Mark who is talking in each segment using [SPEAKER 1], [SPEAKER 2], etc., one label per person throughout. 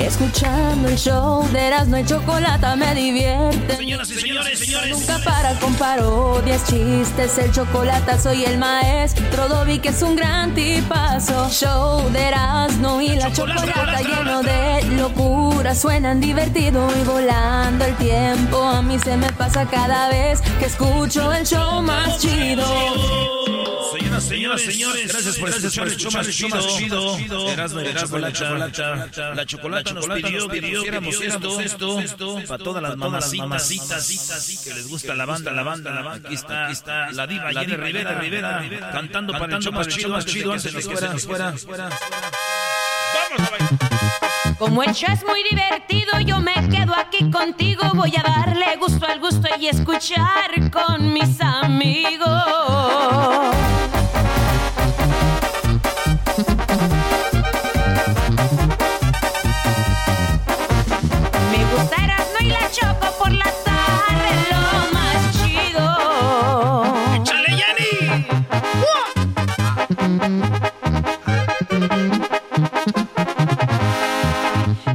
[SPEAKER 1] Escuchando el show de Erasmo y Chocolata me divierte.
[SPEAKER 2] Señoras y señores, señores.
[SPEAKER 1] Nunca para con parodias, chistes, el chocolate soy el maestro Dobby que es un gran tipazo. Show de Erasmo y la chocolata lleno de locura, suenan divertido y volando el tiempo. A mí se me pasa cada vez que escucho el show más chido.
[SPEAKER 2] Señoras, señoras, señores, gracias por escuchar el show más chido. Erasmo y la chocolata. La chocolata nos pidió que pusiéramos esto, esto, para todas las mamacitas que les gusta la banda, la banda, la banda. Aquí está, aquí está la diva Jenny Rivera, Rivera, cantando para el show más chido, más chido, antes de que se nos fuera. Vamos a bailar.
[SPEAKER 1] Como el show es muy divertido, yo me quedo aquí contigo. Voy a darle gusto al gusto y escuchar con mis amigos.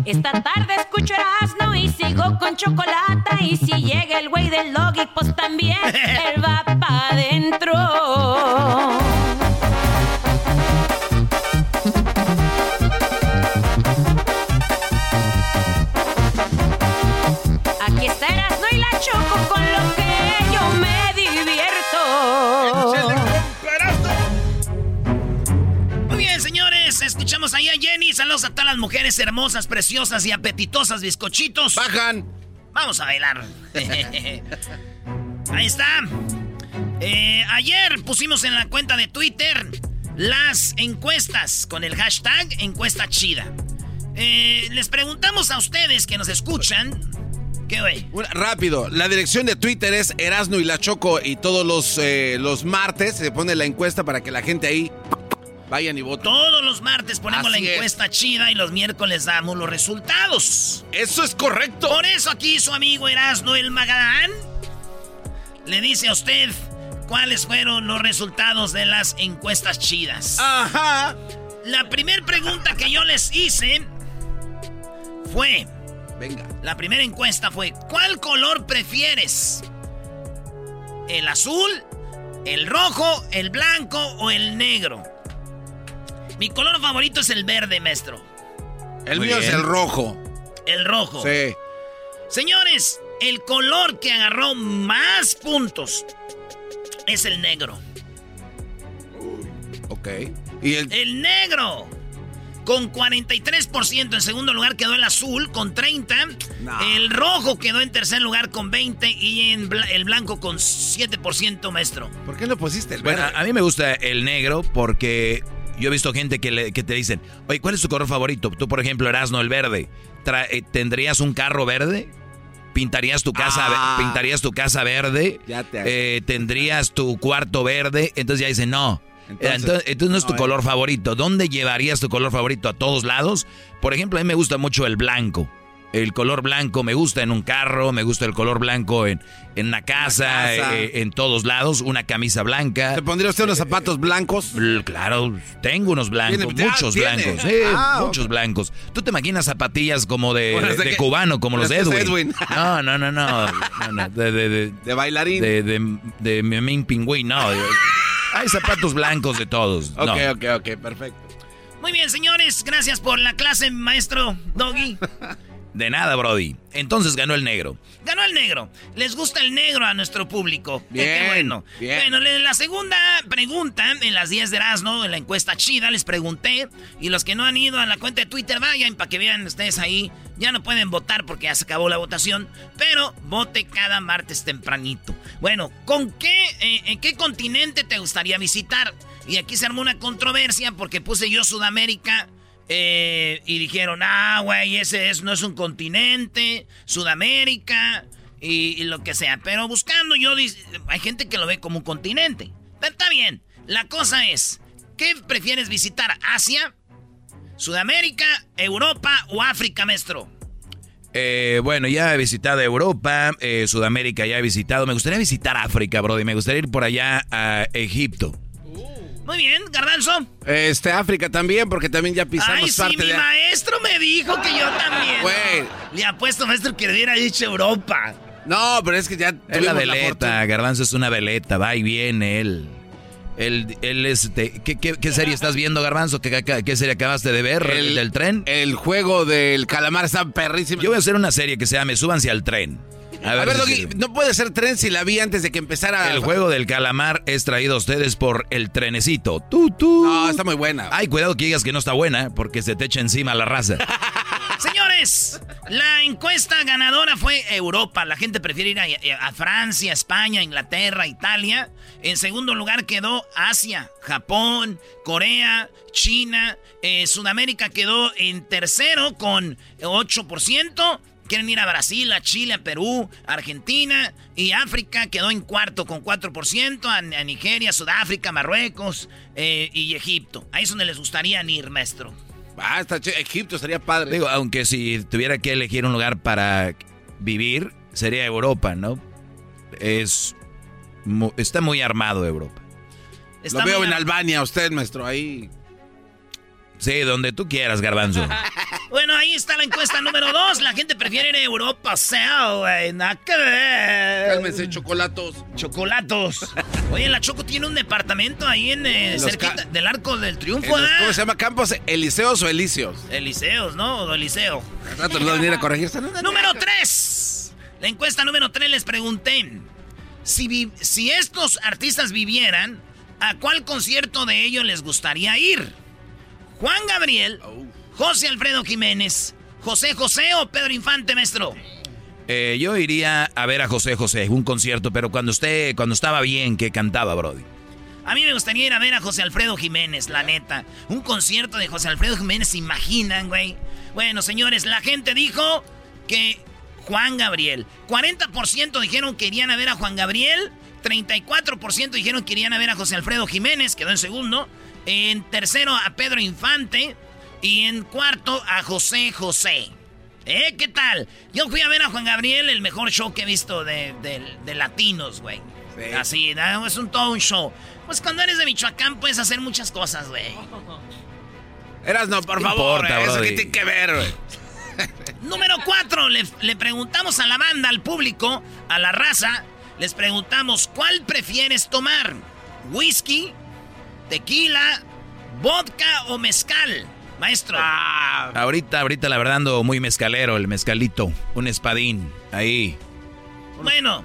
[SPEAKER 1] Esta tarde escucho Erasmo y sigo con chocolate. Y si llega el güey del Logi, pues también él va pa' adentro. Aquí está Erasmo y la Choco
[SPEAKER 2] señores, escuchamos ahí a Jenny. Saludos a todas las mujeres hermosas, preciosas y apetitosas bizcochitos.
[SPEAKER 3] Bajan.
[SPEAKER 2] Vamos a bailar. ahí está. Eh, ayer pusimos en la cuenta de Twitter las encuestas con el hashtag encuesta chida. Eh, les preguntamos a ustedes que nos escuchan. ¿Qué güey?
[SPEAKER 3] Rápido, la dirección de Twitter es Erasno y la Choco y todos los, eh, los martes se pone la encuesta para que la gente ahí vayan y voten.
[SPEAKER 2] Todos los martes ponemos
[SPEAKER 3] Así
[SPEAKER 2] la
[SPEAKER 3] es.
[SPEAKER 2] encuesta chida y los miércoles damos los resultados.
[SPEAKER 3] Eso es correcto.
[SPEAKER 2] Por eso aquí su amigo Erasno el Magadán le dice a usted cuáles fueron los resultados de las encuestas chidas.
[SPEAKER 3] Ajá.
[SPEAKER 2] La primera pregunta que yo les hice fue,
[SPEAKER 3] Venga.
[SPEAKER 2] la primera encuesta fue, ¿cuál color prefieres? ¿El azul, el rojo, el blanco o el negro? Mi color favorito es el verde, maestro.
[SPEAKER 3] El
[SPEAKER 2] Muy
[SPEAKER 3] mío es el rojo.
[SPEAKER 2] El rojo.
[SPEAKER 3] Sí.
[SPEAKER 2] Señores, el color que agarró más puntos es el negro.
[SPEAKER 3] Ok. Y el,
[SPEAKER 2] El negro. Con 43%. En segundo lugar quedó el azul con 30. El rojo quedó en tercer lugar con 20. Y en el blanco con 7%, maestro.
[SPEAKER 3] ¿Por qué no pusiste el
[SPEAKER 4] Bueno,
[SPEAKER 3] verde?
[SPEAKER 4] a, a mí me gusta el negro porque yo he visto gente que, le- que te dicen, oye, ¿cuál es tu color favorito? Tú, por ejemplo, Erasno, el verde. Eh, ¿Tendrías un carro verde? ¿Pintarías tu casa,
[SPEAKER 3] Ah.
[SPEAKER 4] ¿pintarías tu casa verde?
[SPEAKER 3] Ya te-
[SPEAKER 4] Eh, ¿Tendrías tu cuarto verde? Entonces ya dicen, no.
[SPEAKER 3] Entonces-
[SPEAKER 4] Entonces, entonces no es tu
[SPEAKER 3] no, eh.
[SPEAKER 4] color favorito. ¿Dónde llevarías tu color favorito? ¿A todos lados? Por ejemplo, a mí me gusta mucho el blanco. El color blanco me gusta en un carro, me gusta el color blanco en, en una casa, eh, en todos lados, una camisa blanca.
[SPEAKER 3] ¿Te pondría usted unos zapatos blancos?
[SPEAKER 4] Claro, tengo unos blancos, muchos blancos, ah, muchos blancos. ¿Tú te imaginas zapatillas como de, cubano, como los de Edwin? No, no, no, no. de,
[SPEAKER 3] de, de, bailarín.
[SPEAKER 4] De, de, de, Memín Pingüín, no. Hay zapatos blancos de todos.
[SPEAKER 3] Ok, ok, ok, perfecto.
[SPEAKER 2] Muy bien, señores, gracias por la clase, maestro Doggy.
[SPEAKER 4] De nada, Brody. Entonces ganó el negro.
[SPEAKER 2] Ganó el negro. Les gusta el negro a nuestro público.
[SPEAKER 3] Bien,
[SPEAKER 2] Qué bueno.
[SPEAKER 3] Bien.
[SPEAKER 2] Bueno, la segunda pregunta en las 10 de Erasmo, en la encuesta chida, les pregunté. Y los que no han ido a la cuenta de Twitter, vayan para que vean ustedes ahí. Ya no pueden votar porque ya se acabó la votación. Pero vote cada martes tempranito. Bueno, ¿con qué, eh, en qué continente te gustaría visitar? Y aquí se armó una controversia porque puse yo Sudamérica eh, y dijeron, ah, güey, ese es, no es un continente, Sudamérica y, lo que sea. Pero buscando yo, hay gente que lo ve como un continente. Pero está bien. La cosa es, ¿qué prefieres visitar? ¿Asia, Sudamérica, Europa o África, maestro?
[SPEAKER 4] Eh, bueno, ya he visitado Europa, eh, Sudamérica ya he visitado. Me gustaría visitar África, bro, y me gustaría ir por allá a Egipto.
[SPEAKER 2] Muy bien, Garbanzo.
[SPEAKER 3] Este, África también, porque también ya pisamos
[SPEAKER 2] Ay, sí, mi maestro me dijo que yo también.
[SPEAKER 3] Güey.
[SPEAKER 2] Le apuesto, maestro, que hubiera dicho Europa.
[SPEAKER 3] No, pero es que ya...
[SPEAKER 4] Es la veleta, Garbanzo es una veleta, va y viene él. Él, él es... ¿qué, serie estás viendo, Garbanzo? ¿Qué, qué, serie acabaste de ver? ¿El del tren?
[SPEAKER 3] El juego del calamar está perrísimo.
[SPEAKER 4] Yo voy a hacer una serie que se llame Súbanse al tren.
[SPEAKER 3] A ver, no puede ser tren si la vi antes de que empezara.
[SPEAKER 4] El juego del calamar es traído a ustedes por el trenecito. Tú, tú.
[SPEAKER 3] No, está muy buena.
[SPEAKER 4] Ay, cuidado que digas que no está buena, porque se te echa encima la raza.
[SPEAKER 2] Señores, la encuesta ganadora fue Europa. La gente prefiere ir a, Francia, España, Inglaterra, Italia. En segundo lugar quedó Asia, Japón, Corea, China. Eh, Sudamérica quedó en tercero con 8%. Quieren ir a Brasil, a Chile, a Perú, Argentina y África quedó en cuarto con 4%, a, Nigeria, Sudáfrica, Marruecos eh, y Egipto. Ahí es donde les gustaría ir, maestro.
[SPEAKER 3] Ah, Egipto sería padre.
[SPEAKER 4] Digo, aunque si tuviera que elegir un lugar para vivir, sería Europa, ¿no? Es está muy armado Europa.
[SPEAKER 3] Lo veo en Albania, usted, maestro, ahí.
[SPEAKER 4] Sí, donde tú quieras, garbanzo.
[SPEAKER 2] bueno, ahí está la encuesta número dos. La gente prefiere ir a Europa, sea, güey. Nada que ver.
[SPEAKER 3] Cálmense, chocolatos.
[SPEAKER 2] Chocolatos. Oye, la Choco tiene un departamento ahí en eh, cerquita del Arco del Triunfo, ¿eh?
[SPEAKER 3] ¿Cómo se llama? ¿Campos Eliseos o Elíseos?
[SPEAKER 2] Elíseos, ¿no? O Eliseo.
[SPEAKER 3] rato no venir a corregir.
[SPEAKER 2] número tres. La encuesta número tres les pregunté. Si, si estos artistas vivieran, ¿a cuál concierto de ellos les gustaría ir? Juan Gabriel, José Alfredo Jiménez, José José o Pedro Infante, maestro.
[SPEAKER 4] Eh, yo iría a ver a José José, un concierto, pero cuando usted, cuando estaba bien, que cantaba, Brody.
[SPEAKER 2] A mí me gustaría ir a ver a José Alfredo Jiménez, la neta. Un concierto de José Alfredo Jiménez, ¿se imaginan, güey? Bueno, señores, la gente dijo que Juan Gabriel. 40% dijeron que irían a ver a Juan Gabriel. 34% dijeron que irían a ver a José Alfredo Jiménez, quedó en segundo. En tercero a Pedro Infante. Y en cuarto a José José. ¿Eh? ¿Qué tal? Yo fui a ver a Juan Gabriel, el mejor show que he visto de, latinos, güey. Así, es un todo un show. Pues cuando eres de Michoacán puedes hacer muchas cosas, güey.
[SPEAKER 3] Eras no, por favor, eso que tiene que ver, güey.
[SPEAKER 2] Número cuatro, le, le preguntamos a la banda, al público, a la raza, les preguntamos, ¿cuál prefieres tomar? ¿Whisky, tequila, vodka o mezcal. Maestro.
[SPEAKER 4] Ah, ahorita, ahorita la verdad ando muy mezcalero, el mezcalito. Un espadín, ahí.
[SPEAKER 2] Bueno,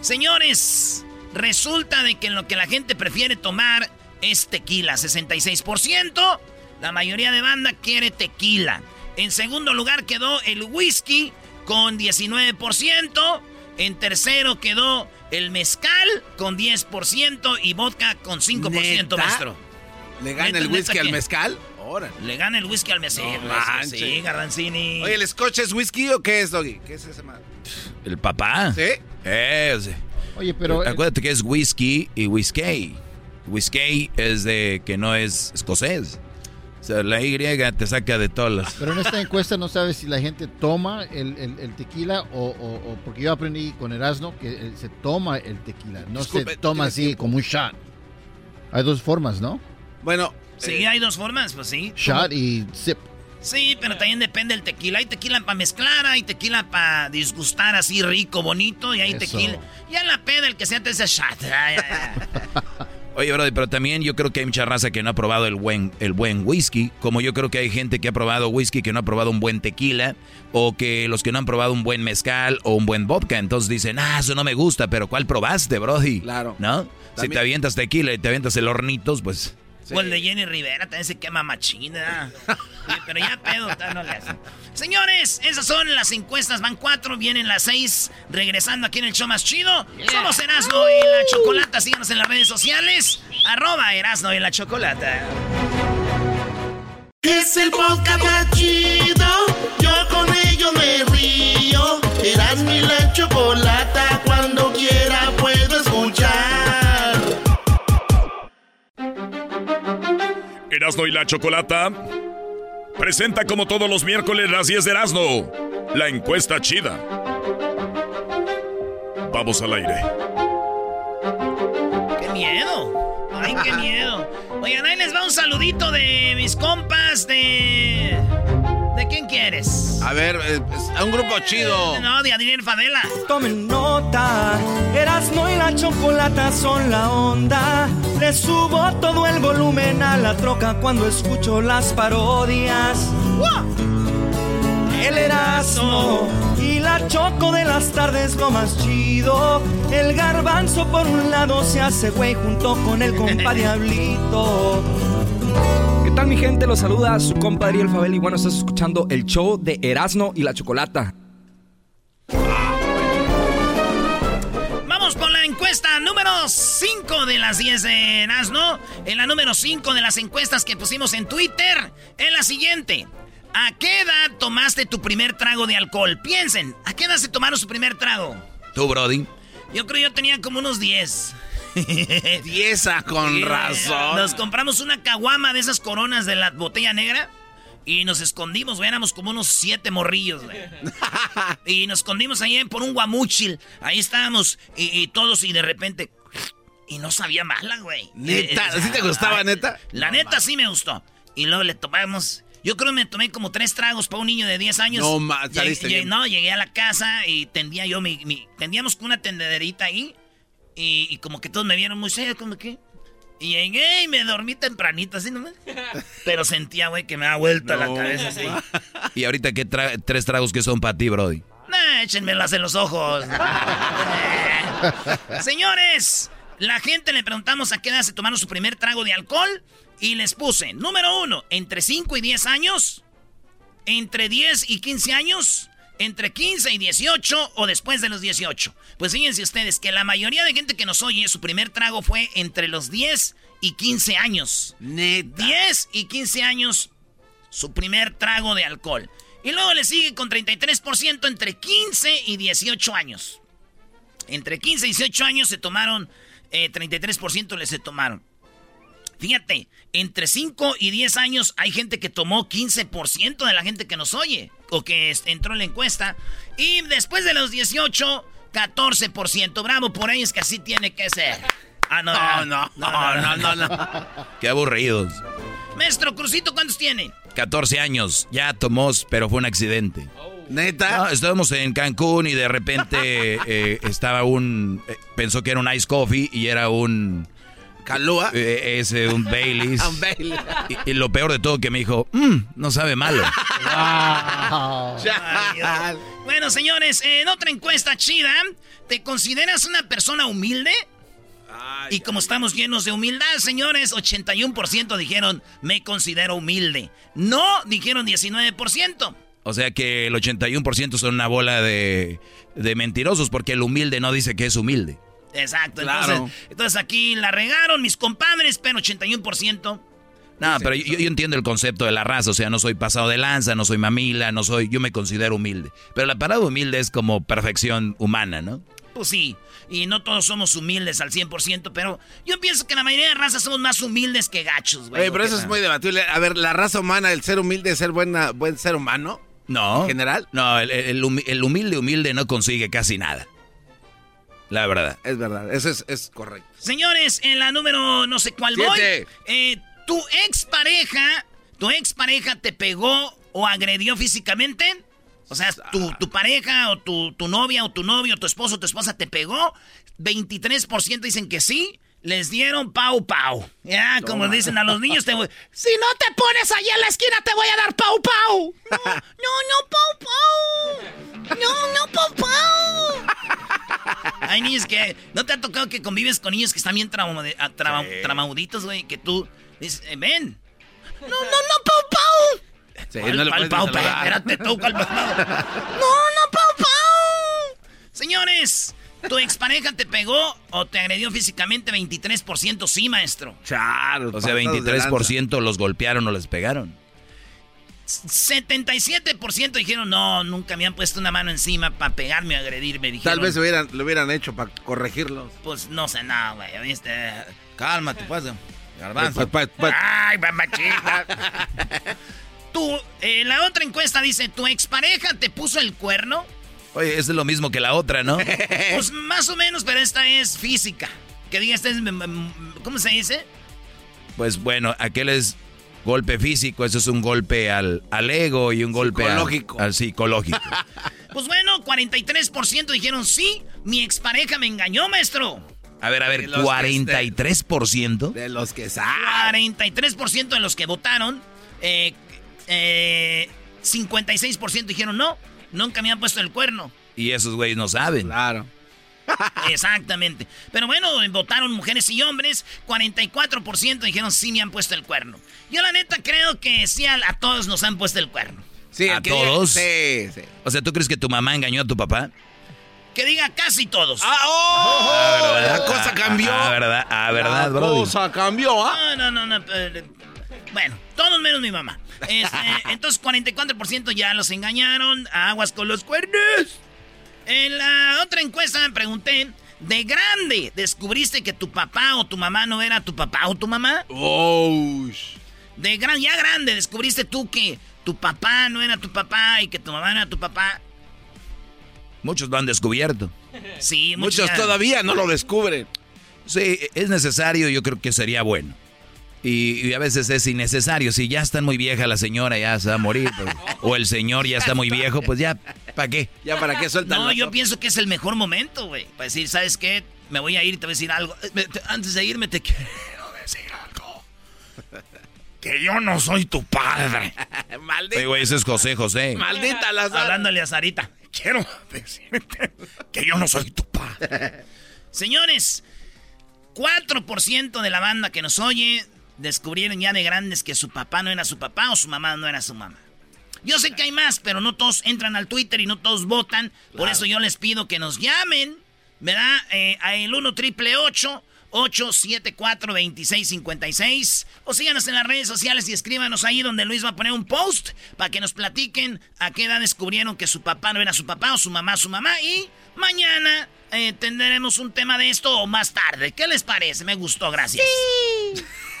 [SPEAKER 2] señores, resulta de que lo que la gente prefiere tomar es tequila, 66%. La mayoría de banda quiere tequila. En segundo lugar quedó el whisky con 19%. En tercero quedó el mezcal con 10% y vodka con 5%, maestro.
[SPEAKER 3] ¿Le gana el whisky al mezcal?
[SPEAKER 2] Le gana el whisky al mezcal. sí, Garbanzini.
[SPEAKER 3] Oye, ¿el scotch es whisky o qué es, Doggy? ¿Qué es ese mal?
[SPEAKER 4] ¿El papá?
[SPEAKER 3] ¿Sí?
[SPEAKER 4] Eh,
[SPEAKER 5] Oye, pero...
[SPEAKER 4] Acuérdate que es whisky y whisky. Whisky es de que no es escocés. O sea, la Y te saca de todas las...
[SPEAKER 5] Pero en esta encuesta no sabes si la gente toma el, el, tequila o, o, Porque yo aprendí con Erasmo que se toma el tequila, no se toma así como un shot. Hay dos formas, ¿no?
[SPEAKER 3] Bueno...
[SPEAKER 2] Sí, hay dos formas, pues sí.
[SPEAKER 5] Shot y sip.
[SPEAKER 2] Sí, pero también depende del tequila. Hay tequila para mezclar, hay tequila para disgustar así rico, bonito, y hay tequila. Ya la peda, el que sea te ese shot.
[SPEAKER 4] Oye, brother, pero también yo creo que hay mucha raza que no ha probado el buen, el buen whisky, como yo creo que hay gente que ha probado whisky que no ha probado un buen tequila, o que los que no han probado un buen mezcal o un buen vodka, entonces dicen, ah, eso no me gusta, pero ¿cuál probaste, brody?
[SPEAKER 3] Claro.
[SPEAKER 4] ¿No? Si te avientas tequila y te avientas el hornitos, pues...
[SPEAKER 2] O el de Jenny Rivera también se quema machina. pero ya pedo, no le hacen. Señores, esas son las encuestas. Van cuatro, vienen las seis. Regresando aquí en el show más chido. Somos Erasmo y la Chocolata. Síganos en las redes sociales. Arroba Erasmo y la Chocolata.
[SPEAKER 6] Es el podcast más chido. Yo con ello me río. Erasmo y la Chocolata.
[SPEAKER 7] Erasmo y la Chocolata presenta como todos los miércoles las 10 de Erasmo, la encuesta chida. Vamos al aire.
[SPEAKER 2] ¡Qué miedo! ¡Ay, qué miedo! Oigan, ahí les va un saludito de mis compas de... ¿De quién quieres?
[SPEAKER 3] A ver, eh, a un grupo chido.
[SPEAKER 2] No, de Adrián Fadela.
[SPEAKER 8] Tomen nota, Erasmo y la chocolata son la onda. Le subo todo el volumen a la troca cuando escucho las parodias. El Erasmo y la choco de las tardes lo más chido. El garbanzo por un lado se hace güey junto con el compa Diablito
[SPEAKER 9] tal mi gente? Los saluda su compadre El Fabel y bueno, estás escuchando el show de Erasmo y la Chocolata.
[SPEAKER 2] Vamos con la encuesta número 5 de las 10 de Erasmo. En la número 5 de las encuestas que pusimos en Twitter, es la siguiente. ¿A qué edad tomaste tu primer trago de alcohol? Piensen, ¿a qué edad se tomaron su primer trago?
[SPEAKER 4] ¿Tú, Brody?
[SPEAKER 2] Yo creo yo tenía como unos 10.
[SPEAKER 3] Dieza, con razón.
[SPEAKER 2] Nos compramos una caguama de esas coronas de la botella negra. Y nos escondimos, güey, éramos como unos siete morrillos, güey. y nos escondimos ahí por un guamuchil. Ahí estábamos, y, todos, y de repente. Y no sabía mala, güey.
[SPEAKER 3] ¿Neta? ¿Sí te gustaba, neta?
[SPEAKER 2] La neta sí me gustó. Y luego le tomamos. Yo creo que me tomé como tres tragos para un niño de 10 años.
[SPEAKER 3] No, ma, llegué,
[SPEAKER 2] No, llegué a la casa y tendía yo mi, mi. Tendíamos una tendederita ahí. Y, como que todos me vieron muy serio, como que. Y llegué y me dormí tempranito, así nomás. Pero sentía, güey, que me da vuelta la cabeza así.
[SPEAKER 4] ¿Y ahorita qué tres tragos que son para ti, Brody?
[SPEAKER 2] Nah, échenmelas en los ojos. Señores, la gente le preguntamos a qué edad se tomaron su primer trago de alcohol. Y les puse, número uno, entre 5 y 10 años. Entre 10 y 15 años entre 15 y 18 o después de los 18. Pues fíjense ustedes que la mayoría de gente que nos oye, su primer trago fue entre los 10 y 15 años.
[SPEAKER 3] Neta.
[SPEAKER 2] 10 y 15 años, su primer trago de alcohol. Y luego le sigue con 33% entre 15 y 18 años. Entre 15 y 18 años se tomaron, 33% eh, les se tomaron. Fíjate, entre 5 y 10 años hay gente que tomó 15% de la gente que nos oye o que entró en la encuesta. Y después de los 18, 14%. Bravo por ellos que así tiene que ser.
[SPEAKER 3] Ah, no, no, no, no, no,
[SPEAKER 4] Qué aburridos.
[SPEAKER 2] Maestro Crucito, ¿cuántos tiene?
[SPEAKER 4] 14 años. Ya tomó, pero fue un accidente.
[SPEAKER 3] ¿Neta?
[SPEAKER 4] estábamos en Cancún y de repente eh, estaba un... Eh, pensó que era un ice coffee y era un
[SPEAKER 3] ¿Calúa?
[SPEAKER 4] Eh, un Baileys. un Baileys. Y, lo peor de todo que me dijo, mmm, no sabe malo.
[SPEAKER 2] bueno, señores, en otra encuesta chida, ¿te consideras una persona humilde? y como estamos llenos de humildad, señores, 81% dijeron, me considero humilde. No, dijeron 19%.
[SPEAKER 4] O sea que el 81% son una bola de, de mentirosos porque el humilde no dice que es humilde.
[SPEAKER 2] Exacto. Entonces, aquí la regaron mis compadres, pero 81%.
[SPEAKER 4] No, pero yo, entiendo el concepto de la raza, o sea, no soy pasado de lanza, no soy mamila, no soy, yo me considero humilde. Pero la palabra humilde es como perfección humana, ¿no?
[SPEAKER 2] Pues sí. Y no todos somos humildes al 100%, pero yo pienso que la mayoría de razas somos más humildes que gachos, güey.
[SPEAKER 3] Oye, pero eso es muy debatible. A ver, la raza humana, el ser humilde es ser buena, buen ser humano.
[SPEAKER 4] No.
[SPEAKER 3] ¿En general?
[SPEAKER 4] No, el, el humi- el humilde humilde no consigue casi nada. La verdad.
[SPEAKER 3] Es verdad, eso es, es correcto.
[SPEAKER 2] Señores, en la número no sé cuál
[SPEAKER 3] Siete.
[SPEAKER 2] voy. Eh, tu expareja, tu expareja te pegó o agredió físicamente. O sea, tu, tu pareja o tu, tu novia o tu novio, tu esposo o tu esposa te pegó. 23% dicen que sí. Les dieron pau pau. Ya, como dicen a los niños, te voy- si no te pones allá en la esquina te voy a dar pau pau. No, no, no, pau pau. No, no, pau pau. Hay niños que. ¿No te ha tocado que convives con niños que están bien trauma- a- trama- tramauditos, güey? Que tú dices, eh, ven. No, no, no, pau pau.
[SPEAKER 3] Sí,
[SPEAKER 2] ¿Cuál-
[SPEAKER 3] no le
[SPEAKER 2] pau pau? Espérate tú, ¿cuál pau pau? No, no, pau pau. Señores, ¿tu expareja te pegó o te agredió físicamente? 23% sí, maestro.
[SPEAKER 3] Charo,
[SPEAKER 4] O sea, 23% los golpearon o les pegaron.
[SPEAKER 2] 77% dijeron, no, nunca me han puesto una mano encima para pegarme o agredirme. Dijeron,
[SPEAKER 3] Tal vez lo hubieran, lo hubieran hecho para corregirlos.
[SPEAKER 2] Pues no sé nada, güey, ¿viste? Cálmate, pues, garbanzo.
[SPEAKER 3] Pues, pues, pues.
[SPEAKER 2] Ay, mamachita. Tú, eh, la otra encuesta dice, ¿tu expareja te puso el cuerno?
[SPEAKER 4] Oye, es lo mismo que la otra, ¿no?
[SPEAKER 2] Pues más o menos, pero esta es física. Que diga, esta es, mm, mm, ¿cómo se dice?
[SPEAKER 4] Pues bueno, aquel es golpe físico, eso es un golpe al, al ego y un golpe al-
[SPEAKER 3] Psicológico.
[SPEAKER 4] Al, psicológico.
[SPEAKER 2] Pues bueno, 43% dijeron, sí, mi expareja me engañó, maestro.
[SPEAKER 4] A ver, a ver,
[SPEAKER 3] De los que
[SPEAKER 4] 43%.
[SPEAKER 3] De los que saben.
[SPEAKER 2] 43% de los que votaron, eh, eh, 56% dijeron no, nunca me han puesto el cuerno.
[SPEAKER 4] Y esos güeyes no saben.
[SPEAKER 3] Claro.
[SPEAKER 2] Exactamente. Pero bueno, votaron mujeres y hombres, 44% dijeron sí me han puesto el cuerno. Yo la neta creo que sí a, a todos nos han puesto el cuerno.
[SPEAKER 3] Sí,
[SPEAKER 4] ¿A
[SPEAKER 3] diga-
[SPEAKER 4] todos?
[SPEAKER 3] Sí, sí.
[SPEAKER 4] O sea, ¿tú crees que tu mamá engañó a tu papá?
[SPEAKER 2] Que diga casi todos.
[SPEAKER 3] ¡Ah, oh!
[SPEAKER 4] Ah, ¿verdad?
[SPEAKER 3] La cosa cambió.
[SPEAKER 4] Ah, verdad, ah, verdad,
[SPEAKER 3] La
[SPEAKER 4] bro.
[SPEAKER 3] cosa cambió, ¿ah?
[SPEAKER 2] No, no, no, no. eh, Bueno, todos menos mi mamá. Este, entonces, 44% ya los engañaron. Aguas con los cuernos. En la otra encuesta me pregunté, ¿de grande descubriste que tu papá o tu mamá no era tu papá o tu mamá?
[SPEAKER 3] Oh,
[SPEAKER 2] De gran, ya grande descubriste tú que tu papá no era tu papá y que tu mamá no era tu papá.
[SPEAKER 4] Muchos lo han descubierto.
[SPEAKER 2] Sí,
[SPEAKER 3] muchos
[SPEAKER 2] ya-
[SPEAKER 3] todavía no lo descubren.
[SPEAKER 4] Sí, es necesario, yo creo que sería bueno. Y, y a veces es innecesario. Si ya está muy vieja la señora, ya se va a morir. pues, o el señor ya está muy viejo, pues ya, ¿para qué?
[SPEAKER 3] Ya para qué sueltan
[SPEAKER 2] No, yo pienso que es el mejor momento, güey. Para decir, ¿sabes qué? Me voy a ir y te voy a decir algo. Eh, Antes de irme te quiero decir algo. Que yo no soy tu padre.
[SPEAKER 3] Maldita,
[SPEAKER 4] Oye, güey, ese es José José.
[SPEAKER 3] maldita la
[SPEAKER 2] Hablándole a Sarita. Quiero decirte que yo no soy tu padre. Señores, 4% de la banda que nos oye descubrieron ya de grandes que su papá no era su papá o su mamá no era su mamá. Yo sé que hay más, pero no todos entran al Twitter y no todos votan. Por eso yo les pido que nos llamen, ¿verdad? Eh, a el 1 triple 874 2656 O síganos en las redes sociales y escríbanos ahí donde Luis va a poner un post para que nos platiquen a qué edad descubrieron que su papá no era su papá o su mamá su mamá. Y mañana eh, tendremos un tema de esto o más tarde. ¿Qué les parece? Me gustó, gracias.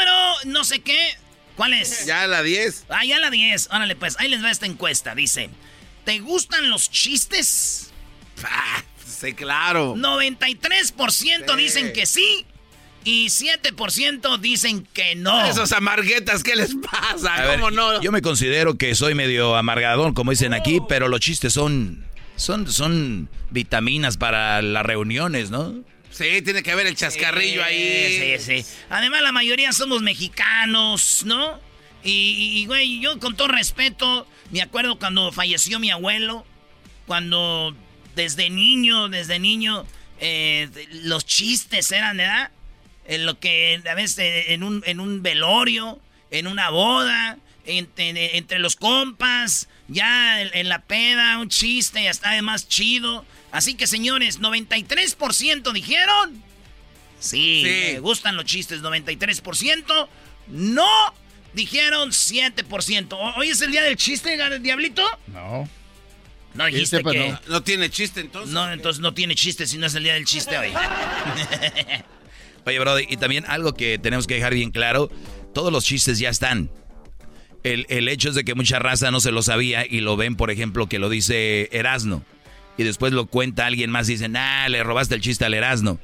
[SPEAKER 2] Número no sé qué. ¿Cuál es?
[SPEAKER 3] Ya la 10.
[SPEAKER 2] Ah, ya la 10. Órale, pues, ahí les va esta encuesta. Dice, ¿te gustan los chistes?
[SPEAKER 3] Ah, sí, claro.
[SPEAKER 2] 93% dicen que sí y 7% dicen que no.
[SPEAKER 3] Esos amarguetas, ¿qué les pasa?
[SPEAKER 4] A ver,
[SPEAKER 3] ¿Cómo no?
[SPEAKER 4] Yo me considero que soy medio amargadón, como dicen aquí, pero los chistes son, son, son vitaminas para las reuniones, ¿no?
[SPEAKER 3] Sí, tiene que haber el chascarrillo ahí.
[SPEAKER 2] Sí, sí. Además, la mayoría somos mexicanos, ¿no? Y, güey, yo con todo respeto, me acuerdo cuando falleció mi abuelo, cuando desde niño, desde niño, eh, los chistes eran, ¿verdad? En lo que a veces en un, en un velorio, en una boda, entre, entre los compas, ya en, la peda, un chiste, ya está además chido. Así que señores, 93% dijeron. Sí,
[SPEAKER 3] Sí.
[SPEAKER 2] me gustan los chistes, 93%. No, dijeron 7%. ¿O- ¿Hoy es el día del chiste, Diablito?
[SPEAKER 5] No.
[SPEAKER 2] No dijiste que...
[SPEAKER 3] No. tiene chiste entonces.
[SPEAKER 2] No, entonces no tiene chiste si no es el día del chiste hoy.
[SPEAKER 4] Oye, Brody, y también algo que tenemos que dejar bien claro, todos los chistes ya están. El, el hecho es de que mucha raza no se lo sabía y lo ven, por ejemplo, que lo dice Erasno. Y después lo cuenta alguien más y dicen, ah, le robaste el chiste al Erasno.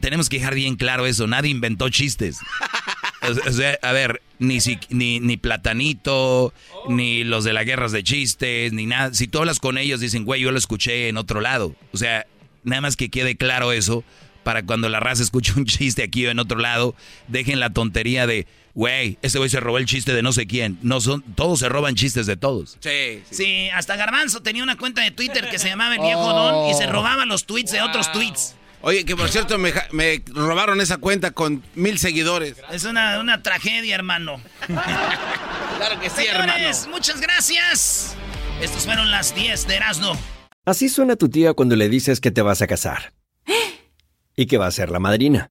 [SPEAKER 4] tenemos que dejar bien claro eso, nadie inventó chistes. O sea, a ver, ni, ni, ni Platanito, ni los de las guerras de chistes, ni nada. Si tú hablas con ellos, dicen, güey, yo lo escuché en otro lado. O sea, nada más que quede claro eso, para cuando la raza escuche un chiste aquí o en otro lado, dejen la tontería de, güey, ese güey se robó el chiste de no sé quién. No son, todos se roban chistes de todos.
[SPEAKER 2] Sí, sí. hasta Garbanzo tenía una cuenta de Twitter que se llamaba El Viejo Don y se oh. robaba los tweets de otros tweets.
[SPEAKER 3] Oye, que por cierto me, robaron esa cuenta con mil seguidores.
[SPEAKER 2] Es una, una tragedia, hermano.
[SPEAKER 3] claro que sí, Señores,
[SPEAKER 2] muchas gracias. Estas fueron las 10 de Erasmo.
[SPEAKER 10] Así suena tu tía cuando le dices que te vas a casar. y que va a ser la madrina.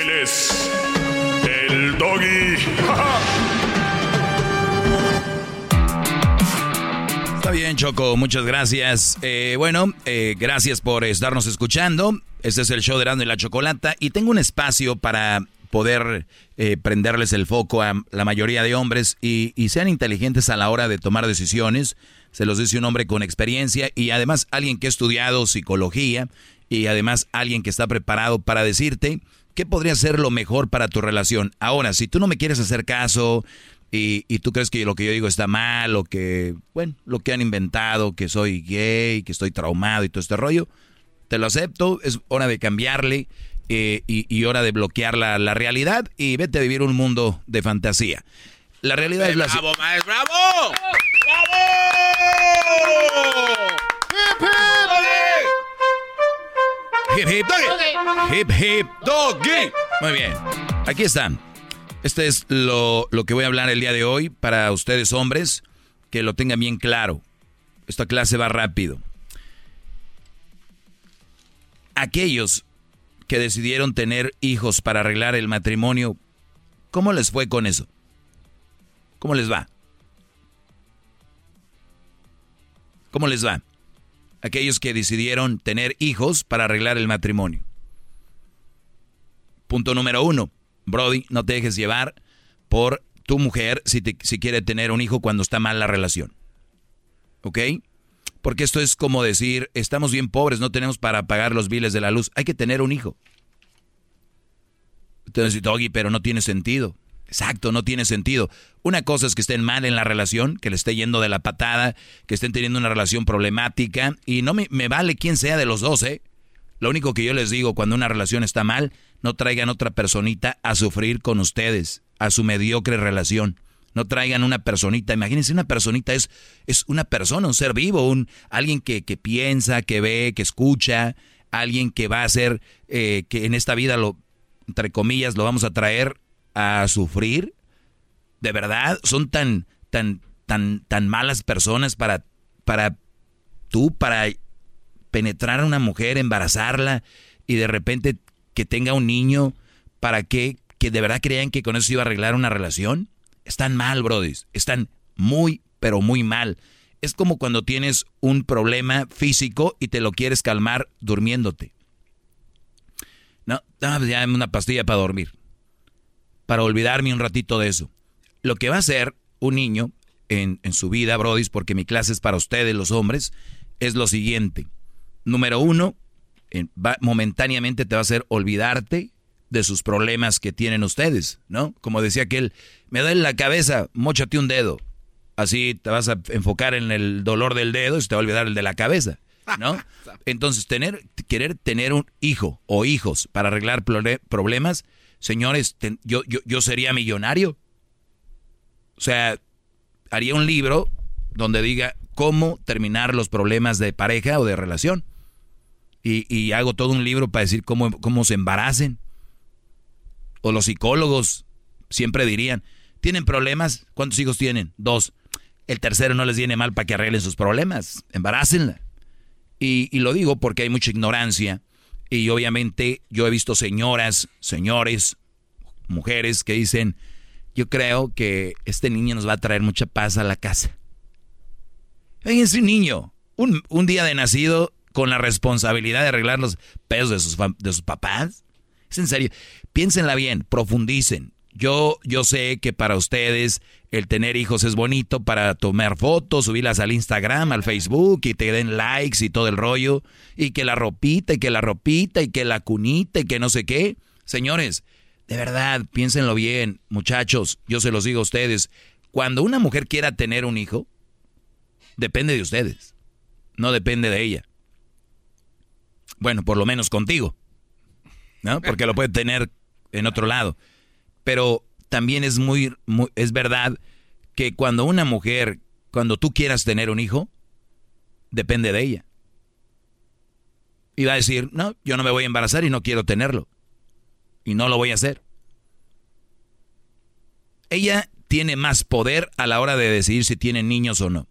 [SPEAKER 11] Él es el doggy.
[SPEAKER 4] Está bien, Choco, muchas gracias. Eh, bueno, eh, gracias por estarnos escuchando. Este es el show de Rando y la Chocolata. Y tengo un espacio para poder eh, prenderles el foco a la mayoría de hombres y, sean inteligentes a la hora de tomar decisiones. Se los dice un hombre con experiencia y además alguien que ha estudiado psicología y además alguien que está preparado para decirte ¿qué podría ser lo mejor para tu relación? Ahora, si tú no me quieres hacer caso y, tú crees que lo que yo digo está mal o que, bueno, lo que han inventado, que soy gay, que estoy traumado y todo este rollo, te lo acepto, es hora de cambiarle eh, y, hora de bloquear la, realidad y vete a vivir un mundo de fantasía. La realidad es la...
[SPEAKER 3] ¡Bravo, maestro! ¡Bravo! ¡Bravo!
[SPEAKER 4] Hip hip doggy. Hip hip doggy. Muy bien. Aquí están. Este es lo, lo, que voy a hablar el día de hoy para ustedes hombres, que lo tengan bien claro. Esta clase va rápido. Aquellos que decidieron tener hijos para arreglar el matrimonio, ¿cómo les fue con eso? ¿Cómo les va? ¿Cómo les va? Aquellos que decidieron tener hijos para arreglar el matrimonio. Punto número uno, Brody, no te dejes llevar por tu mujer si, si quiere tener un hijo cuando está mal la relación. ¿Ok? Porque esto es como decir, estamos bien pobres, no tenemos para pagar los biles de la luz. Hay que tener un hijo. Entonces, Doggy, pero no tiene sentido. Exacto, no tiene sentido. Una cosa es que estén mal en la relación, que le esté yendo de la patada, que estén teniendo una relación problemática, y no me, vale quién sea de los dos, ¿eh? Lo único que yo les digo, cuando una relación está mal, no traigan otra personita a sufrir con ustedes, a su mediocre relación. No traigan una personita. Imagínense, una personita es, es una persona, un ser vivo, un, alguien que, que piensa, que ve, que escucha, alguien que va a ser, eh, que en esta vida lo, entre comillas, lo vamos a traer a sufrir. De verdad, son tan, tan, tan, tan malas personas para, para tú, para penetrar a una mujer, embarazarla y de repente que tenga un niño, ¿para qué? ¿Que de verdad creían que con eso iba a arreglar una relación? Están mal, brodis. Están muy, pero muy mal. Es como cuando tienes un problema físico y te lo quieres calmar durmiéndote. No, pues ya una pastilla para dormir. Para olvidarme un ratito de eso. Lo que va a hacer un niño en, en su vida, brodis, porque mi clase es para ustedes, los hombres, es lo siguiente. Número uno, momentáneamente te va a hacer olvidarte de sus problemas que tienen ustedes, ¿no? Como decía aquel, me duele la cabeza, mochate un dedo. Así te vas a enfocar en el dolor del dedo y se te va a olvidar el de la cabeza, ¿no? Entonces, tener, querer tener un hijo o hijos para arreglar problemas, señores, yo, yo, yo sería millonario. O sea, haría un libro donde diga cómo terminar los problemas de pareja o de relación. Y, y hago todo un libro para decir cómo, cómo se embaracen o los psicólogos siempre dirían, ¿tienen problemas? ¿Cuántos hijos tienen? Dos. El tercero no les viene mal para que arreglen sus problemas. Embarácenla. Y, y lo digo porque hay mucha ignorancia. Y obviamente yo he visto señoras, señores, mujeres que dicen, yo creo que este niño nos va a traer mucha paz a la casa. Fíjense un niño, un, un, día de nacido con la responsabilidad de arreglar los pedos de sus, de sus papás. Es en serio. Piénsenla bien, profundicen. Yo, yo sé que para ustedes el tener hijos es bonito para tomar fotos, subirlas al Instagram, al Facebook y te den likes y todo el rollo. Y que la ropita y que la ropita y que la cunita y que no sé qué. Señores, de verdad, piénsenlo bien, muchachos. Yo se los digo a ustedes. Cuando una mujer quiera tener un hijo, depende de ustedes. No depende de ella. Bueno, por lo menos contigo. ¿No? Porque lo puede tener en otro lado. Pero también es muy, es verdad que cuando una mujer, cuando tú quieras tener un hijo, depende de ella. Y va a decir, no, yo no me voy a embarazar y no quiero tenerlo. Y no lo voy a hacer. Ella tiene más poder a la hora de decidir si tienen niños o no.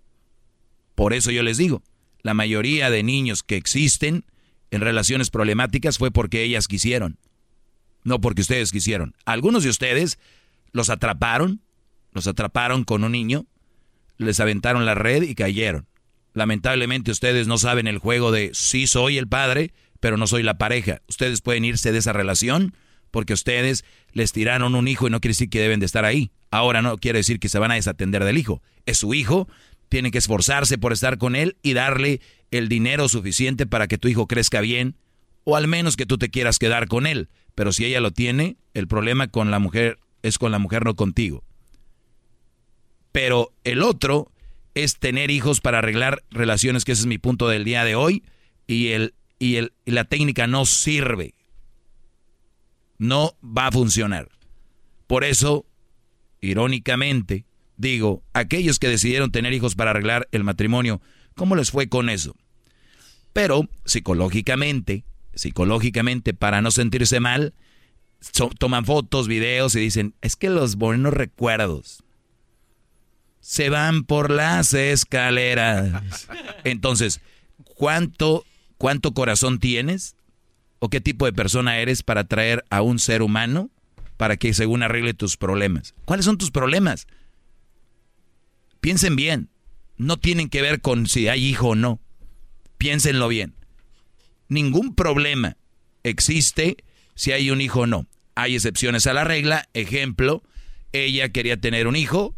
[SPEAKER 4] Por eso yo les digo, la mayoría de niños que existen en relaciones problemáticas fue porque ellas quisieron no porque ustedes quisieron. Algunos de ustedes los atraparon, los atraparon con un niño, les aventaron la red y cayeron. Lamentablemente ustedes no saben el juego de sí soy el padre, pero no soy la pareja. Ustedes pueden irse de esa relación porque ustedes les tiraron un hijo y no quiere decir que deben de estar ahí. Ahora no quiere decir que se van a desatender del hijo. Es su hijo, tiene que esforzarse por estar con él y darle el dinero suficiente para que tu hijo crezca bien, o al menos que tú te quieras quedar con él. Pero si ella lo tiene, el problema con la mujer es con la mujer, no contigo. Pero el otro es tener hijos para arreglar relaciones, que ese es mi punto del día de hoy, y, el, y, el, y la técnica no sirve. No va a funcionar. Por eso, irónicamente, digo, aquellos que decidieron tener hijos para arreglar el matrimonio, ¿cómo les fue con eso? Pero psicológicamente, psicológicamente para no sentirse mal, toman fotos, videos y dicen, es que los buenos recuerdos se van por las escaleras. Entonces, ¿cuánto, cuánto corazón tienes? ¿O qué tipo de persona eres para traer a un ser humano para que según arregle tus problemas? ¿Cuáles son tus problemas? Piensen bien. No tienen que ver con si hay hijo o no. Piénsenlo bien ningún problema existe si hay un hijo o no. Hay excepciones a la regla. Ejemplo, ella quería tener un hijo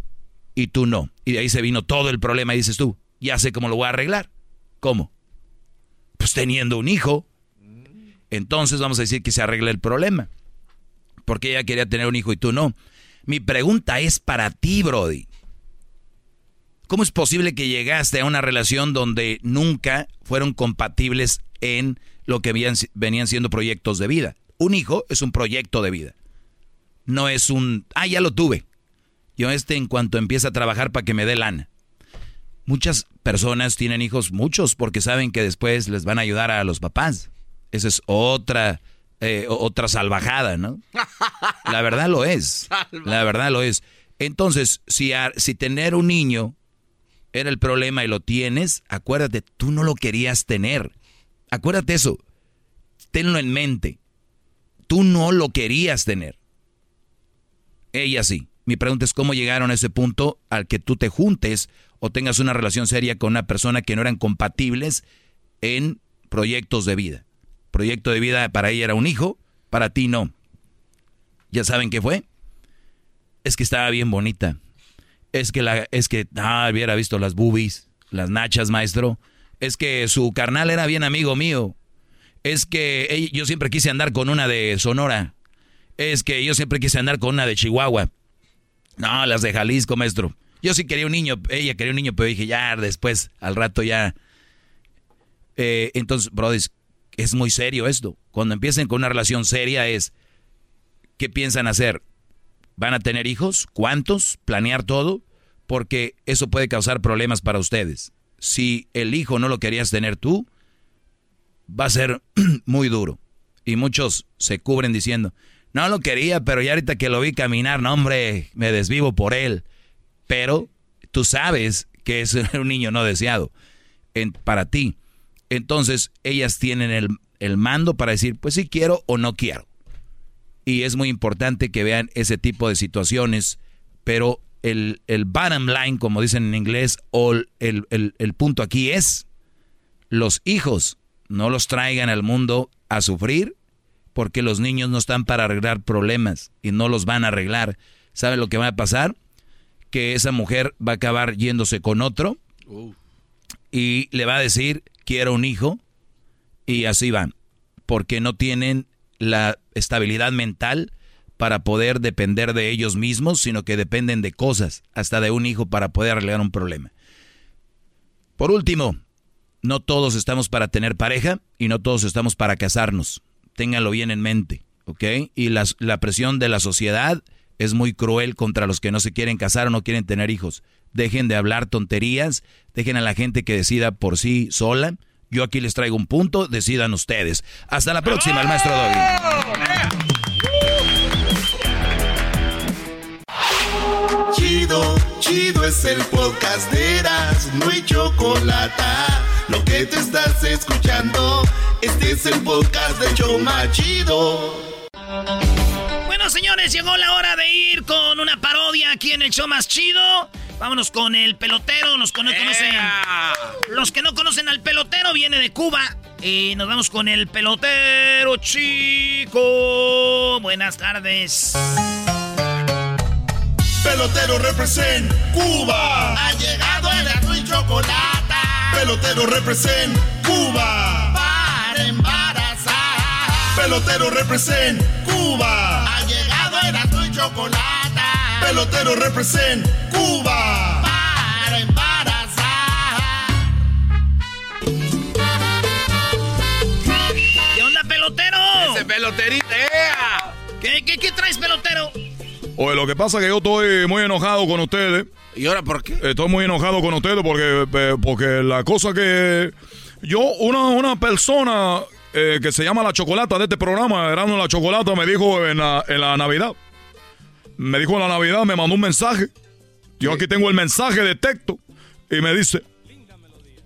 [SPEAKER 4] y tú no. Y de ahí se vino todo el problema y dices tú, ya sé cómo lo voy a arreglar. ¿Cómo? Pues teniendo un hijo. Entonces vamos a decir que se arregla el problema. Porque ella quería tener un hijo y tú no. Mi pregunta es para ti, Brody. ¿Cómo es posible que llegaste a una relación donde nunca fueron compatibles en lo que venían siendo proyectos de vida? Un hijo es un proyecto de vida. No es un, ah, ya lo tuve. Yo este en cuanto empieza a trabajar para que me dé lana. Muchas personas tienen hijos, muchos, porque saben que después les van a ayudar a los papás. Esa es otra, eh, otra salvajada, ¿no? La verdad lo es. La verdad lo es. Entonces, si, si tener un niño era el problema y lo tienes, acuérdate, tú no lo querías tener. Acuérdate eso. Tenlo en mente. Tú no lo querías tener. Ella sí. Mi pregunta es cómo llegaron a ese punto al que tú te juntes o tengas una relación seria con una persona que no eran compatibles en proyectos de vida. Proyecto de vida para ella era un hijo, para ti no. ¿Ya saben qué fue? Es que estaba bien bonita. Es que la es que ah, hubiera visto las boobies, las nachas, maestro. Es que su carnal era bien amigo mío. Es que yo siempre quise andar con una de Sonora. Es que yo siempre quise andar con una de Chihuahua. No, las de Jalisco, maestro. Yo sí quería un niño, ella quería un niño, pero dije, ya, después, al rato ya. Eh, entonces, brother, es muy serio esto. Cuando empiecen con una relación seria es, ¿qué piensan hacer? ¿Van a tener hijos? ¿Cuántos? ¿Planear todo? Porque eso puede causar problemas para ustedes. Si el hijo no lo querías tener tú, va a ser muy duro. Y muchos se cubren diciendo, no lo quería, pero ya ahorita que lo vi caminar, no hombre, me desvivo por él. Pero tú sabes que es un niño no deseado para ti. Entonces ellas tienen el, el mando para decir, pues sí quiero o no quiero. Y es muy importante que vean ese tipo de situaciones, pero el, el bottom line, como dicen en inglés, o el, el, el punto aquí es, los hijos no los traigan al mundo a sufrir porque los niños no están para arreglar problemas y no los van a arreglar. ¿Sabe lo que va a pasar? Que esa mujer va a acabar yéndose con otro y le va a decir, quiero un hijo, y así van, porque no tienen la estabilidad mental para poder depender de ellos mismos, sino que dependen de cosas, hasta de un hijo para poder arreglar un problema. Por último, no todos estamos para tener pareja y no todos estamos para casarnos ténganlo bien en mente, ¿ok? Y la, presión de la sociedad es muy cruel contra los que no se quieren casar o no quieren tener hijos. Dejen de hablar tonterías, dejen a la gente que decida por sí sola. Yo aquí les traigo un punto, decidan ustedes. Hasta la próxima, el maestro Doggy.
[SPEAKER 6] Chido, chido es el podcast de Eras, no hay chocolate. Lo que te estás escuchando. Este es el podcast de Choma Chido.
[SPEAKER 2] Bueno, señores, llegó la hora de ir con una parodia aquí en el show más chido. Vámonos con el pelotero, los que no conocen. Los que no conocen al pelotero viene de Cuba. Y nos vamos con el pelotero chico. Buenas tardes.
[SPEAKER 6] Pelotero represent Cuba. Ha llegado el azul y chocolate. Pelotero represent Cuba Pelotero represent Cuba. Ha llegado el azul y chocolate. Pelotero represent Cuba. Para embarazar.
[SPEAKER 2] ¿Qué onda, pelotero?
[SPEAKER 3] Ese peloterito.
[SPEAKER 2] ¿Qué,
[SPEAKER 11] Oye, lo que pasa es que yo estoy muy enojado con ustedes.
[SPEAKER 3] ¿Y ahora por qué?
[SPEAKER 11] Estoy muy enojado con ustedes porque, eh, porque la cosa que... Yo, una, una persona eh, que se llama La Chocolata de este programa, Erano La Chocolata, me dijo en la, en la Navidad. Me dijo en la Navidad, me mandó un mensaje. Yo aquí tengo el mensaje de texto. Y me dice,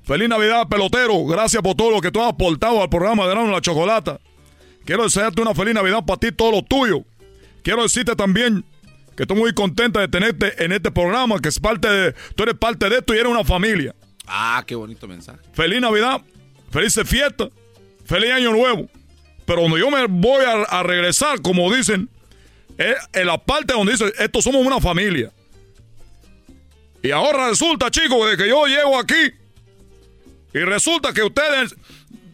[SPEAKER 11] Feliz Navidad, pelotero. Gracias por todo lo que tú has aportado al programa de Erano La Chocolata. Quiero desearte una feliz Navidad para ti todo lo tuyo. Quiero decirte también que estoy muy contenta de tenerte en este programa, que es parte de, tú eres parte de esto y eres una familia.
[SPEAKER 3] Ah, qué bonito mensaje.
[SPEAKER 11] Feliz Navidad, felices fiestas Feliz año nuevo. Pero donde yo me voy a, regresar, como dicen, es en la parte donde dice, estos somos una familia. Y ahora resulta, chicos, de que yo llego aquí y resulta que ustedes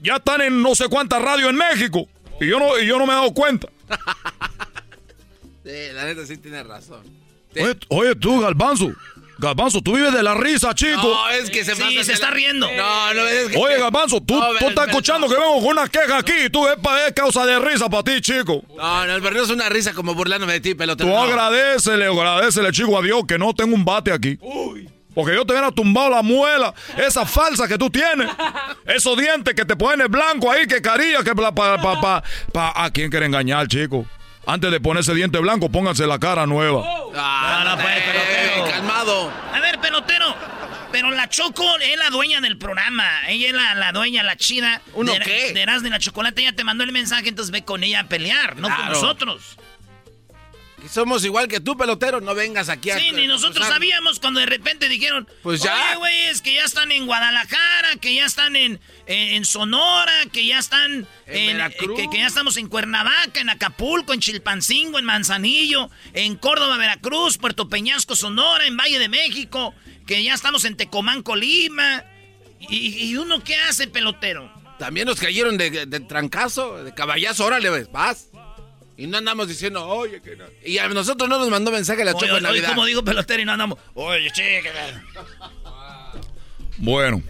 [SPEAKER 11] ya están en no sé cuántas radios en México y yo no, y yo no me he dado cuenta.
[SPEAKER 3] sí, la neta sí tiene razón.
[SPEAKER 11] Oye, oye, tú, Galbanzo, Galbanzo, tú vives de la risa, chico.
[SPEAKER 3] No, es que se
[SPEAKER 2] Sí, se está riendo.
[SPEAKER 3] No, no es que...
[SPEAKER 11] Oye, Galbanzo, tú, tú estás escuchando que vengo con una queja aquí tú es, es causa de risa para ti, chico.
[SPEAKER 3] No, no, pero no es una risa como burlándome de ti, pelotero.
[SPEAKER 11] Tú agradecele, agradecele, chico, a Dios que no tengo un bate aquí. Uy. Porque yo te hubiera tumbado la muela, esa falsa que tú tienes. Esos dientes que te ponen blanco ahí, que carilla, que pa, pa, pa, pa, ¿A quién quiere engañar, chico? Antes de ponerse diente blanco, pónganse la cara nueva.
[SPEAKER 2] Ah, no, pues, pelotero.
[SPEAKER 3] calmado.
[SPEAKER 2] A ver, pelotero. Pero la Choco es la dueña del programa. Ella es la, la dueña, la chida.
[SPEAKER 3] ¿Uno
[SPEAKER 2] de,
[SPEAKER 3] qué?
[SPEAKER 2] De y la Chocolate. Ella te mandó el mensaje, entonces ve con ella a pelear, no con nosotros.
[SPEAKER 3] Somos igual que tú, pelotero. No vengas aquí a...
[SPEAKER 2] Sí, ni nosotros sabíamos cuando de repente dijeron...
[SPEAKER 3] Pues ya.
[SPEAKER 2] Oye, güey, es que ya están en Guadalajara, que ya están en, en, Sonora, que ya están...
[SPEAKER 3] En.
[SPEAKER 2] Que, que, ya estamos en Cuernavaca, en Acapulco, en Chilpancingo, en Manzanillo, en Córdoba, Veracruz, Puerto Peñasco, Sonora, en Valle de México, que ya estamos en Tecomán, Colima. ¿Y, y uno qué hace, pelotero?
[SPEAKER 3] También nos cayeron de, de trancazo, de caballazo. Órale, vas. Y no andamos diciendo, oye, que no. Y a nosotros no nos mandó mensaje la Choco en Navidad.
[SPEAKER 2] como digo pelotero y no andamos, oye, chica.
[SPEAKER 11] Bueno.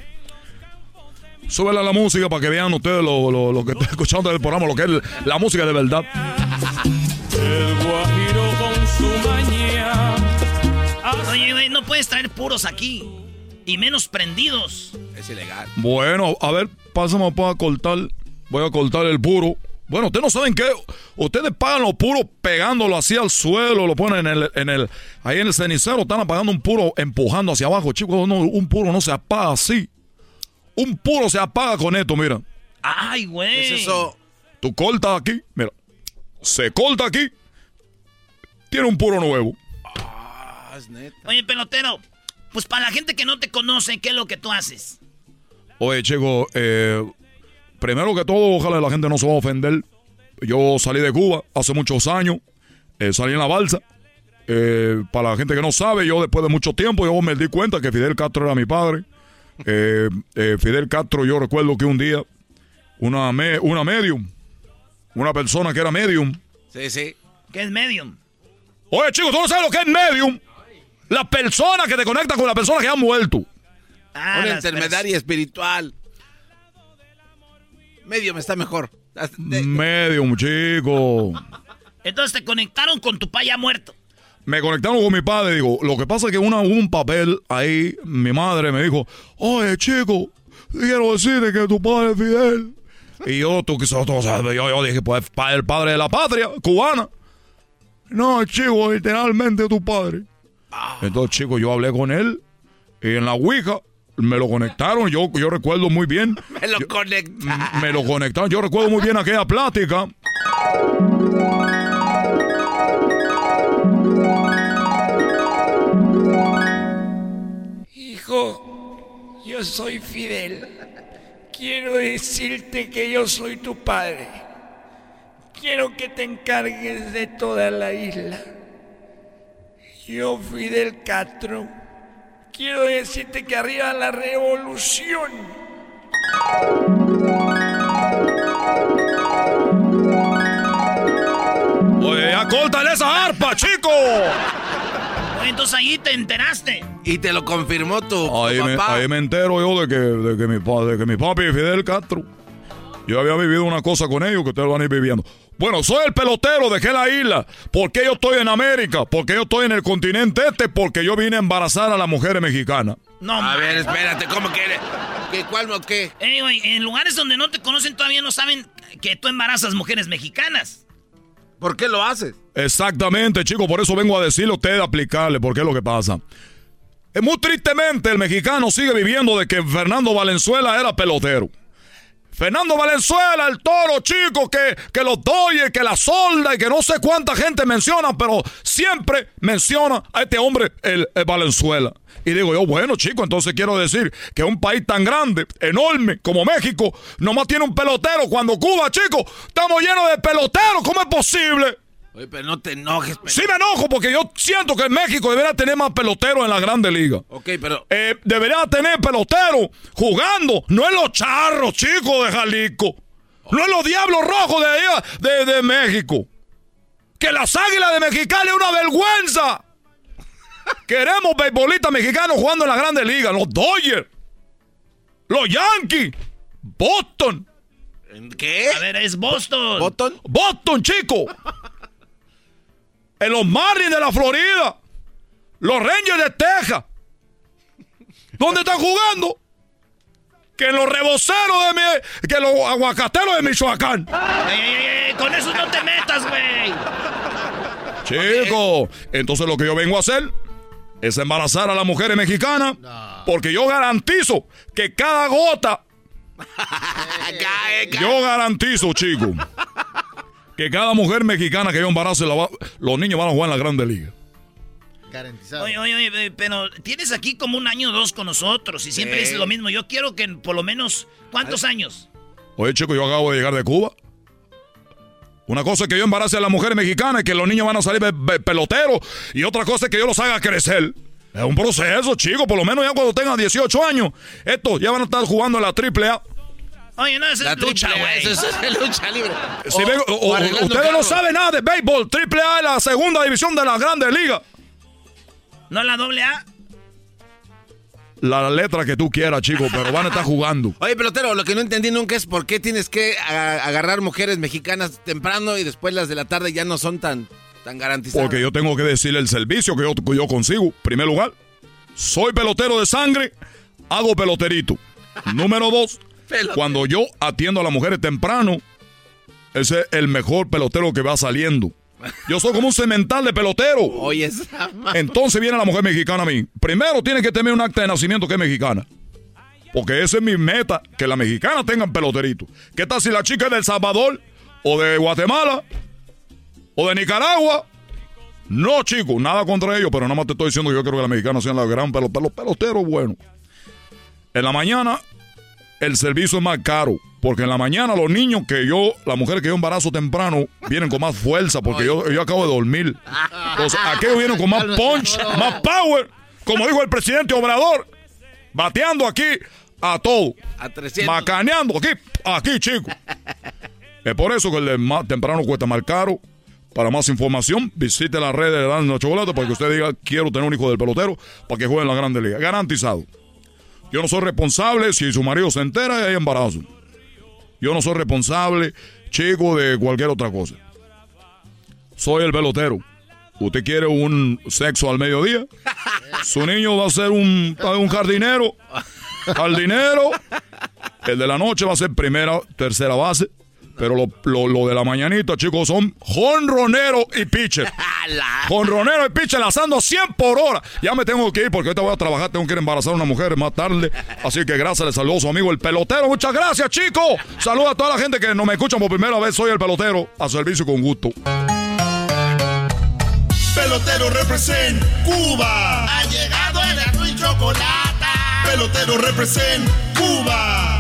[SPEAKER 11] Súbela a la música para que vean ustedes lo, lo, lo que están escuchando del programa, lo que es la música de verdad.
[SPEAKER 8] El guajiro con su maña.
[SPEAKER 2] Oye, güey, no puedes traer puros aquí. Y menos prendidos.
[SPEAKER 3] Es ilegal.
[SPEAKER 11] Bueno, a ver, pásame para cortar. Voy a cortar el puro. Bueno, ustedes no saben qué. Ustedes pagan los puros pegándolo así al suelo, lo ponen en el, en el, ahí en el cenicero, están apagando un puro empujando hacia abajo. Chicos, no, un puro no se apaga así. Un puro se apaga con esto, mira.
[SPEAKER 2] Ay, güey.
[SPEAKER 3] ¿Qué es eso?
[SPEAKER 11] Tú cortas aquí, mira. Se corta aquí. Tiene un puro nuevo.
[SPEAKER 3] Ah, es neta.
[SPEAKER 2] Oye, pelotero, pues para la gente que no te conoce, ¿qué es lo que tú haces?
[SPEAKER 11] Oye, chico, eh, primero que todo, ojalá la gente no se va a ofender. Yo salí de Cuba hace muchos años, eh, salí en la balsa. Eh, para la gente que no sabe, yo después de mucho tiempo, yo me di cuenta que Fidel Castro era mi padre. Eh, Fidel Castro, yo recuerdo que un día, una, me, una medium, una persona que era medium.
[SPEAKER 3] Sí, sí.
[SPEAKER 2] ¿Qué es medium?
[SPEAKER 11] Oye, chicos, ¿tú no sabes lo que es medium? La persona que te conecta con la persona que ha muerto.
[SPEAKER 3] Ah, una intermediaria espiritual. Medium está mejor.
[SPEAKER 11] Medium, chico.
[SPEAKER 2] Entonces te conectaron con tu pa ya muerto.
[SPEAKER 11] Me conectaron con mi padre, digo, lo que pasa es que una, un papel ahí, mi madre me dijo, oye, chico, quiero decirte que tu padre es Fidel. Y yo, tú, yo, yo dije, pues, el padre de la patria, cubana. No, chico, literalmente tu padre. Entonces, chico, yo hablé con él y en la Ouija me lo conectaron, yo, yo recuerdo muy bien.
[SPEAKER 3] me lo conectaron.
[SPEAKER 11] Me lo conectaron, yo recuerdo muy bien aquella plática.
[SPEAKER 12] Hijo, yo soy Fidel. Quiero decirte que yo soy tu padre. Quiero que te encargues de toda la isla. Yo, Fidel Castro, quiero decirte que arriba la revolución.
[SPEAKER 11] Oye, ya córtale esa arpa, chico.
[SPEAKER 2] Entonces ahí te enteraste.
[SPEAKER 3] Y te lo confirmó tu,
[SPEAKER 11] ahí
[SPEAKER 3] papá.
[SPEAKER 11] Me, ahí me entero yo de que, de que mi de que mi papi Fidel Castro. Yo había vivido una cosa con ellos que ustedes van a ir viviendo. Bueno, soy el pelotero, dejé la isla. ¿Por qué yo estoy en América? ¿Por qué yo estoy en el continente este? Porque yo vine a embarazar a las mujeres mexicanas.
[SPEAKER 2] No,
[SPEAKER 3] a ver, espérate, ¿cómo que ¿Qué, ¿Cuál o qué?
[SPEAKER 2] Ey, güey, en lugares donde no te conocen todavía no saben que tú embarazas mujeres mexicanas.
[SPEAKER 3] ¿Por qué lo haces?
[SPEAKER 11] Exactamente, chicos, por eso vengo a decirle a ustedes, aplicarle, porque es lo que pasa. Muy tristemente, el mexicano sigue viviendo de que Fernando Valenzuela era pelotero. Fernando Valenzuela, el toro, chico, que, que los doye, que la solda y que no sé cuánta gente menciona, pero siempre menciona a este hombre, el, Valenzuela. Y digo yo, bueno, chico, entonces quiero decir que un país tan grande, enorme como México, nomás tiene un pelotero. Cuando Cuba, chico, estamos llenos de peloteros. ¿Cómo es posible?
[SPEAKER 3] Oye, pero no te enojes.
[SPEAKER 11] Sí me enojo porque yo siento que México debería tener más peloteros en la Grande Liga.
[SPEAKER 3] Ok, pero...
[SPEAKER 11] Eh, debería tener peloteros jugando, no en los charros, chicos, de Jalisco. No en los diablos rojos de allá, de, de México. Que las águilas de Mexicali es una vergüenza. Queremos beisbolistas mexicanos jugando en la Grande Liga. Los Dodgers. Los Yankees. Boston.
[SPEAKER 3] ¿Qué?
[SPEAKER 2] A ver, es Boston.
[SPEAKER 3] ¿Boston?
[SPEAKER 11] Boston, chico en los Marlins de la Florida, los Rangers de Texas. ¿Dónde están jugando? Que en los reboceros de mi, que los aguacateros de Michoacán.
[SPEAKER 2] con eso no te metas, güey.
[SPEAKER 11] Chico, entonces lo que yo vengo a hacer es embarazar a las mujeres mexicanas porque yo garantizo que cada gota yo garantizo, chico, que cada mujer mexicana que yo embarace, los niños van a jugar en la Grande Liga.
[SPEAKER 2] Garantizado. Oye, oye, oye, pero tienes aquí como un año o dos con nosotros y siempre dices lo mismo. Yo quiero que por lo menos. ¿Cuántos años?
[SPEAKER 11] Oye, chico, yo acabo de llegar de Cuba. Una cosa es que yo embarace a las mujeres mexicanas y que los niños van a salir peloteros. Y otra cosa es que yo los haga crecer. Es un proceso, chico. Por lo menos ya cuando tengan 18 años, estos ya van a estar jugando en la triple A.
[SPEAKER 2] Oye, no, esa es lucha, güey. Eso
[SPEAKER 3] es lucha libre.
[SPEAKER 11] ustedes no saben nada de béisbol. Triple A es la segunda división de la Grande Liga.
[SPEAKER 2] ¿No la doble A?
[SPEAKER 11] La letra que tú quieras, chico, pero van a estar jugando.
[SPEAKER 3] Oye, pelotero, lo que no entendí nunca es por qué tienes que agarrar mujeres mexicanas temprano y después las de la tarde ya no son tan, tan garantizadas.
[SPEAKER 11] Porque yo tengo que decirle el servicio que yo, yo consigo. Primer lugar, soy pelotero de sangre, hago peloterito. Número dos, cuando yo atiendo a las mujeres temprano, ese es el mejor pelotero que va saliendo. Yo soy como un cemental de pelotero.
[SPEAKER 3] Oye,
[SPEAKER 11] Entonces viene la mujer mexicana a mí. Primero tiene que tener un acta de nacimiento que es mexicana. Porque esa es mi meta, que la mexicana tengan peloterito. ¿Qué tal si la chica es de El Salvador? ¿O de Guatemala? ¿O de Nicaragua? No, chicos, nada contra ellos, pero nada más te estoy diciendo que yo quiero que las mexicanas sean la gran pelotera. Los peloteros, bueno. En la mañana el servicio es más caro. Porque en la mañana los niños que yo, las mujeres que yo embarazo temprano, vienen con más fuerza porque yo, yo acabo de dormir. Entonces, aquellos vienen con más punch, más power. Como dijo el presidente Obrador, bateando aquí a todo.
[SPEAKER 3] A 300.
[SPEAKER 11] Macaneando aquí, aquí, chico. Es por eso que el de más temprano cuesta más caro. Para más información, visite las redes de Dando Chocolate para que usted diga, quiero tener un hijo del pelotero para que juegue en la Grande Liga. Garantizado. Yo no soy responsable si su marido se entera y hay embarazo. Yo no soy responsable, chico, de cualquier otra cosa. Soy el pelotero. ¿Usted quiere un sexo al mediodía? Su niño va a ser un, un jardinero. Jardinero. El de la noche va a ser primera, tercera base. Pero lo, de la mañanita, chicos, son jonronero y pitcher. jonronero y pitcher lanzando 100 por hora. Ya me tengo que ir porque ahorita voy a trabajar, tengo que ir a embarazar a una mujer más tarde. Así que gracias, le saludo a su amigo el pelotero. Muchas gracias, chicos. Saludos a toda la gente que no me escucha por primera vez. Soy el pelotero. A servicio con gusto.
[SPEAKER 6] Pelotero represent Cuba. Ha llegado el y chocolate. Pelotero represent Cuba.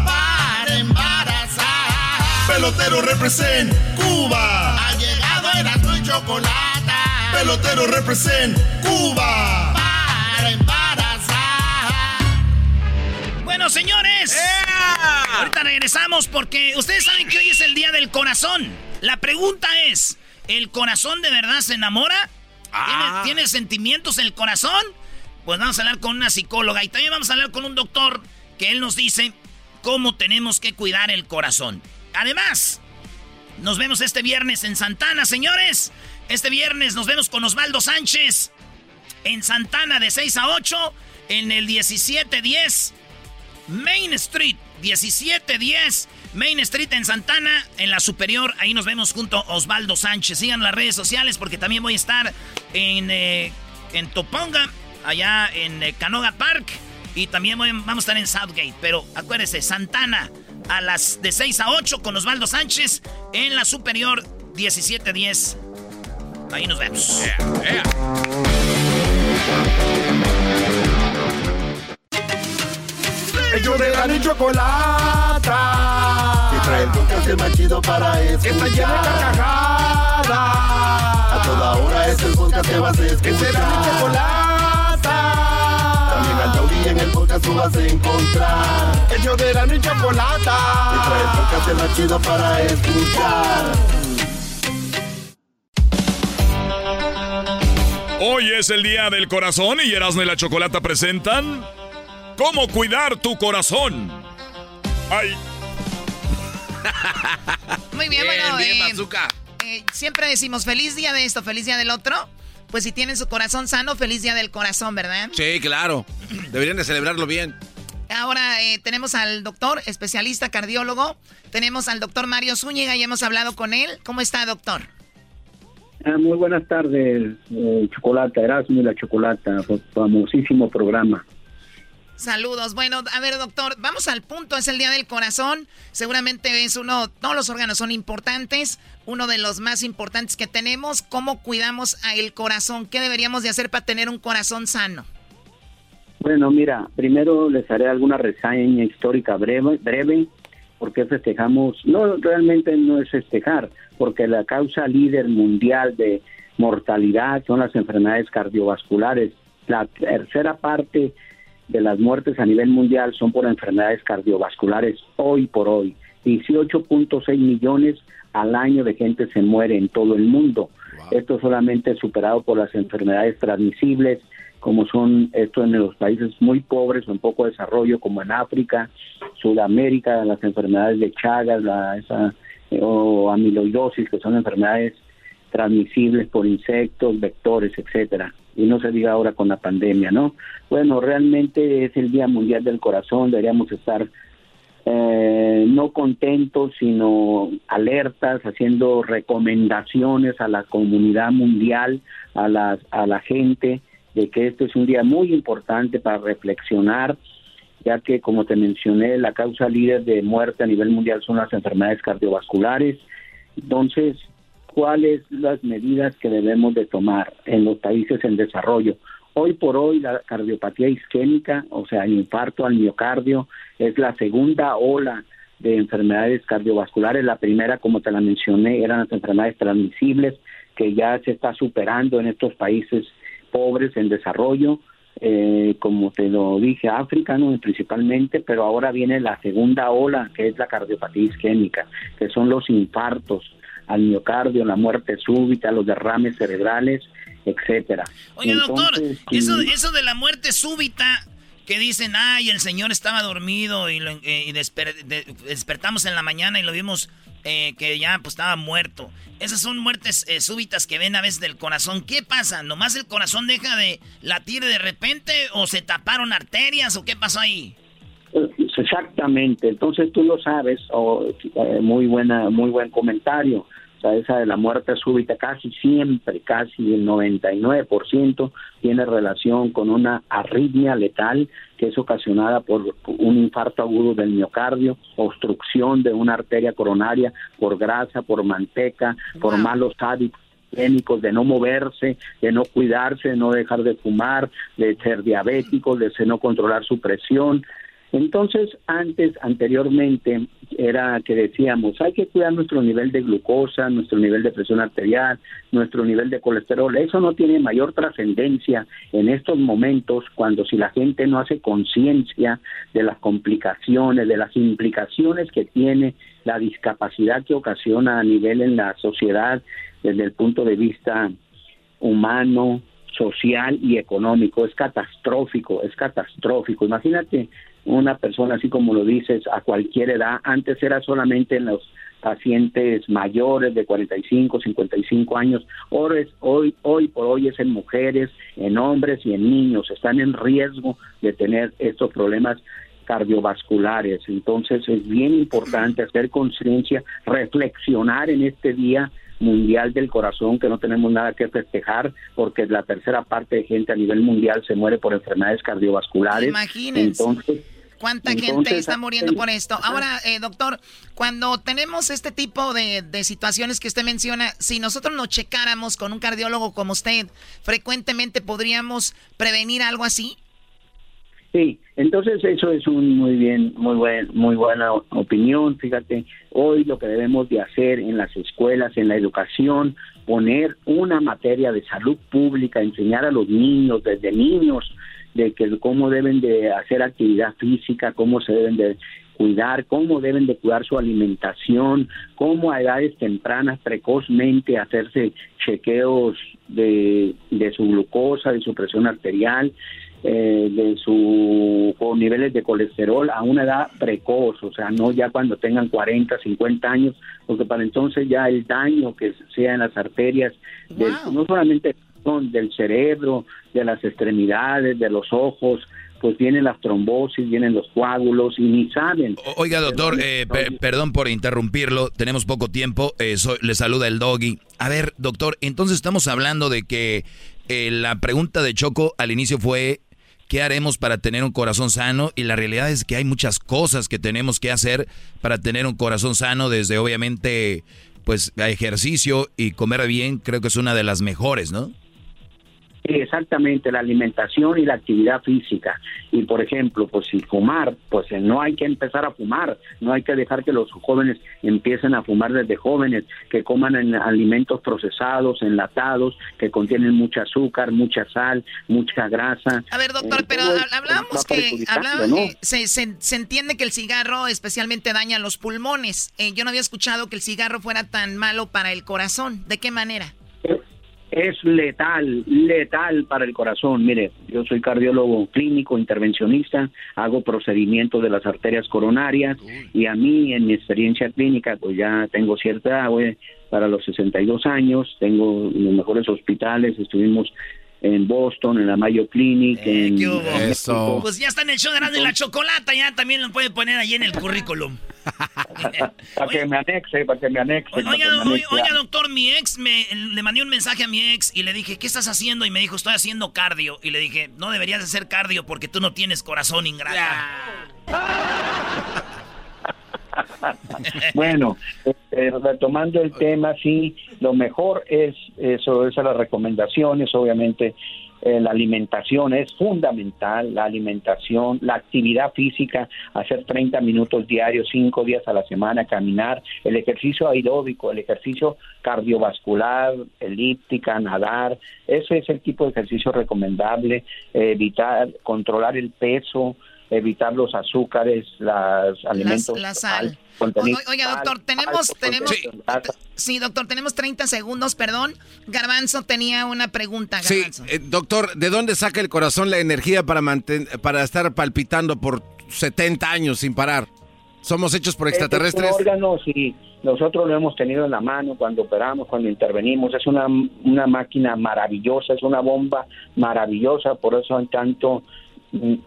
[SPEAKER 6] Pelotero represent Cuba. Ha llegado el y chocolate. Pelotero represent Cuba. Para embarazar.
[SPEAKER 2] Bueno, señores. Ahorita regresamos porque ustedes saben que hoy es el día del corazón. La pregunta es, ¿el corazón de verdad se enamora? Ah. ¿Tiene, ¿Tiene sentimientos el corazón? Pues vamos a hablar con una psicóloga y también vamos a hablar con un doctor que él nos dice cómo tenemos que cuidar el corazón. Además, nos vemos este viernes en Santana, señores. Este viernes nos vemos con Osvaldo Sánchez en Santana de 6 a 8 en el 1710 Main Street. 1710 Main Street en Santana, en la superior. Ahí nos vemos junto a Osvaldo Sánchez. Sigan las redes sociales porque también voy a estar en, eh, en Toponga, allá en eh, Canoga Park. Y también vamos a estar en Southgate. Pero acuérdense, Santana a las de 6 a 8 con Osvaldo Sánchez en la superior 1710. Ahí nos vemos.
[SPEAKER 6] Ellos de la ni chocolata. Y trae el podcast más chido para escuchar. Que está llena de carcajadas. A toda hora es el podcast que vas a escuchar. Que será mi chocolata. Taurí en el podcast tú vas a encontrar. Ellos de la ni chocolata. Y trae el podcast más chido para escuchar.
[SPEAKER 11] Hoy es el día del corazón y Erasmo y la Chocolata presentan ¿Cómo cuidar tu corazón? Ay.
[SPEAKER 2] Muy bien, bueno. eh, eh, siempre decimos feliz día de esto, feliz día del otro. Pues si tienen su corazón sano, feliz día del corazón, ¿verdad?
[SPEAKER 3] Sí, claro. Deberían de celebrarlo bien.
[SPEAKER 2] Ahora eh, tenemos al doctor, especialista cardiólogo. Tenemos al doctor Mario Zúñiga y hemos hablado con él. ¿Cómo está, doctor?
[SPEAKER 13] Ah, muy buenas tardes, eh, Chocolata, Erasmo y la Chocolata, famosísimo programa.
[SPEAKER 2] Saludos. Bueno, a ver, doctor, vamos al punto. Es el Día del Corazón. Seguramente es uno, todos los órganos son importantes. Uno de los más importantes que tenemos. ¿Cómo cuidamos el corazón? ¿Qué deberíamos de hacer para tener un corazón sano?
[SPEAKER 13] Bueno, mira, primero les haré alguna reseña histórica breve, breve porque festejamos, no, realmente no es festejar, porque la causa líder mundial de mortalidad son las enfermedades cardiovasculares. La tercera parte de las muertes a nivel mundial son por enfermedades cardiovasculares hoy por hoy. 18.6 millones al año de gente se muere en todo el mundo. Esto solamente superado por las enfermedades transmisibles, como son esto en los países muy pobres o en poco desarrollo, como en África, Sudamérica, las enfermedades de Chagas, la, esa, eh, o amiloidosis, que son enfermedades transmisibles por insectos, vectores, etcétera. Y no se diga ahora con la pandemia, ¿no? Bueno, realmente es el Día Mundial del Corazón, deberíamos estar eh, no contentos, sino alertas, haciendo recomendaciones a la comunidad mundial, a la, a la gente, de que esto es un día muy importante para reflexionar, ya que, como te mencioné, la causa líder de muerte a nivel mundial son las enfermedades cardiovasculares. Entonces, cuáles las medidas que debemos de tomar en los países en desarrollo. Hoy por hoy la cardiopatía isquémica, o sea, el infarto al miocardio, es la segunda ola de enfermedades cardiovasculares. La primera, como te la mencioné, eran las enfermedades transmisibles, que ya se está superando en estos países pobres en desarrollo, eh, como te lo dije, África ¿no? principalmente, pero ahora viene la segunda ola, que es la cardiopatía isquémica, que son los infartos al miocardio, la muerte súbita, los derrames cerebrales, etcétera.
[SPEAKER 2] Oye, doctor, eso, eso de la muerte súbita, que dicen, ay, el señor estaba dormido y, eh, despertamos en la mañana y lo vimos eh, que ya pues estaba muerto. Esas son muertes eh, súbitas que ven a veces del corazón. ¿Qué pasa? ¿Nomás el corazón deja de latir de repente o se taparon arterias o qué pasó ahí?
[SPEAKER 13] Exactamente, entonces tú lo sabes, o muy buena, muy buen comentario esa de la muerte súbita casi siempre, casi el 99% tiene relación con una arritmia letal que es ocasionada por un infarto agudo del miocardio, obstrucción de una arteria coronaria por grasa, por manteca, por malos hábitos de no moverse, de no cuidarse, de no dejar de fumar, de ser diabéticos, de no controlar su presión, entonces, antes, anteriormente, era que decíamos, hay que cuidar nuestro nivel de glucosa, nuestro nivel de presión arterial, nuestro nivel de colesterol. Eso no tiene mayor trascendencia en estos momentos cuando si la gente no hace conciencia de las complicaciones, de las implicaciones que tiene la discapacidad que ocasiona a nivel en la sociedad desde el punto de vista humano, social y económico. Es catastrófico, es catastrófico. Imagínate una persona, así como lo dices, a cualquier edad. Antes era solamente en los pacientes mayores de 45, 55 años. Hoy, hoy, hoy por hoy es en mujeres, en hombres y en niños. Están en riesgo de tener estos problemas cardiovasculares. Entonces es bien importante hacer conciencia, reflexionar en este día mundial del corazón que no tenemos nada que festejar porque la tercera parte de gente a nivel mundial se muere por enfermedades cardiovasculares.
[SPEAKER 2] Imagínense.
[SPEAKER 13] Entonces
[SPEAKER 14] ¿Cuánta gente está muriendo por esto? Ahora, eh, doctor, cuando tenemos este tipo de, de, situaciones que usted menciona, si nosotros nos checáramos con un cardiólogo como usted, frecuentemente podríamos prevenir algo así.
[SPEAKER 13] Sí, entonces eso es un muy bien, muy buen, muy buena opinión. Fíjate, hoy lo que debemos de hacer en las escuelas, en la educación, poner una materia de salud pública, enseñar a los niños desde niños de que cómo deben de hacer actividad física, cómo se deben de cuidar, cómo deben de cuidar su alimentación, cómo a edades tempranas precozmente hacerse chequeos de, de su glucosa, de su presión arterial, eh, de su con niveles de colesterol a una edad precoz, o sea, no ya cuando tengan 40, 50 años, porque para entonces ya el daño que sea en las arterias, no solamente del cerebro, de las extremidades, de los ojos, pues vienen las trombosis, vienen los coágulos y ni saben.
[SPEAKER 4] Oiga, doctor, eh, perdón por interrumpirlo, tenemos poco tiempo, eh, le saluda el doggy. A ver, doctor, entonces estamos hablando de que la pregunta de Choco al inicio fue ¿Qué haremos para tener un corazón sano? Y la realidad es que hay muchas cosas que tenemos que hacer para tener un corazón sano, desde obviamente pues ejercicio y comer bien, creo que es una de las mejores, ¿no?
[SPEAKER 13] Exactamente, la alimentación y la actividad física. Y por ejemplo, pues si fumar, pues eh, no hay que empezar a fumar, no hay que dejar que los jóvenes empiecen a fumar desde jóvenes, que coman en alimentos procesados, enlatados, que contienen mucha azúcar, mucha sal, mucha grasa.
[SPEAKER 14] A ver, doctor, eh, pero hablamos que, hablamos, se, se, entiende que el cigarro especialmente daña los pulmones. Eh, yo no había escuchado que el cigarro fuera tan malo para el corazón. ¿De qué manera?
[SPEAKER 13] Es letal, letal para el corazón. Mire, yo soy cardiólogo clínico, intervencionista, hago procedimientos de las arterias coronarias y a mí en mi experiencia clínica, pues ya tengo cierta edad, para los 62 años, tengo los mejores hospitales, estuvimos en Boston, en la Mayo Clinic, eh, en
[SPEAKER 2] Eso. Pues ya está en el show de la Chocolata, ya también lo puede poner ahí en el currículum.
[SPEAKER 13] para que me anexe, para que me anexe.
[SPEAKER 2] Oiga, doctor, mi ex, me, le mandé un mensaje a mi ex y le dije, ¿qué estás haciendo? Y me dijo, estoy haciendo cardio. Y le dije, no deberías hacer cardio porque tú no tienes corazón ingrata.
[SPEAKER 13] bueno, eh, retomando el tema, sí, lo mejor es eso, esas las recomendaciones, obviamente eh, la alimentación es fundamental, la alimentación, la actividad física, hacer 30 minutos diarios, 5 días a la semana, caminar, el ejercicio aeróbico, el ejercicio cardiovascular, elíptica, nadar, ese es el tipo de ejercicio recomendable, evitar, controlar el peso, evitar los azúcares, los alimentos.
[SPEAKER 14] La, sal. oiga, doctor, tenemos, tenemos, sí. doctor, tenemos 30 segundos, perdón. Garbanzo tenía una pregunta.
[SPEAKER 3] Garbanzo. Sí, eh, doctor, ¿de dónde saca el corazón la energía para para estar palpitando por 70 años sin parar? ¿Somos hechos por extraterrestres?
[SPEAKER 13] Es un órgano, sí. Nosotros lo hemos tenido en la mano cuando operamos, cuando intervenimos. Es una, una máquina maravillosa, es una bomba maravillosa. Por eso hay tanto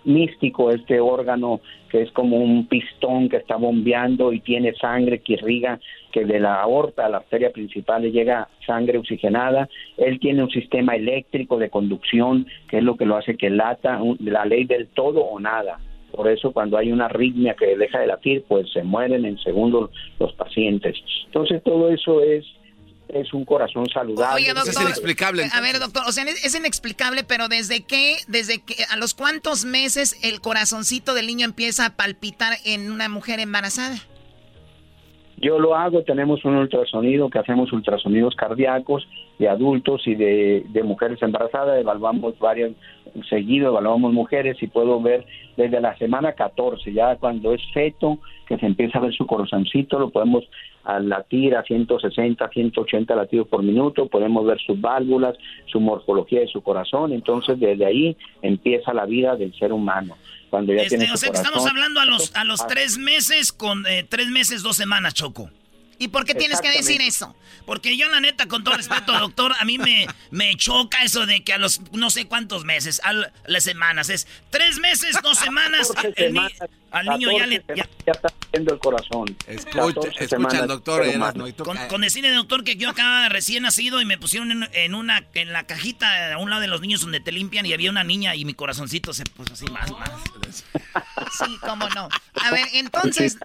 [SPEAKER 13] místico este órgano que es como un pistón que está bombeando y tiene sangre que irriga que de la aorta a la arteria principal le llega sangre oxigenada. Él tiene un sistema eléctrico de conducción que es lo que lo hace que lata la ley del todo o nada. Por eso cuando hay una arritmia que deja de latir pues se mueren en segundos los pacientes. Entonces todo eso es es un corazón saludable.
[SPEAKER 3] es inexplicable.
[SPEAKER 14] A ver, doctor, o sea, es inexplicable, pero ¿desde qué, desde que, a los cuántos meses el corazoncito del niño empieza a palpitar en una mujer embarazada?
[SPEAKER 13] Yo lo hago, tenemos un ultrasonido que hacemos ultrasonidos cardíacos de adultos y de, de mujeres embarazadas, evaluamos varios, seguido evaluamos mujeres y puedo ver desde la semana 14, ya cuando es feto, que se empieza a ver su corazoncito, lo podemos latir a 160, 180 latidos por minuto, podemos ver sus válvulas, su morfología de su corazón, entonces desde ahí empieza la vida del ser humano. Cuando ya
[SPEAKER 2] este,
[SPEAKER 13] tiene
[SPEAKER 2] o sea que estamos hablando a los, a los tres meses con eh, tres meses, dos semanas, Choco.
[SPEAKER 14] ¿Y por qué tienes que decir eso?
[SPEAKER 2] Porque yo, la neta, con todo respeto, doctor, a mí me, me choca eso de que a los no sé cuántos meses, a las semanas, es tres meses, dos semanas, al niño ya le.
[SPEAKER 13] Ya, está haciendo el corazón.
[SPEAKER 3] Escucha, doctor.
[SPEAKER 2] con, con, decirle, doctor, que yo acá recién nacido y me pusieron en, una en la cajita a un lado de los niños donde te limpian y había una niña y mi corazoncito se puso así más, más.
[SPEAKER 14] Sí, cómo no. A ver, entonces,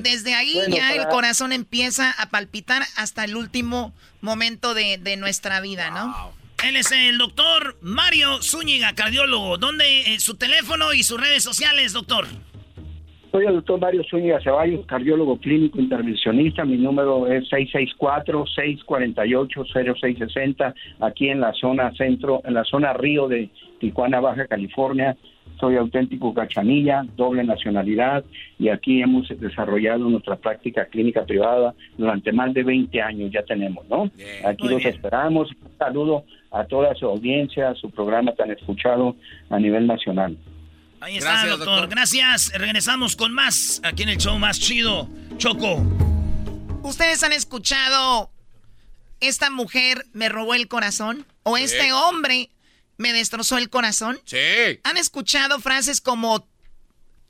[SPEAKER 14] desde ahí ya el corazón empieza a palpitar hasta el último momento de, nuestra vida, ¿no?
[SPEAKER 2] Él es el doctor Mario Zúñiga, cardiólogo. ¿Dónde eh, su teléfono y sus redes sociales, doctor?
[SPEAKER 13] Soy el doctor Mario Zúñiga Ceballos, cardiólogo clínico intervencionista. Mi número es 664-648-0660, aquí en la zona centro, en la zona río de Tijuana, Baja California. Soy auténtico cachanilla, doble nacionalidad, y aquí hemos desarrollado nuestra práctica clínica privada durante más de 20 años, ya tenemos, ¿no? aquí los esperamos. Un saludo a toda su audiencia, a su programa tan escuchado a nivel nacional.
[SPEAKER 2] Ahí está, doctor. Gracias. Regresamos con más aquí en el show más chido. Choco.
[SPEAKER 14] ¿Ustedes han escuchado esta mujer me robó el corazón? ¿O este hombre me destrozó el corazón?
[SPEAKER 3] Sí.
[SPEAKER 14] ¿Han escuchado frases como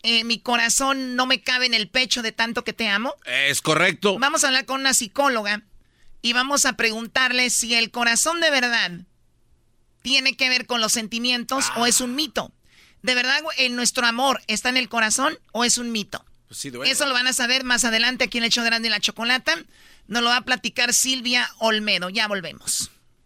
[SPEAKER 14] eh, mi corazón no me cabe en el pecho de tanto que te amo?
[SPEAKER 3] Es correcto.
[SPEAKER 14] Vamos a hablar con una psicóloga y vamos a preguntarle si el corazón de verdad tiene que ver con los sentimientos o es un mito. ¿De verdad en nuestro amor está en el corazón o es un mito? Pues Eso lo van a saber más adelante aquí en el hecho de y la Chocolata. Nos lo va a platicar Silvia Olmedo. Ya volvemos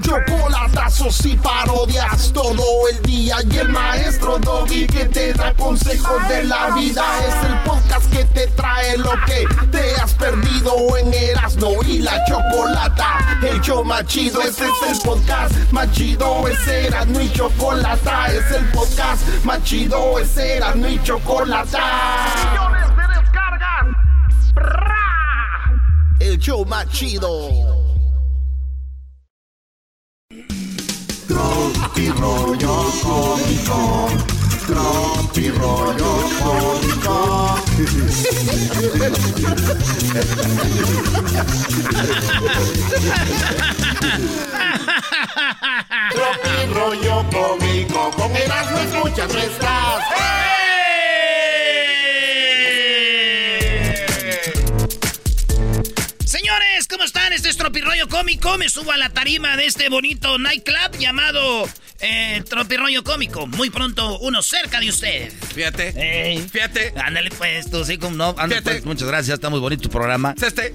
[SPEAKER 6] chocolatazos y parodias todo el día. Y el maestro Doggy que te da consejos de la vida. Es el podcast que te trae lo que te has perdido en Erasmo y la Chocolata. El show más chido, este es el podcast más chido. Es Erasmo y Chocolata. Es el podcast más chido, es Erasmo y Chocolata.
[SPEAKER 15] Millones de descargas.
[SPEAKER 6] El show más chido. Tropi rollo cómico. Tropi rollo cómico. Tropi rollo cómico. Con Erasmo escuchas nuestras.
[SPEAKER 2] Señores, Tropirroyo Cómico. Me subo a la tarima de este bonito nightclub llamado eh, Tropirroyo Cómico. Muy pronto, uno cerca de usted.
[SPEAKER 3] Fíjate. Fíjate.
[SPEAKER 2] Ándale pues, tú sí, como no. Ándale, pues, muchas gracias, está muy bonito tu programa.
[SPEAKER 3] Este.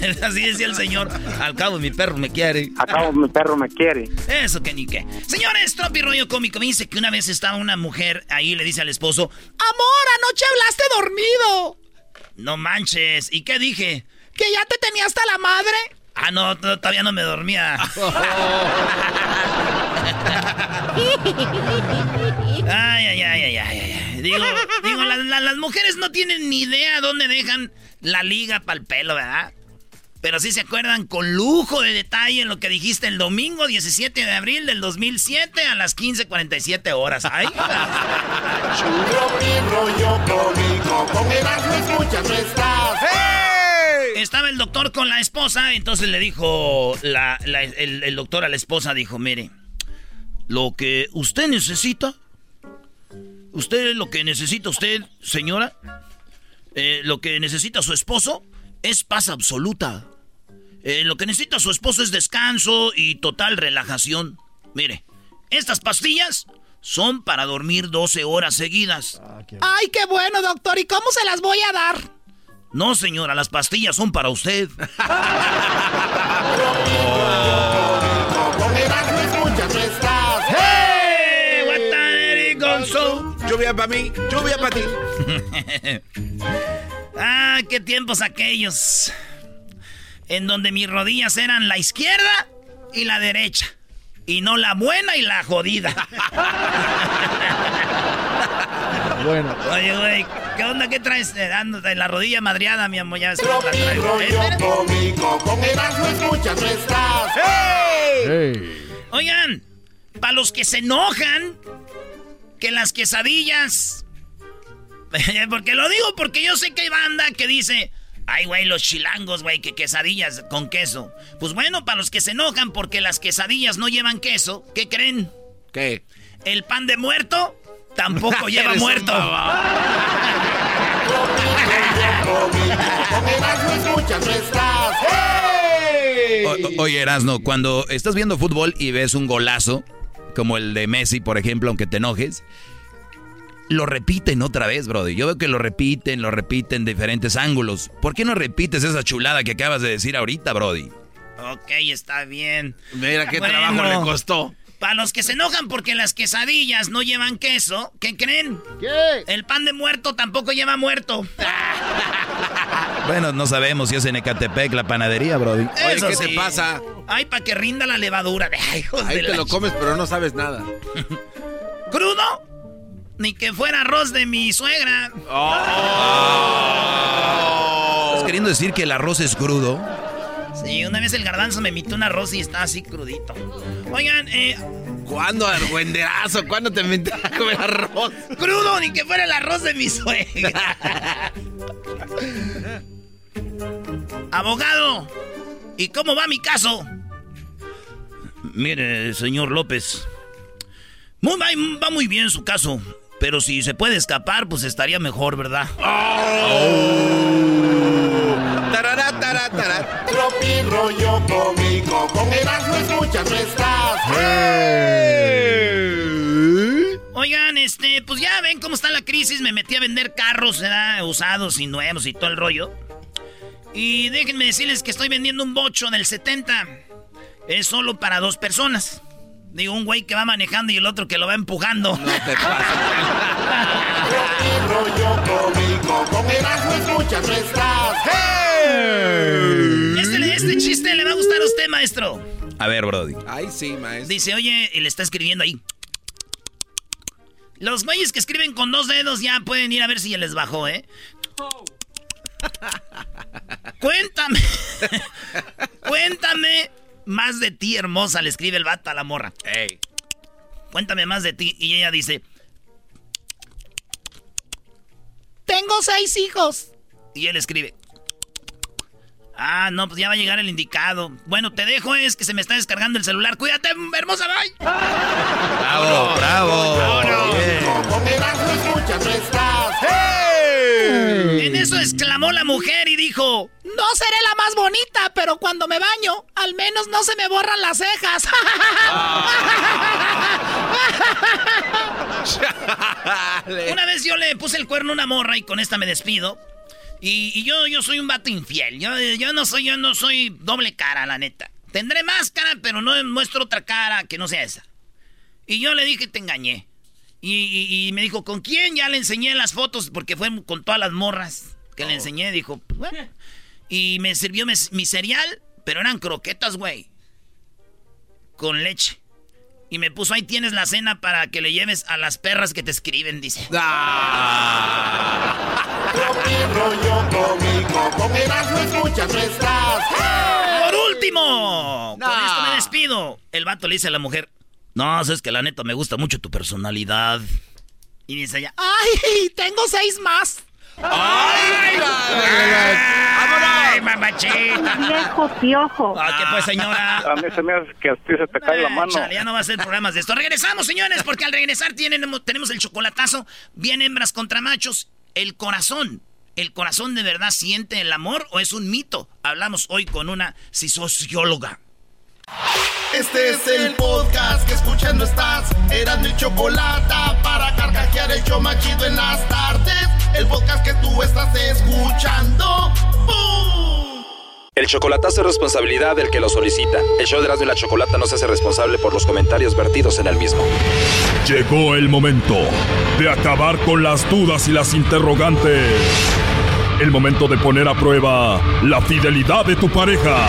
[SPEAKER 2] Así decía el señor. Al cabo mi perro me quiere.
[SPEAKER 16] Al cabo mi perro me quiere.
[SPEAKER 2] Eso que ni qué. Señores, Tropi Rollo Cómico me dice que una vez estaba una mujer ahí le dice al esposo, Amor, anoche hablaste dormido. No manches. ¿Y qué dije? ¿Que ya te tenía hasta la madre? Ah, no, todavía no me dormía. ay, ay, ay, ay, ay, Digo, digo las mujeres no tienen ni idea dónde dejan la liga para el pelo, ¿verdad? Pero sí se acuerdan con lujo de detalle lo que dijiste el domingo 17 de abril del 2007 a las 15.47 horas. ¡Ay! Estaba el doctor con la esposa, entonces le dijo el, doctor a la esposa, dijo, mire, lo que usted necesita, usted lo que necesita usted, señora, eh, lo que necesita su esposo es paz absoluta. Eh, lo que necesita su esposo es descanso y total relajación. Mire, estas pastillas son para dormir 12 horas seguidas.
[SPEAKER 14] Ay, qué bueno, doctor. ¿Y cómo se las voy a dar?
[SPEAKER 2] No, señora, las pastillas son para usted.
[SPEAKER 6] ¡Hey!
[SPEAKER 3] Lluvia para mí, lluvia para ti.
[SPEAKER 2] ah, qué tiempos aquellos. En donde mis rodillas eran la izquierda y la derecha. Y no la buena y la jodida.
[SPEAKER 5] bueno.
[SPEAKER 2] Oye, güey, ¿qué onda? ¿Qué traes? Eh, dándote la rodilla madreada, mi amor. Ya ves cómo la traigo.
[SPEAKER 6] rollo
[SPEAKER 2] Eh, espera.
[SPEAKER 6] cómico, con Erasmo escuchas, no estás. ¡Hey!
[SPEAKER 2] Oigan, para los que se enojan, que las quesadillas. porque lo digo porque yo sé que hay banda que dice. Ay, güey, los chilangos, güey, que quesadillas con queso. Pues bueno, para los que se enojan porque las quesadillas no llevan queso, ¿qué creen?
[SPEAKER 3] ¿Qué?
[SPEAKER 2] El pan de muerto tampoco lleva muerto.
[SPEAKER 4] Oye, Erasno, cuando estás viendo fútbol y ves un golazo, como el de Messi, por ejemplo, aunque te enojes, lo repiten otra vez, Brody. Yo veo que lo repiten, lo repiten de diferentes ángulos. ¿Por qué no repites esa chulada que acabas de decir ahorita, Brody?
[SPEAKER 2] Ok, está bien.
[SPEAKER 3] Mira qué
[SPEAKER 2] Bueno.
[SPEAKER 3] trabajo le costó.
[SPEAKER 2] Para los que se enojan porque las quesadillas no llevan queso, ¿qué creen?
[SPEAKER 5] ¿Qué?
[SPEAKER 2] El pan de muerto tampoco lleva muerto.
[SPEAKER 4] Bueno, no sabemos si es en Ecatepec la panadería, Brody.
[SPEAKER 3] Oye,
[SPEAKER 2] Eso
[SPEAKER 3] ¿qué
[SPEAKER 2] sí.
[SPEAKER 3] te pasa?
[SPEAKER 2] Ay, para que rinda la levadura. Ay, hijos
[SPEAKER 3] Ahí
[SPEAKER 2] de
[SPEAKER 3] te
[SPEAKER 2] la
[SPEAKER 3] lo comes, pero no sabes nada.
[SPEAKER 2] ¿Crudo? Ni que fuera arroz de mi suegra.
[SPEAKER 4] ¿Estás queriendo decir que el arroz es crudo?
[SPEAKER 2] Sí, una vez el garbanzo me metió un arroz y estaba así crudito. Oigan, eh,
[SPEAKER 3] ¿Cuándo, argüenderazo? ¿Cuándo te metiste a comer arroz?
[SPEAKER 2] crudo, ni que fuera el arroz de mi suegra. Abogado, ¿y cómo va mi caso? Mire, señor López, muy, va, va muy bien su caso, pero si se puede escapar, pues estaría mejor, ¿verdad?
[SPEAKER 3] Tarará,
[SPEAKER 6] Tropi rollo cómico, con Erasmo escuchas, no estás.
[SPEAKER 2] Oigan, este, pues ya ven cómo está la crisis. Me metí a vender carros, ¿verdad? Usados y nuevos y todo el rollo. Y déjenme decirles que estoy vendiendo un bocho del 70. Es solo para dos personas. Digo, un güey que va manejando y el otro que lo va empujando.
[SPEAKER 3] No te pases.
[SPEAKER 6] Rollo cómico, con Erasmo escuchas, no estás.
[SPEAKER 2] Este, este chiste le va a gustar a usted, maestro.
[SPEAKER 4] A ver, Brody.
[SPEAKER 3] Ay, sí, maestro.
[SPEAKER 2] Dice, oye, y le está escribiendo ahí. Los güeyes que escriben con dos dedos ya pueden ir a ver si ya les bajó, ¿eh? Cuéntame. Cuéntame más de ti, hermosa, le escribe el vato a la morra.
[SPEAKER 3] Ey.
[SPEAKER 2] Cuéntame más de ti. Y ella dice... Tengo seis hijos. Y él escribe... Ah, no, pues ya va a llegar el indicado. Bueno, te dejo, es que se me está descargando el celular. Cuídate, hermosa, bye.
[SPEAKER 4] Bravo, bravo.
[SPEAKER 2] En eso exclamó la mujer y dijo: No seré la más bonita, pero cuando me baño, al menos no se me borran las cejas. una vez yo le puse el cuerno a una morra y con esta me despido. Y, y yo, yo soy un vato infiel. Yo, yo no soy, yo no soy doble cara, la neta. Tendré máscara, pero no muestro otra cara que no sea esa. Y yo le dije, te engañé. Y, y- y me dijo, ¿con quién? Ya le enseñé las fotos porque fue con todas las morras que le enseñé. Dijo, "Pues, bueno". Y me sirvió mi cereal, pero eran croquetas, güey. Con leche. Y me puso, ahí tienes la cena para que le lleves a las perras que te escriben, dice.
[SPEAKER 6] Estás.
[SPEAKER 2] Por último, con esto me despido. El vato le dice a la mujer, no, es que la neta me gusta mucho tu personalidad. Y dice ella, ¡ay, tengo seis más! ¡Ay, ¡Ay, mamachita!
[SPEAKER 17] Viejo piojo.
[SPEAKER 2] Ah, ¿qué pues, señora?
[SPEAKER 17] A mí se me hace que a ti se te cae la mano.
[SPEAKER 2] chale, ya no va a ser programas de esto. Regresamos, señores, porque al regresar tienen- tenemos el chocolatazo. Bien hembras contra machos. El corazón. ¿El corazón de verdad siente el amor o es un mito? Hablamos hoy con una socióloga.
[SPEAKER 6] Este es el podcast que escuchando estás. Eran mi chocolate para carcajear el yo machido en las tardes. El podcast que tú estás escuchando. ¡Bum!
[SPEAKER 10] El chocolatazo es responsabilidad del que lo solicita. El show de Erasmo y la Chocolata no se hace responsable por los comentarios vertidos en el mismo.
[SPEAKER 11] Llegó el momento de acabar con las dudas y las interrogantes. El momento de poner a prueba la fidelidad de tu pareja.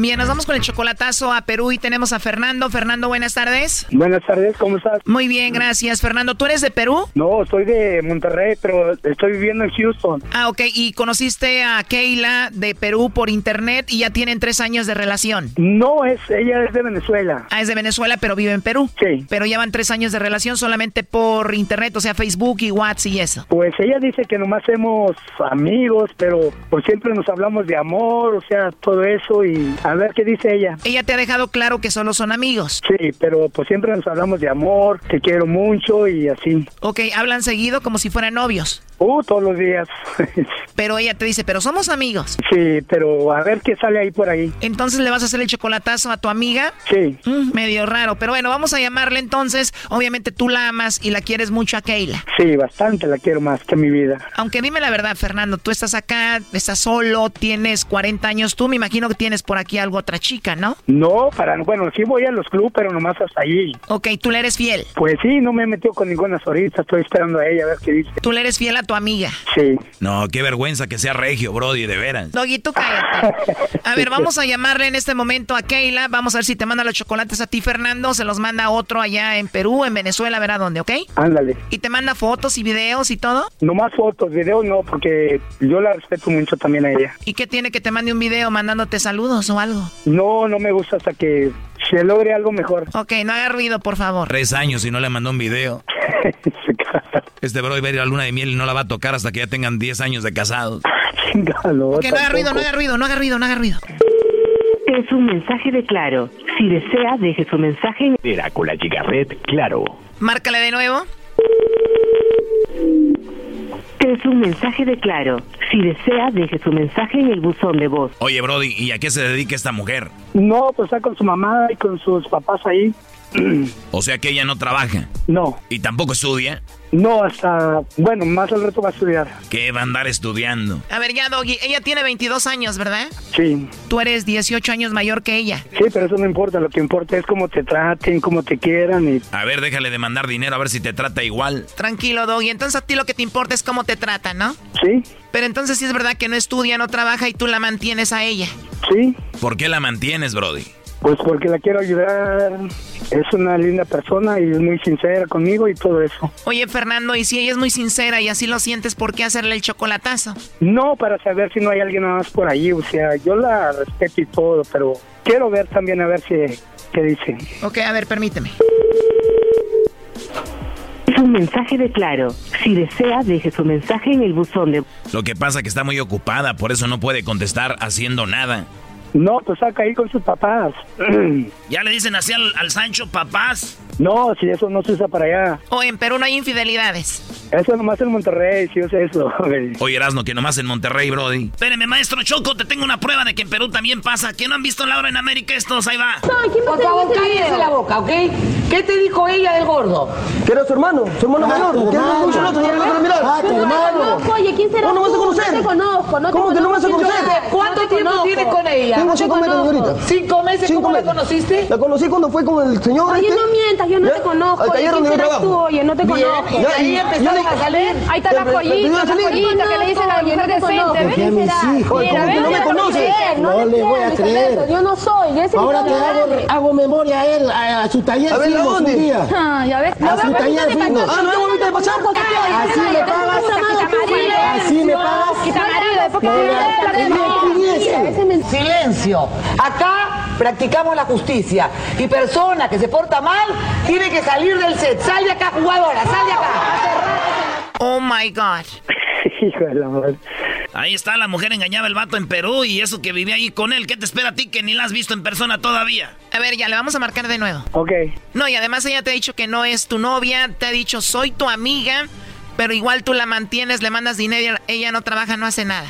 [SPEAKER 14] Bien, nos vamos con el chocolatazo a Perú y tenemos a Fernando. Fernando, buenas tardes.
[SPEAKER 18] Buenas tardes, ¿cómo estás?
[SPEAKER 14] Muy bien, gracias. Fernando, ¿tú eres de Perú?
[SPEAKER 18] No, soy de Monterrey, pero estoy viviendo en Houston.
[SPEAKER 14] Ah, ok. ¿Y conociste a Keila de Perú por internet y ya tienen tres años de relación?
[SPEAKER 18] No, es ella es de Venezuela.
[SPEAKER 14] Ah, es de Venezuela, pero vive en Perú.
[SPEAKER 18] Sí.
[SPEAKER 14] Pero ya van tres años de relación solamente por internet, o sea, Facebook y WhatsApp y eso.
[SPEAKER 18] Pues ella dice que nomás somos amigos, pero pues siempre nos hablamos de amor, o sea, todo eso y a ver qué dice ella.
[SPEAKER 14] Ella te ha dejado claro que solo son amigos.
[SPEAKER 18] Sí, pero pues siempre nos hablamos de amor, te quiero mucho y así.
[SPEAKER 14] Ok, hablan seguido como si fueran novios.
[SPEAKER 18] Uh, todos los días.
[SPEAKER 14] Pero ella te dice, pero somos amigos.
[SPEAKER 18] sí, pero a ver qué sale ahí por ahí.
[SPEAKER 14] Entonces le vas a hacer el chocolatazo a tu amiga.
[SPEAKER 18] Sí.
[SPEAKER 14] Mm, medio raro, pero bueno, vamos a llamarle entonces. Obviamente tú la amas y la quieres mucho a Keila.
[SPEAKER 18] Sí, bastante la quiero más que mi vida.
[SPEAKER 14] Aunque dime la verdad, Fernando, tú estás acá, estás solo, tienes 40 años, tú me imagino que tienes por aquí algo otra chica, ¿no?
[SPEAKER 18] No, para, bueno, sí voy a los clubes, pero nomás hasta ahí.
[SPEAKER 14] Ok, tú le eres fiel.
[SPEAKER 18] Pues sí, no me he metido con ninguna ahorita, estoy esperando a ella a ver qué dice.
[SPEAKER 14] Tú le eres fiel a tu amiga.
[SPEAKER 18] Sí.
[SPEAKER 4] No, qué vergüenza que sea regio, Brody, de veras.
[SPEAKER 14] Doggy, tú cállate. A ver, vamos a llamarle en este momento a Keila. Vamos a ver si te manda los chocolates a ti, Fernando. Se los manda otro allá en Perú, en Venezuela, a ver a dónde, ¿ok?
[SPEAKER 18] Ándale.
[SPEAKER 14] ¿Y te manda fotos y videos y todo?
[SPEAKER 18] Nomás fotos, videos no, porque yo la respeto mucho también a ella.
[SPEAKER 14] ¿Y qué tiene que te mande un video mandándote saludos o algo?
[SPEAKER 18] No, no me gusta hasta que se logre algo mejor.
[SPEAKER 14] Ok, no haga ruido, por favor.
[SPEAKER 4] Tres años y no le mandó un video. Este Brody va a ir a la luna de miel y no la va a tocar hasta que ya tengan 10 años de casados.
[SPEAKER 18] Chingalo,
[SPEAKER 14] Ok, no haga ruido, no haga ruido, no haga ruido, no haga ruido.
[SPEAKER 19] Es un mensaje de Claro. Si desea, deje su mensaje en...
[SPEAKER 20] Era con la Gigaret, claro.
[SPEAKER 14] Márcale de nuevo.
[SPEAKER 19] Es un mensaje de Claro. Si desea, deje su mensaje en el buzón de voz.
[SPEAKER 4] Oye, Brody, ¿y a qué se dedica esta mujer?
[SPEAKER 18] No, pues está con su mamá y con sus papás ahí.
[SPEAKER 4] O sea que ella no trabaja.
[SPEAKER 18] No,
[SPEAKER 4] Y tampoco estudia.
[SPEAKER 18] No, hasta, bueno, más al rato va a estudiar.
[SPEAKER 4] ¿Qué va a andar estudiando?
[SPEAKER 14] A ver, ya, Doggy, ella tiene 22 años, ¿verdad?
[SPEAKER 18] Sí,
[SPEAKER 14] Tú eres 18 años mayor que ella.
[SPEAKER 18] sí, pero eso no importa, lo que importa es cómo te traten, cómo te quieran y...
[SPEAKER 4] A ver, déjale de mandar dinero a ver si te trata igual.
[SPEAKER 14] Tranquilo, Doggy. Entonces a ti lo que te importa es cómo te tratan, ¿no?
[SPEAKER 18] Sí,
[SPEAKER 14] Pero entonces sí es verdad que no estudia, no trabaja y tú la mantienes a ella.
[SPEAKER 18] sí,
[SPEAKER 4] ¿Por qué la mantienes, Brody?
[SPEAKER 18] Pues porque la quiero ayudar, es una linda persona y es muy sincera conmigo y todo eso.
[SPEAKER 14] Oye, Fernando, y si ella es muy sincera y así lo sientes, ¿por qué hacerle el chocolatazo?
[SPEAKER 18] No para saber si no hay alguien más por ahí, o sea, yo la respeto y todo, pero quiero ver también a ver si, qué dice.
[SPEAKER 14] Ok, a ver, permíteme.
[SPEAKER 19] Es un mensaje de Claro. Si desea, deje su mensaje en el buzón de...
[SPEAKER 4] Lo que pasa que está muy ocupada, por eso no puede contestar haciendo nada.
[SPEAKER 18] No, pues saca ahí con sus papás.
[SPEAKER 2] Ya le dicen así al, al Sancho, papás.
[SPEAKER 18] No, si eso no se usa para allá.
[SPEAKER 14] O en Perú no hay infidelidades.
[SPEAKER 18] Eso nomás en Monterrey, si usa eso.
[SPEAKER 4] Oye, Erasno, que nomás en Monterrey, Brody.
[SPEAKER 2] Espéreme, maestro Choco, te tengo una prueba de que en Perú también pasa. ¿Que no han visto Laura en América estos? Ahí va.
[SPEAKER 21] Por favor, cállese la boca, ¿ok? ¿Qué te dijo ella del gordo?
[SPEAKER 22] Que era su hermano, su hermano era mucho el otro, no van a mirar.
[SPEAKER 21] Ah, tu hermano. Oye, ¿quién será
[SPEAKER 22] ¿Cómo no vas a conocer?
[SPEAKER 21] No te conozco, no te
[SPEAKER 22] ¿Cómo que no vas a conocer?
[SPEAKER 21] ¿Cuánto
[SPEAKER 22] No te
[SPEAKER 21] tiempo tienes con ella?
[SPEAKER 22] Tengo
[SPEAKER 21] No te
[SPEAKER 22] cinco meses,
[SPEAKER 21] conozco.
[SPEAKER 22] señorita.
[SPEAKER 21] ¿Cinco meses?
[SPEAKER 22] Cinco
[SPEAKER 21] ¿Cómo la conociste?
[SPEAKER 22] La conocí cuando fue con el señor.
[SPEAKER 21] Oye,
[SPEAKER 22] este.
[SPEAKER 21] no mientas, yo no
[SPEAKER 22] ¿Ya?
[SPEAKER 21] te conozco.
[SPEAKER 22] Al
[SPEAKER 21] no te
[SPEAKER 22] Bien.
[SPEAKER 21] conozco. Ahí empezaron a salir. Ahí está la joyita, la joyita que le dicen a la mujer decente.
[SPEAKER 22] Mis hijos.
[SPEAKER 21] Mira,
[SPEAKER 22] ¿Cómo que no me
[SPEAKER 21] yo
[SPEAKER 22] conoces?
[SPEAKER 21] creer,
[SPEAKER 22] No le voy a
[SPEAKER 21] creer, Yo no soy. ese
[SPEAKER 22] Ahora te hago, memoria a él, a, su taller A.
[SPEAKER 21] Ah, ya ves.
[SPEAKER 22] A su taller. Ah, ¿no me de pasar? Así me pagas. Así me pagas.
[SPEAKER 21] Silencio. Acá practicamos la justicia. Y persona que se porta mal tiene que salir del set. Sal de acá, jugadora, sal de acá.
[SPEAKER 14] Oh my God.
[SPEAKER 18] Hijo de la madre.
[SPEAKER 2] Ahí está, la mujer engañaba el vato en Perú y eso que vivía ahí con él. ¿Qué te espera a ti que ni la has visto en persona todavía?
[SPEAKER 14] A ver, ya le vamos a marcar de nuevo.
[SPEAKER 18] Ok.
[SPEAKER 14] No, y además ella te ha dicho que no es tu novia, te ha dicho soy tu amiga, pero igual tú la mantienes, le mandas dinero, ella no trabaja, no hace nada.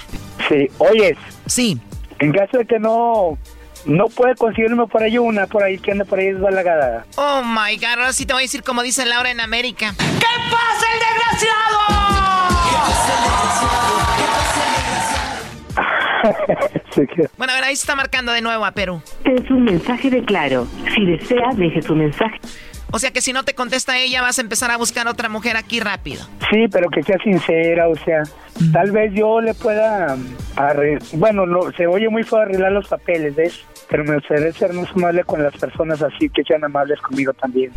[SPEAKER 18] Sí, oyes.
[SPEAKER 14] Sí.
[SPEAKER 18] En caso de que no no puede conseguirme por ahí una, por ahí que anda por ahí desbalagada.
[SPEAKER 14] Oh my god, ahora sí te voy a decir como dice Laura en América.
[SPEAKER 22] ¿Qué pasa, el
[SPEAKER 18] desgraciado?
[SPEAKER 14] bueno, a ver, ahí se está marcando de nuevo a Perú.
[SPEAKER 19] Es un mensaje de claro. Si desea, deje su mensaje.
[SPEAKER 14] O sea que si no te contesta ella, vas a empezar a buscar otra mujer aquí rápido.
[SPEAKER 18] Sí, pero que sea sincera, o sea, tal vez yo le pueda, bueno, no, se oye muy feo arreglar los papeles, ¿ves? Pero me gustaría ser más amable con las personas así, que sean amables conmigo también.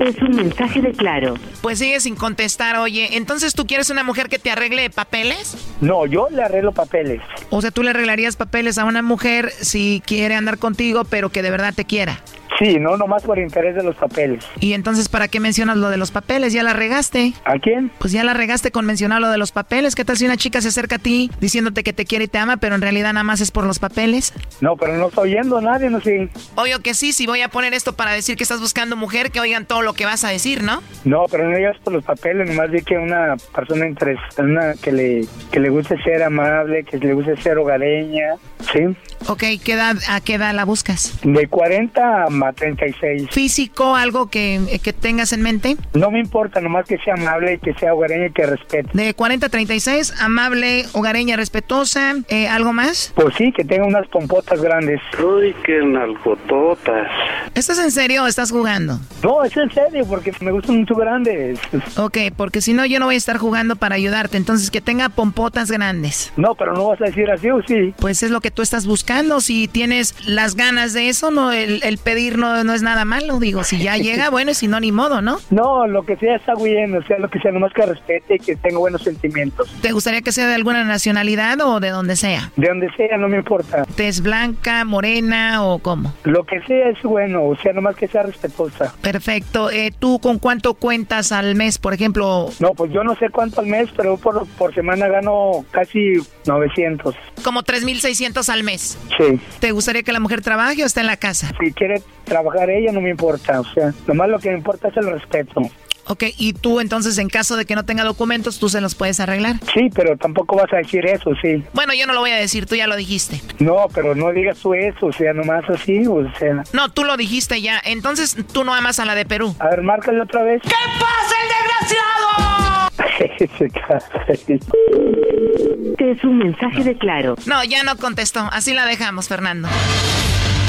[SPEAKER 19] Es un mensaje de claro.
[SPEAKER 14] Pues sigue sin contestar, oye, entonces tú quieres una mujer que te arregle papeles?
[SPEAKER 18] No, yo le arreglo papeles.
[SPEAKER 14] O sea, tú le arreglarías papeles a una mujer si quiere andar contigo, pero que de verdad te quiera.
[SPEAKER 18] Sí, no, nomás por interés de los papeles.
[SPEAKER 14] ¿Y entonces para qué mencionas lo de los papeles? ¿Ya la regaste?
[SPEAKER 18] ¿A quién?
[SPEAKER 14] Pues ya la regaste con mencionar lo de los papeles. ¿Qué tal si una chica se acerca a ti diciéndote que te quiere y te ama, pero en realidad nada más es por los papeles?
[SPEAKER 18] No, pero no estoy oyendo a nadie, no sé.
[SPEAKER 14] Obvio que sí, si voy a poner esto para decir que estás buscando mujer, que oigan todo lo que vas a decir, ¿no?
[SPEAKER 18] No, pero no digas por los papeles, nomás di que una persona interesante, que le, que le guste ser amable, que le guste ser hogareña, ¿sí?
[SPEAKER 14] Ok, ¿qué edad, ¿a qué edad la buscas?
[SPEAKER 18] De 40 a 36.
[SPEAKER 14] ¿Físico, algo que, que, tengas en mente?
[SPEAKER 18] No me importa, nomás que sea amable, que sea hogareña y que respete.
[SPEAKER 14] De 40 a 36, amable, hogareña, respetuosa, eh, ¿algo más?
[SPEAKER 18] Pues sí, que tenga unas pompotas grandes.
[SPEAKER 23] Uy, qué nalgototas.
[SPEAKER 14] ¿Estás en serio o estás jugando?
[SPEAKER 18] No, es en serio, porque me gustan mucho grandes.
[SPEAKER 14] Ok, porque si no yo no voy a estar jugando para ayudarte, entonces que tenga pompotas grandes.
[SPEAKER 18] No, pero no vas a decir así o sí.
[SPEAKER 14] Pues es lo que tú estás buscando si tienes las ganas de eso, no el, no, no, es nada malo, digo, si ya llega, bueno, y si no, ni modo, ¿no?
[SPEAKER 18] No, lo que sea está bien, o sea, lo que sea, nomás que respete y que tenga buenos sentimientos.
[SPEAKER 14] ¿Te gustaría que sea de alguna nacionalidad o de donde sea?
[SPEAKER 18] De donde sea, no me importa.
[SPEAKER 14] ¿Tez blanca, morena o cómo?
[SPEAKER 18] Lo que sea es bueno, o sea, nomás que sea respetuosa.
[SPEAKER 14] Perfecto. Eh, ¿Tú con cuánto cuentas al mes, por ejemplo?
[SPEAKER 18] No, pues yo no sé cuánto al mes, pero por, por semana gano casi 900.
[SPEAKER 14] Como 3.600 al mes.
[SPEAKER 18] Sí.
[SPEAKER 14] ¿Te gustaría que la mujer trabaje o esté en la casa?
[SPEAKER 18] Si quiere trabajar ella, no me importa. O sea, lo más lo que me importa es el respeto.
[SPEAKER 14] Ok, y tú entonces en caso de que no tenga documentos, tú se los puedes arreglar.
[SPEAKER 18] Sí, pero tampoco vas a decir eso, sí.
[SPEAKER 14] Bueno, yo no lo voy a decir, tú ya lo dijiste.
[SPEAKER 18] No, pero no digas tú eso, o sea, nomás así, o sea.
[SPEAKER 14] No, tú lo dijiste ya, entonces tú no amas a la de Perú.
[SPEAKER 18] A ver, márcale otra vez.
[SPEAKER 22] ¿Qué pasa, el
[SPEAKER 19] desgraciado? es un mensaje de claro.
[SPEAKER 14] No, ya no contestó, así la dejamos, Fernando.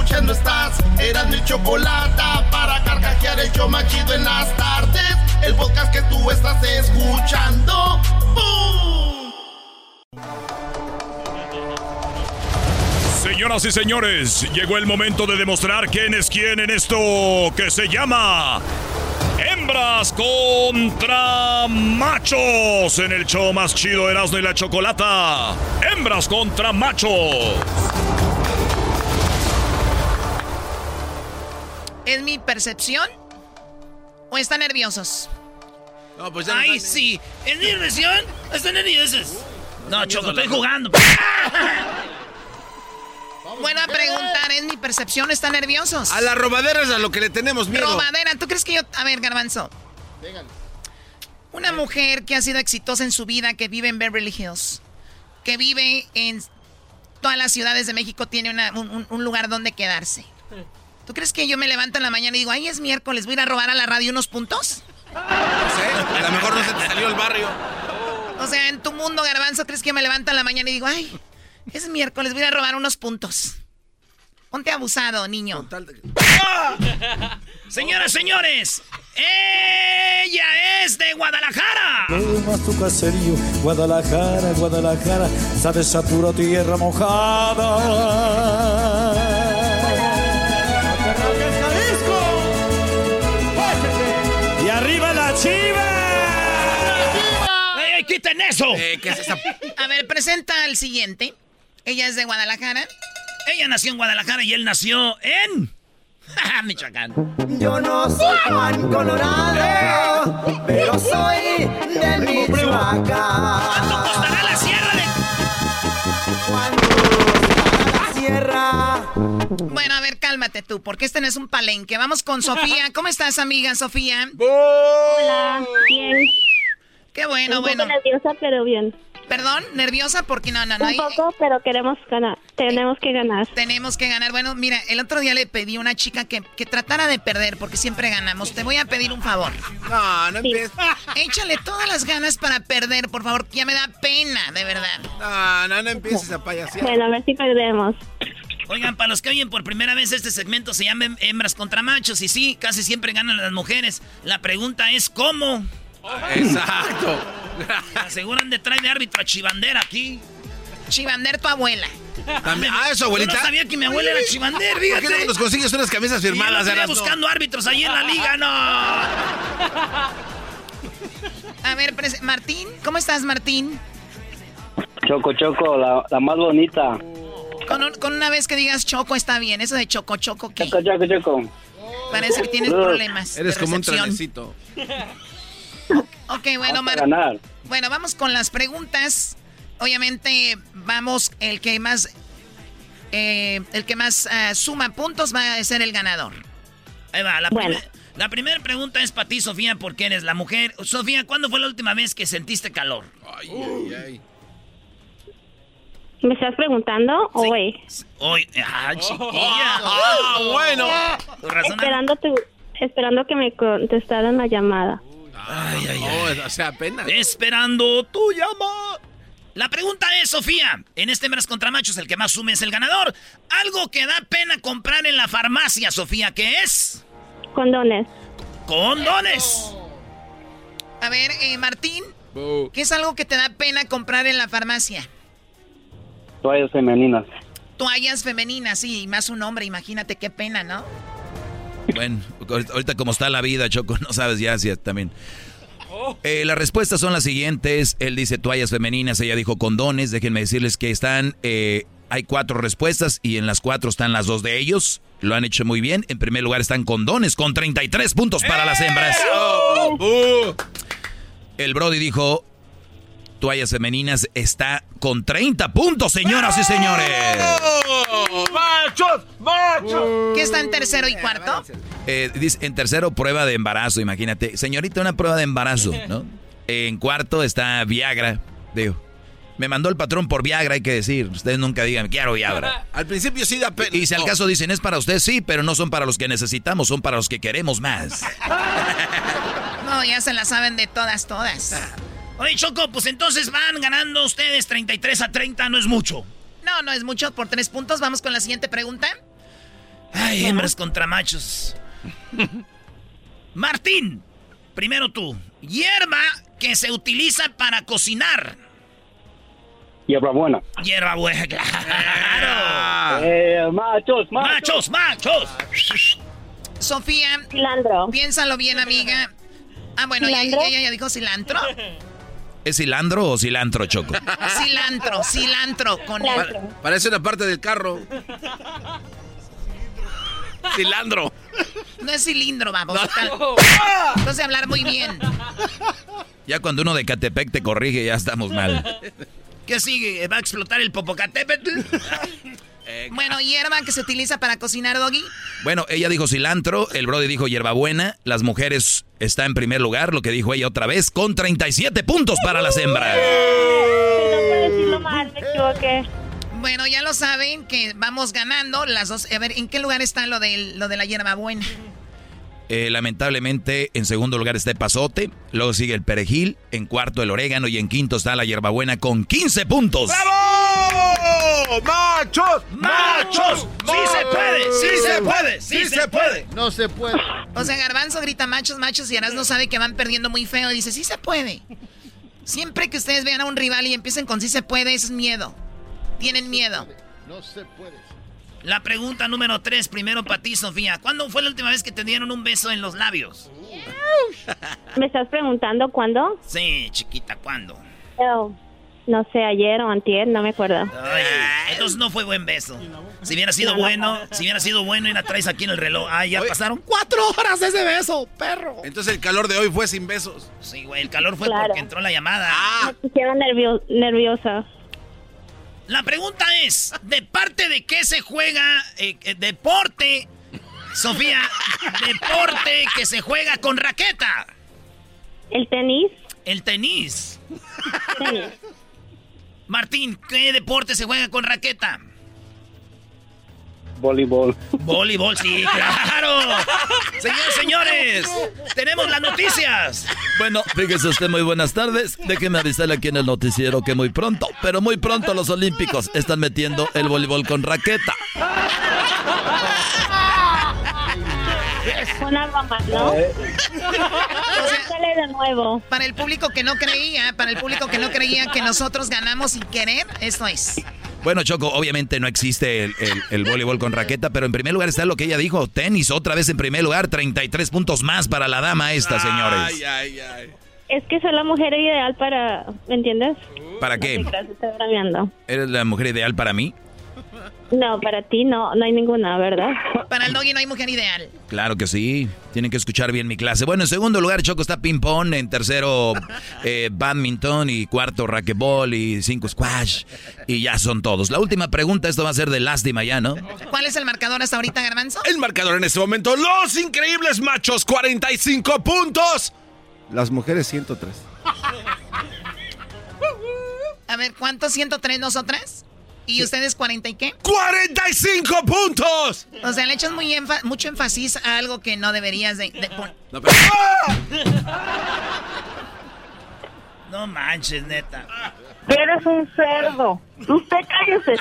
[SPEAKER 6] escuchando estás. Eran mi chocolate para carcajear el yo machido en las tardes. El podcast que tú estás escuchando. ¡Bum!
[SPEAKER 7] Señoras y señores, llegó el momento de demostrar quién es quién en esto que se llama Hembras contra machos en el show más chido Erasmo y la Chocolata. Hembras contra machos.
[SPEAKER 14] ¿Es mi percepción? ¿O están nerviosos?
[SPEAKER 2] No, pues ya Ay, sí. ¿Es mi percepción? ¿Están nerviosos? No, Choco, estoy jugando.
[SPEAKER 14] Buena preguntar, ¿es mi percepción? ¿Están nerviosos?
[SPEAKER 3] A las robaderas a lo que le tenemos miedo.
[SPEAKER 14] Robadera, ¿tú crees que yo...? A ver, Garbanzo. Una mujer que ha sido exitosa en su vida, que vive en Beverly Hills, que vive en todas las ciudades de México, tiene un, lugar donde quedarse. ¿Tú crees que yo me levanto en la mañana y digo, ay, es miércoles, voy a ir a robar a la radio unos puntos?
[SPEAKER 3] No sé, a lo mejor no se te salió el barrio.
[SPEAKER 14] O sea, en tu mundo, Garbanzo, ¿crees que me levanto en la mañana y digo, ay, es miércoles, voy a robar unos puntos. Ponte abusado, niño.
[SPEAKER 2] ¡Ah! Señoras, señores, ella es de Guadalajara.
[SPEAKER 24] más tu caserío. Guadalajara, Guadalajara, sabes a pura tierra mojada.
[SPEAKER 25] Arriba la chiva!
[SPEAKER 2] ¡Ey, ey, quiten eso!
[SPEAKER 14] A ver, presenta al siguiente. Ella es de Guadalajara.
[SPEAKER 2] Ella nació en Guadalajara y él nació en... Michoacán.
[SPEAKER 22] Yo no soy Juan Colorado, pero soy de Michoacán.
[SPEAKER 14] Bueno, a ver, cálmate tú, porque este no es un palenque. Vamos con Sofía. ¿Cómo estás, amiga Sofía?
[SPEAKER 26] Hola, bien.
[SPEAKER 14] Qué bueno,
[SPEAKER 26] Un
[SPEAKER 14] bueno.
[SPEAKER 26] poco nerviosa, pero bien.
[SPEAKER 14] Perdón, nerviosa porque no, no, no.
[SPEAKER 26] Un
[SPEAKER 14] hay-
[SPEAKER 26] poco, pero queremos ganar. Tenemos que ganar.
[SPEAKER 14] Tenemos que ganar. Bueno, mira, el otro día le pedí a una chica que, que tratara de perder porque siempre ganamos. Te voy a pedir un favor.
[SPEAKER 3] No, no empieces.
[SPEAKER 14] Échale todas las ganas para perder, por favor. Ya me da pena, de verdad.
[SPEAKER 3] No, no, no empieces a payasear.
[SPEAKER 26] Bueno, a ver si perdemos.
[SPEAKER 2] Oigan, para los que oyen por primera vez este segmento se llama Hembras contra Machos. Y sí, casi siempre ganan las mujeres. La pregunta es ¿cómo?
[SPEAKER 3] Exacto.
[SPEAKER 2] Aseguran de traer de árbitro a Chivander aquí.
[SPEAKER 14] Chivander, tu abuela.
[SPEAKER 3] También- ah, ¿eso, abuelita?
[SPEAKER 2] Yo no sabía que mi abuela era Chivander,
[SPEAKER 3] ¿Por qué no nos consigues unas camisas firmadas,
[SPEAKER 2] yo
[SPEAKER 3] Erasmo?
[SPEAKER 2] buscando árbitros ahí en la liga, no.
[SPEAKER 14] A ver, Martín, ¿cómo estás, Martín?
[SPEAKER 27] Choco, Choco, la, la más bonita.
[SPEAKER 14] Con, un- con una vez que digas choco está bien. Eso de choco, choco, ¿qué?
[SPEAKER 27] Choco, Choco, Choco.
[SPEAKER 14] Parece que tienes problemas.
[SPEAKER 3] Eres
[SPEAKER 14] de
[SPEAKER 3] como un trenecito.
[SPEAKER 14] Ok, bueno, Mar-
[SPEAKER 27] ganar.
[SPEAKER 14] Bueno, vamos con las preguntas. Obviamente, vamos, el que más. eh, el que más ah, suma puntos va a ser el ganador.
[SPEAKER 2] Ahí va, la,
[SPEAKER 14] Bueno.
[SPEAKER 2] primer- la primera pregunta es para ti, Sofía, porque eres la mujer. Sofía, ¿cuándo fue la última vez que sentiste calor?
[SPEAKER 3] Ay, ay, ay.
[SPEAKER 26] ¿Me estás preguntando? Hoy.
[SPEAKER 2] Hoy, ah, chiquilla.
[SPEAKER 3] Ah, bueno.
[SPEAKER 26] Esperando, tu, esperando que me contestaran la llamada.
[SPEAKER 2] Ay, ay,
[SPEAKER 3] ay. o sea, apenas.
[SPEAKER 2] Esperando tu llamada. La pregunta es, Sofía, en este Hembras contra Machos, el que más sume es el ganador. Algo que da pena comprar en la farmacia, Sofía, ¿qué es?
[SPEAKER 26] Condones.
[SPEAKER 2] Condones.
[SPEAKER 14] A ver, eh, Martín, ¿qué es algo que te da pena comprar en la farmacia?
[SPEAKER 27] Toallas femeninas.
[SPEAKER 14] Toallas femeninas, sí, y más un hombre, imagínate qué pena, ¿no?
[SPEAKER 4] Bueno, ahorita como está la vida, Choco, no sabes ya si también. Eh, las respuestas son las siguientes. Él dice toallas femeninas, ella dijo condones. Déjenme decirles que están, eh, hay cuatro respuestas y en las cuatro están las dos de ellos. Lo han hecho muy bien. En primer lugar están condones con 33 puntos para las hembras. El Brody dijo toallas femeninas está con 30 puntos, señoras y señores.
[SPEAKER 22] ¡Machos! ¡Machos!
[SPEAKER 14] ¿Qué está en tercero y cuarto?
[SPEAKER 4] Eh, dice, en tercero, prueba de embarazo, imagínate. Señorita, una prueba de embarazo, ¿no? En cuarto está Viagra. Digo, me mandó el patrón por Viagra, hay que decir. Ustedes nunca digan, quiero Viagra.
[SPEAKER 3] Al principio sí da pena.
[SPEAKER 4] Y si al caso dicen, es para usted, sí, pero no son para los que necesitamos, son para los que queremos más.
[SPEAKER 14] No, ya se la saben de todas, todas.
[SPEAKER 2] Oye, Choco, pues entonces van ganando ustedes 33 a 30, no es mucho.
[SPEAKER 14] No, no es mucho por tres puntos. Vamos con la siguiente pregunta.
[SPEAKER 2] Ay, hembras contra machos. Martín, primero tú. Hierba que se utiliza para cocinar.
[SPEAKER 27] Hierba buena.
[SPEAKER 2] Hierba buena, claro.
[SPEAKER 27] Eh, machos, machos.
[SPEAKER 2] Machos, machos.
[SPEAKER 14] Sofía.
[SPEAKER 26] Cilantro.
[SPEAKER 14] Piénsalo bien, amiga. Ah, bueno, ella, ella ya dijo cilantro.
[SPEAKER 4] ¿Es cilantro o cilantro, Choco?
[SPEAKER 14] Cilantro, cilantro con
[SPEAKER 3] Pa- parece una parte del carro. Cilantro.
[SPEAKER 14] No es cilindro, vamos. Entonces hablar muy bien.
[SPEAKER 4] Ya cuando uno de Catepec te corrige, ya estamos mal.
[SPEAKER 2] ¿Qué sigue? ¿Va a explotar el Popocatépetl?
[SPEAKER 14] Bueno, hierba que se utiliza para cocinar, Doggy.
[SPEAKER 4] Bueno, ella dijo cilantro, el Brody dijo hierbabuena, las mujeres está en primer lugar, lo que dijo ella otra vez, con 37 puntos para las hembras.
[SPEAKER 26] Me equivoqué.
[SPEAKER 14] Bueno, ya lo saben que vamos ganando las dos. A ver, ¿en qué lugar está lo de, lo de la hierba buena?
[SPEAKER 4] Eh, lamentablemente, en segundo lugar está el pasote, luego sigue el perejil, en cuarto el orégano y en quinto está la hierbabuena con 15 puntos.
[SPEAKER 6] ¡Bravo! ¡Machos!
[SPEAKER 2] ¡Machos! ¡Sí se puede! ¡Sí se puede! ¡Sí se puede!
[SPEAKER 5] No se puede.
[SPEAKER 14] O sea, Garbanzo grita machos, machos y Aras no sabe que van perdiendo muy feo y dice, sí se puede. Siempre que ustedes vean a un rival y empiecen con si se puede, eso es miedo. Tienen miedo.
[SPEAKER 5] No se puede.
[SPEAKER 2] La pregunta número tres, primero para ti, Sofía. ¿Cuándo fue la última vez que te dieron un beso en los labios?
[SPEAKER 26] ¿Me estás preguntando cuándo?
[SPEAKER 2] Sí, chiquita, ¿cuándo?
[SPEAKER 26] Oh, no sé, ayer o antier, no me acuerdo.
[SPEAKER 2] Ay, entonces no fue buen beso. Si hubiera sido bueno, si hubiera sido bueno y la traes aquí en el reloj. Ah, ya pasaron cuatro horas de ese beso, perro.
[SPEAKER 3] Entonces el calor de hoy fue sin besos.
[SPEAKER 2] Sí, güey, el calor fue
[SPEAKER 26] Claro.
[SPEAKER 2] porque entró la llamada.
[SPEAKER 26] Me pusieron nervio- nerviosa.
[SPEAKER 2] La pregunta es, ¿de parte de qué se juega eh, eh, deporte, Sofía, deporte que se juega con raqueta?
[SPEAKER 26] ¿El tenis?
[SPEAKER 2] El tenis.
[SPEAKER 26] Tenis.
[SPEAKER 2] Martín, ¿qué deporte se juega con raqueta?
[SPEAKER 27] Voleibol.
[SPEAKER 2] Voleibol, sí, claro. Señores, señores, tenemos las noticias.
[SPEAKER 28] Bueno, fíjese usted, muy buenas tardes. Déjeme avisarle aquí en el noticiero que muy pronto, pero muy pronto los Olímpicos están metiendo el voleibol con raqueta.
[SPEAKER 26] Una broma, ¿no? Sale de nuevo.
[SPEAKER 14] Para el público que no creía, para el público que no creía que nosotros ganamos sin querer, esto es.
[SPEAKER 4] Bueno, Choco, obviamente no existe el, el- el voleibol con raqueta, pero en primer lugar está lo que ella dijo, tenis, otra vez en primer lugar, 33 puntos más para la dama esta, señores.
[SPEAKER 3] Ay, ay, ay.
[SPEAKER 26] Es que soy la mujer ideal para, ¿me entiendes?
[SPEAKER 4] ¿Para qué?
[SPEAKER 26] Gracias, estoy bromeando.
[SPEAKER 4] ¿Eres la mujer ideal para mí?
[SPEAKER 26] No, para ti no, no hay ninguna, ¿verdad?
[SPEAKER 14] Para el doggy no hay mujer ideal.
[SPEAKER 4] Claro que sí, tienen que escuchar bien mi clase. Bueno, en segundo lugar, Choco está ping-pong, en tercero, eh, badminton, y cuarto, racquetball, y cinco, squash, y ya son todos. La última pregunta, esto va a ser de lástima ya, ¿no?
[SPEAKER 14] ¿Cuál es el marcador hasta ahorita, Garbanzo?
[SPEAKER 3] El marcador en este momento, los increíbles machos, 45 puntos. Las mujeres, 103.
[SPEAKER 14] A ver, ¿cuántos 103 nosotras? ¿Y ustedes 40 y qué?
[SPEAKER 3] ¡45 puntos!
[SPEAKER 14] O sea, le echas muy enfa- mucho énfasis a algo que no deberías de... de pon-
[SPEAKER 3] No, pero-
[SPEAKER 2] No manches, neta.
[SPEAKER 17] Eres un cerdo. Usted cállese.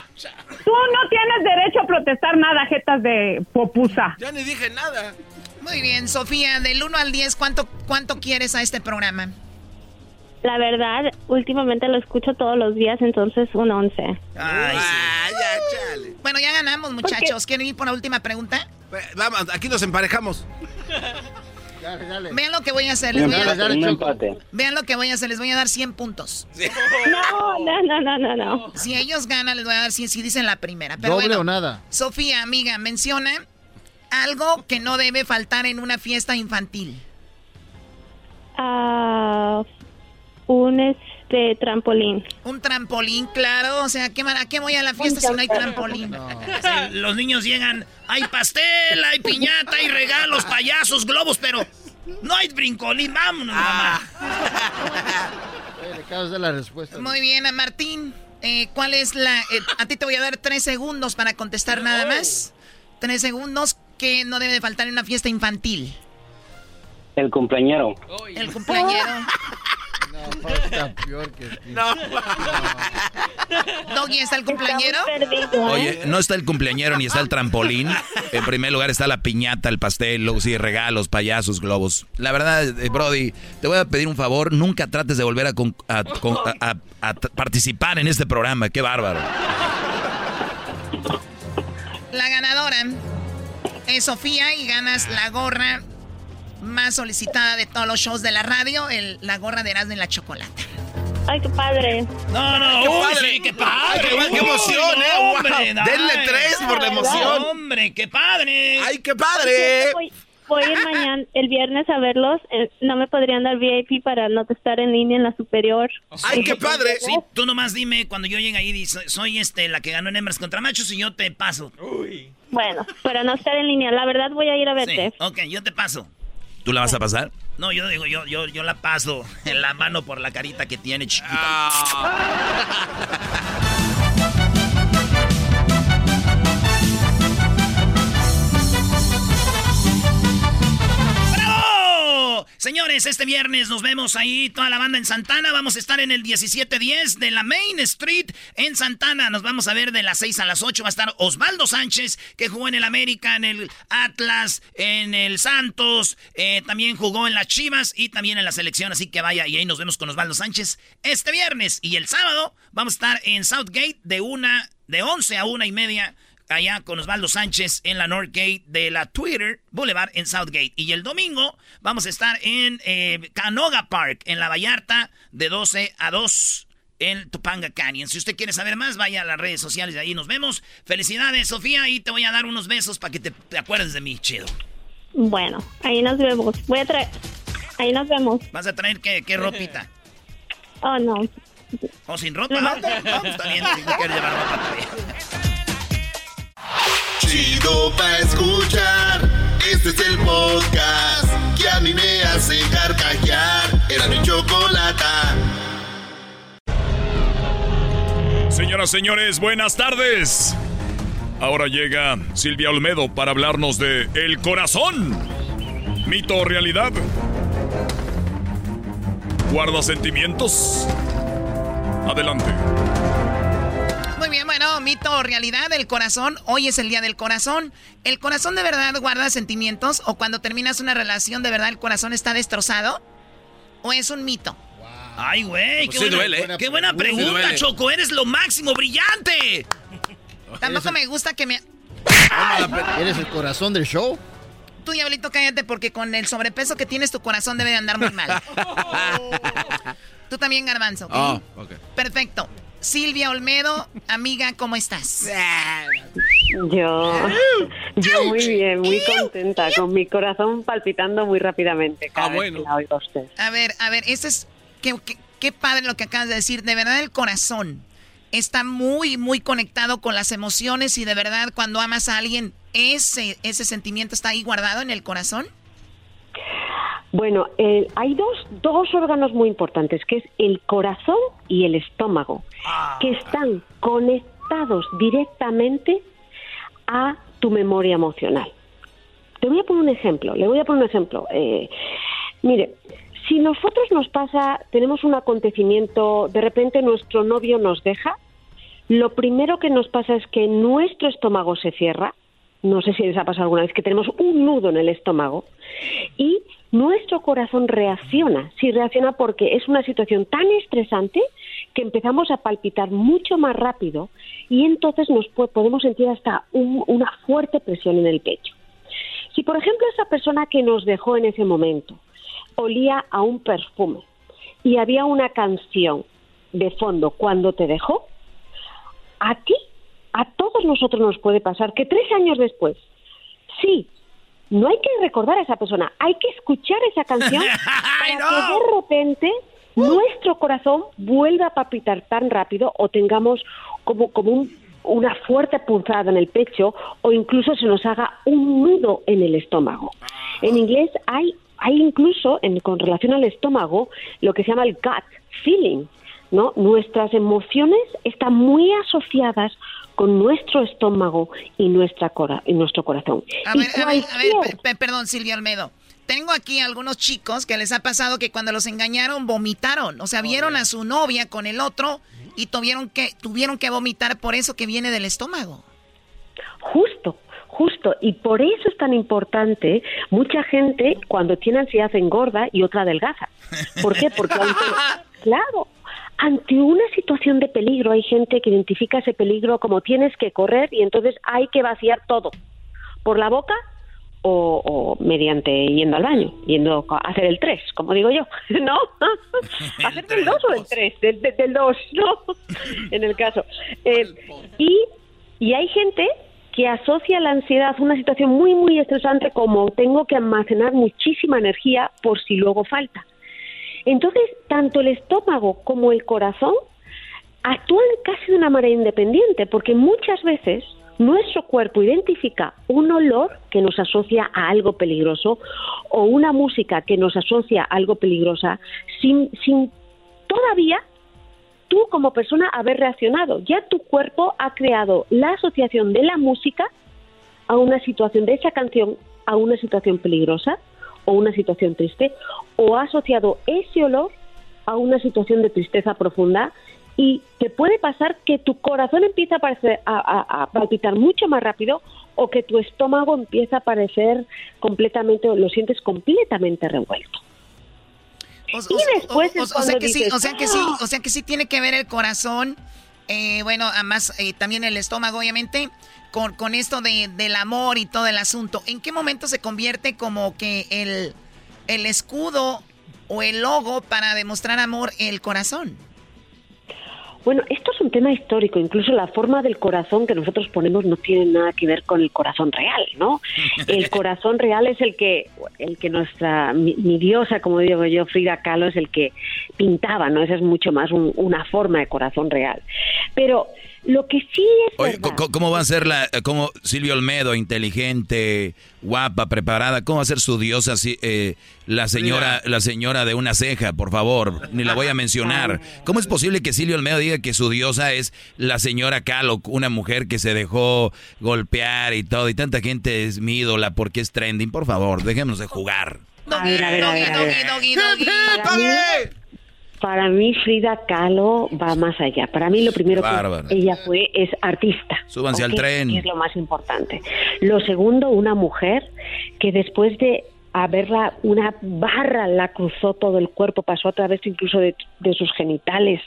[SPEAKER 17] Tú no tienes derecho a protestar nada, jetas de popusa.
[SPEAKER 3] Ya ni dije nada.
[SPEAKER 14] Muy bien, Sofía, del 1 al 10, ¿cuánto, ¿cuánto quieres a este programa?
[SPEAKER 26] La verdad, últimamente lo escucho todos los días, entonces un 11.
[SPEAKER 2] Ay,
[SPEAKER 3] ya, chale.
[SPEAKER 14] Bueno, ya ganamos, muchachos. ¿Quieren ir por la última pregunta?
[SPEAKER 3] Ve, Vamos, aquí nos emparejamos.
[SPEAKER 5] Dale, dale.
[SPEAKER 14] Vean lo que voy a hacer.
[SPEAKER 27] Un
[SPEAKER 14] Les voy a,
[SPEAKER 27] empate.
[SPEAKER 14] vean lo que voy a hacer. Les voy a dar 100 puntos.
[SPEAKER 26] No, no, no, no, no, no.
[SPEAKER 14] Si ellos ganan, les voy a dar 100 si dicen la primera. Pero
[SPEAKER 5] Doble
[SPEAKER 14] bueno,
[SPEAKER 5] o nada.
[SPEAKER 14] Sofía, amiga, menciona algo que no debe faltar en una fiesta infantil.
[SPEAKER 26] Ah, un este trampolín.
[SPEAKER 14] Un trampolín, claro. O sea, ¿qué, ¿a qué voy a la fiesta si no hay trampolín?
[SPEAKER 2] Sí, los niños llegan, hay pastel, hay piñata, hay regalos, payasos, globos, pero no hay brincolín. Vámonos, mamá.
[SPEAKER 5] Oye, le acabas de dar la respuesta.
[SPEAKER 14] Muy bien, a Martín. eh, ¿Cuál es la...? eh, a ti te voy a dar tres segundos para contestar nada más. Tres segundos que no debe de faltar en una fiesta infantil.
[SPEAKER 27] El cumpleañero.
[SPEAKER 14] El cumpleañero.
[SPEAKER 5] No, está peor que ti.
[SPEAKER 3] No.
[SPEAKER 14] Doggy, ¿está el cumpleañero?
[SPEAKER 26] Perdido, ¿eh?
[SPEAKER 4] Oye, no está el cumpleañero ni está el trampolín. En primer lugar está la piñata, el pastel, luego sí, regalos, payasos, globos. La verdad, eh, Brody, te voy a pedir un favor, nunca trates de volver a, con- a- con- a- a- a t- participar en este programa. Qué bárbaro.
[SPEAKER 14] La ganadora es Sofía y ganas la gorra más solicitada de todos los shows de la radio, el- la gorra de Erasmo y la Chocolata.
[SPEAKER 26] Ay, qué padre.
[SPEAKER 2] No, no,
[SPEAKER 3] ¡Qué
[SPEAKER 2] uy,
[SPEAKER 3] padre!
[SPEAKER 2] sí, qué padre.
[SPEAKER 3] qué- qué
[SPEAKER 2] Uy,
[SPEAKER 3] emoción, eh, wow.
[SPEAKER 2] hombre,
[SPEAKER 3] Denle
[SPEAKER 2] ay.
[SPEAKER 3] tres por la emoción.
[SPEAKER 2] Hombre, qué padre.
[SPEAKER 3] ¡Ay, qué padre!
[SPEAKER 26] Voy, voy a ir mañana, el viernes a verlos. eh, no me podrían dar VIP para no estar en línea en la superior.
[SPEAKER 3] ¡Ay, qué padre!
[SPEAKER 2] Sí, tú nomás dime cuando yo llegue ahí, soy, soy, este, la que ganó en hembras contra machos y yo te paso.
[SPEAKER 26] Bueno, para no estar en línea. La verdad voy a ir a
[SPEAKER 2] Sí,
[SPEAKER 26] verte.
[SPEAKER 2] ok, yo te paso.
[SPEAKER 4] ¿Tú la vas a pasar?
[SPEAKER 2] No, yo digo, yo, yo, yo la paso en la mano por la carita que tiene chiquita. ¡Bravo! Señores, este viernes nos vemos ahí, toda la banda en Santana. Vamos a estar en el 1710 de la Main Street en Santana. Nos vamos a ver de las 6 a las 8. Va a estar Osvaldo Sánchez, que jugó en el América, en el Atlas, en el Santos. Eh, también jugó en las Chivas y también en la selección. Así que vaya y ahí nos vemos con Osvaldo Sánchez este viernes. Y el sábado vamos a estar en Southgate de una, de 11 a una y media allá con Osvaldo Sánchez en la Northgate de la Twitter Boulevard en Southgate. Y el domingo vamos a estar en eh, Canoga Park, en La Vallarta, de 12 a 2 en Topanga Canyon. Si usted quiere saber más, vaya a las redes sociales de ahí nos vemos. Felicidades, Sofía, y te voy a dar unos besos para que te, acuerdes de mí, chido.
[SPEAKER 26] Bueno, ahí nos vemos. Voy a traer... Ahí nos vemos.
[SPEAKER 2] ¿Vas a traer qué, qué ropita?
[SPEAKER 26] Oh, no.
[SPEAKER 2] ¿O sin ropa? No, está bien, si no quieres llevar ropa.
[SPEAKER 6] Chido pa' escuchar. Este es el podcast que a mí me hace carcajear. Era mi chocolata.
[SPEAKER 7] Señoras, señores, buenas tardes. Ahora llega Silvia Olmedo para hablarnos de El Corazón. Mito o realidad. ¿Guarda sentimientos? Adelante.
[SPEAKER 14] Muy bien, bueno, mito o realidad, el corazón. Hoy es el día del corazón. ¿El corazón de verdad guarda sentimientos? ¿O cuando terminas una relación de verdad el corazón está destrozado? ¿O es un mito?
[SPEAKER 2] Ay, güey, qué, buena, duele. qué buena pregunta, Choco. Eres lo máximo, brillante.
[SPEAKER 14] Tampoco me gusta que me...
[SPEAKER 5] ¿Eres el corazón del show?
[SPEAKER 14] Tú, diablito, cállate porque con el sobrepeso que tienes tu corazón debe de andar muy mal. Tú también, Garbanzo.
[SPEAKER 3] Oh,
[SPEAKER 14] Perfecto. Silvia Olmedo, amiga, ¿cómo estás?
[SPEAKER 19] Yo, yo muy bien, muy contenta, con mi corazón palpitando muy rápidamente. Cada ah, bueno. la oigo usted.
[SPEAKER 14] A ver, a ver, este es, qué, qué, padre lo que acabas de decir. De verdad, el corazón está muy, muy conectado con las emociones y de verdad, cuando amas a alguien, ese, ese sentimiento está ahí guardado en el corazón.
[SPEAKER 19] Bueno, eh, hay dos, dos órganos muy importantes, que es el corazón y el estómago, ah. que están conectados directamente a tu memoria emocional. Te voy a poner un ejemplo, le voy a poner un ejemplo. Eh, mire, si nosotros nos pasa, tenemos un acontecimiento, de repente nuestro novio nos deja, lo primero que nos pasa es que nuestro estómago se cierra, no sé si les ha pasado alguna vez, que tenemos un nudo en el estómago y nuestro corazón reacciona. Sí, reacciona porque es una situación tan estresante que empezamos a palpitar mucho más rápido y entonces nos podemos sentir hasta una fuerte presión en el pecho. Si, por ejemplo, esa persona que nos dejó en ese momento olía a un perfume y había una canción de fondo cuando te dejó, a ti, a todos nosotros nos puede pasar que tres años después, sí, no hay que recordar a esa persona, hay que escuchar esa canción para que de repente nuestro corazón vuelva a palpitar tan rápido o tengamos como, como una fuerte punzada en el pecho o incluso se nos haga un nudo en el estómago. En inglés hay, hay incluso, en, con relación al estómago, lo que se llama el gut feeling, ¿no? Nuestras emociones están muy asociadas con nuestro estómago y, nuestra cora y nuestro corazón.
[SPEAKER 14] A ver, a ver, a ver perdón, Silvia Almedo. Tengo aquí algunos chicos que les ha pasado que cuando los engañaron vomitaron, o sea, vieron a su novia con el otro y tuvieron que tuvieron que vomitar por eso que viene del estómago.
[SPEAKER 19] Justo, justo. Y por eso es tan importante, mucha gente cuando tiene ansiedad engorda y otra adelgaza. ¿Por qué? Porque claro, ante una situación de peligro hay gente que identifica ese peligro como tienes que correr y entonces hay que vaciar todo por la boca o, mediante yendo al baño, yendo a hacer el 3, como digo yo, ¿no? hacer el 2 o el 3, del, 2, ¿no? en el caso. Eh, y, y hay gente que asocia la ansiedad a una situación muy, muy estresante como tengo que almacenar muchísima energía por si luego falta. Entonces, tanto el estómago como el corazón actúan casi de una manera independiente, porque muchas veces nuestro cuerpo identifica un olor que nos asocia a algo peligroso o una música que nos asocia a algo peligrosa sin, sin todavía tú como persona haber reaccionado. Ya tu cuerpo ha creado la asociación de la música a una situación, de esa canción a una situación peligrosa o una situación triste, o ha asociado ese olor a una situación de tristeza profunda y te puede pasar que tu corazón empieza a, a, palpitar mucho más rápido o que tu estómago empieza a parecer completamente, lo sientes completamente revuelto.
[SPEAKER 14] y después o, sea que sí, o sea que sí, o sea que sí tiene que ver el corazón, eh, bueno, además eh, también el estómago, obviamente, con, con esto de, del amor y todo el asunto. ¿En qué momento se convierte como que el, el escudo o el logo para demostrar amor el corazón?
[SPEAKER 19] Bueno, esto es un tema histórico, incluso la forma del corazón que nosotros ponemos no tiene nada que ver con el corazón real, ¿no? El corazón real es el que, el que nuestra, mi, diosa, como digo yo, Frida Kahlo, es el que pintaba, ¿no? Esa es mucho más una forma de corazón real. Pero lo que sí es.
[SPEAKER 4] Oye, ¿cómo va a ser la. como Silvio Olmedo, inteligente, guapa, preparada? ¿Cómo va a ser su diosa eh, la señora la señora de una ceja, por favor? Ni la voy a mencionar. ¿Cómo es posible que Silvio Olmedo diga que su diosa es la señora Calo, una mujer que se dejó golpear y todo? Y tanta gente es mi ídola porque es trending. Por favor, déjenos de jugar.
[SPEAKER 19] A ver, a ver, a ver. Para mí Frida Kahlo va más allá. Para mí lo primero que ella fue es artista.
[SPEAKER 4] Súbanse al tren.
[SPEAKER 19] es lo más importante. Lo segundo, una mujer que después de a verla, una barra la cruzó todo el cuerpo, pasó a través incluso de, sus genitales,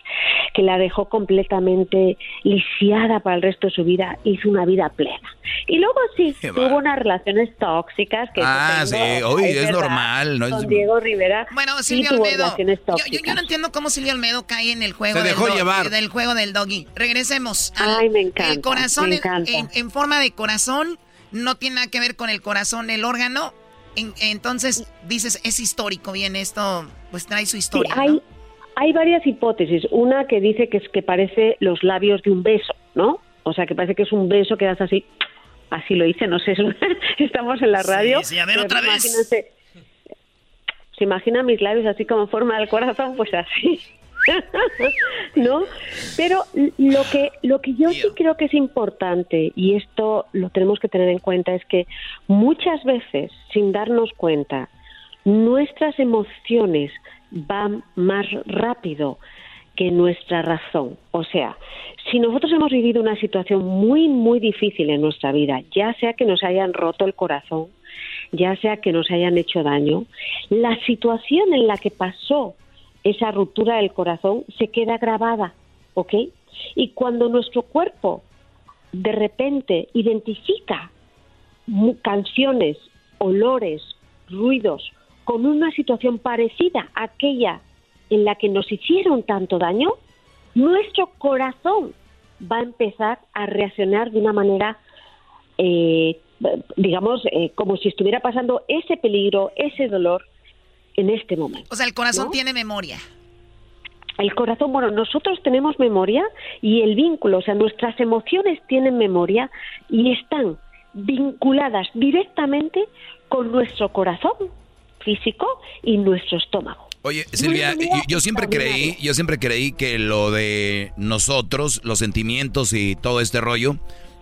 [SPEAKER 19] que la dejó completamente lisiada para el resto de su vida, hizo una vida plena. Y luego sí, tuvo unas relaciones tóxicas que...
[SPEAKER 4] Ah, sí, hoy es, normal. No
[SPEAKER 19] con Diego Rivera
[SPEAKER 14] bueno, Silvia sí Almedo, yo, yo, no entiendo cómo Silvia Almedo cae en el juego,
[SPEAKER 3] Se dejó
[SPEAKER 14] del,
[SPEAKER 3] llevar.
[SPEAKER 14] del juego del doggy. Regresemos. Al,
[SPEAKER 19] Ay, me encanta.
[SPEAKER 14] El corazón
[SPEAKER 19] me encanta.
[SPEAKER 14] en forma de corazón no tiene nada que ver con el corazón, el órgano entonces, dices, es histórico, bien, esto pues trae su historia.
[SPEAKER 19] hay, hay varias hipótesis. Una que dice que es que parece los labios de un beso, ¿no? O sea, que parece que es un beso que das así. Así lo hice, no sé, estamos en la radio.
[SPEAKER 14] Sí, a ver otra vez.
[SPEAKER 19] Se imagina mis labios así como forma del corazón, pues así. ¿no? Pero lo que, lo que yo sí creo que es importante, y esto lo tenemos que tener en cuenta, es que muchas veces, sin darnos cuenta, nuestras emociones van más rápido que nuestra razón. O sea, si nosotros hemos vivido una situación muy, muy difícil en nuestra vida, ya sea que nos hayan roto el corazón, ya sea que nos hayan hecho daño, la situación en la que pasó esa ruptura del corazón se queda grabada, ¿ok? Y cuando nuestro cuerpo de repente identifica canciones, olores, ruidos con una situación parecida a aquella en la que nos hicieron tanto daño, nuestro corazón va a empezar a reaccionar de una manera, eh, digamos, eh, como si estuviera pasando ese peligro, ese dolor en este momento.
[SPEAKER 14] O sea, el corazón tiene memoria.
[SPEAKER 19] El corazón, bueno, nosotros tenemos memoria y el vínculo, o sea, nuestras emociones tienen memoria y están vinculadas directamente con nuestro corazón físico y nuestro estómago.
[SPEAKER 4] Oye, Silvia, yo siempre creí, yo siempre creí que lo de nosotros, los sentimientos y todo este rollo,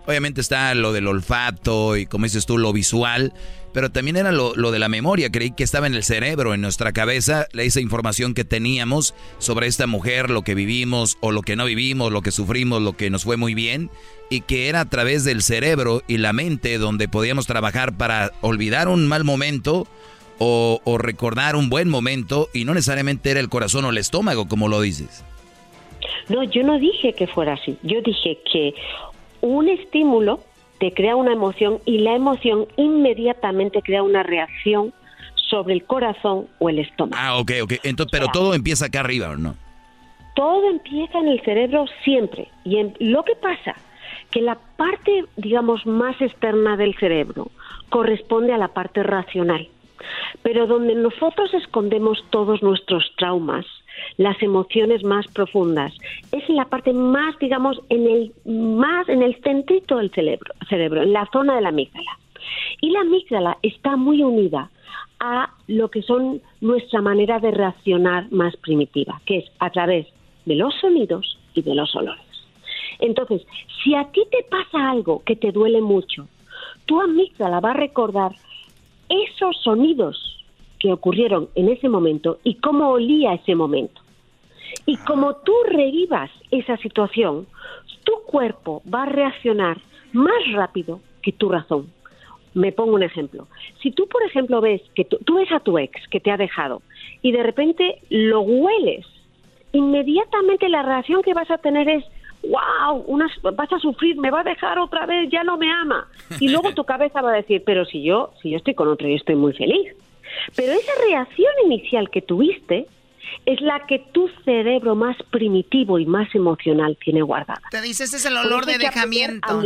[SPEAKER 4] Obviamente está lo del olfato y como dices tú, lo visual, pero también era lo, de la memoria. Creí que estaba en el cerebro, en nuestra cabeza, esa información que teníamos sobre esta mujer, lo que vivimos o lo que no vivimos, lo que sufrimos, lo que nos fue muy bien, y que era a través del cerebro y la mente donde podíamos trabajar para olvidar un mal momento o, o recordar un buen momento y no necesariamente era el corazón o el estómago, como lo dices.
[SPEAKER 19] No, yo no dije que fuera así. Yo dije que un estímulo te crea una emoción y la emoción inmediatamente crea una reacción sobre el corazón o el estómago.
[SPEAKER 4] Ah, ok, ok. Entonces, pero todo empieza acá arriba, ¿o no?
[SPEAKER 19] Todo empieza en el cerebro siempre. Y en, lo que pasa que la parte, digamos, más externa del cerebro corresponde a la parte racional. Pero donde nosotros escondemos todos nuestros traumas, las emociones más profundas. Es la parte más, digamos, en el más en el centrito del cerebro, cerebro, en la zona de la amígdala. Y la amígdala está muy unida a lo que son nuestra manera de reaccionar más primitiva, que es a través de los sonidos y de los olores. Entonces, si a ti te pasa algo que te duele mucho, tu amígdala va a recordar esos sonidos que ocurrieron en ese momento y cómo olía ese momento. Y como tú revivas esa situación, tu cuerpo va a reaccionar más rápido que tu razón. Me pongo un ejemplo. Si tú, por ejemplo, ves que tú, tú ves a tu ex que te ha dejado y de repente lo hueles, inmediatamente la reacción que vas a tener es, wow, unas, vas a sufrir, me va a dejar otra vez, ya no me ama. Y luego tu cabeza va a decir, pero si yo, si yo estoy con otro y estoy muy feliz. Pero esa reacción inicial que tuviste es la que tu cerebro más primitivo y más emocional tiene guardada.
[SPEAKER 14] Te dices, es el olor de dejamiento.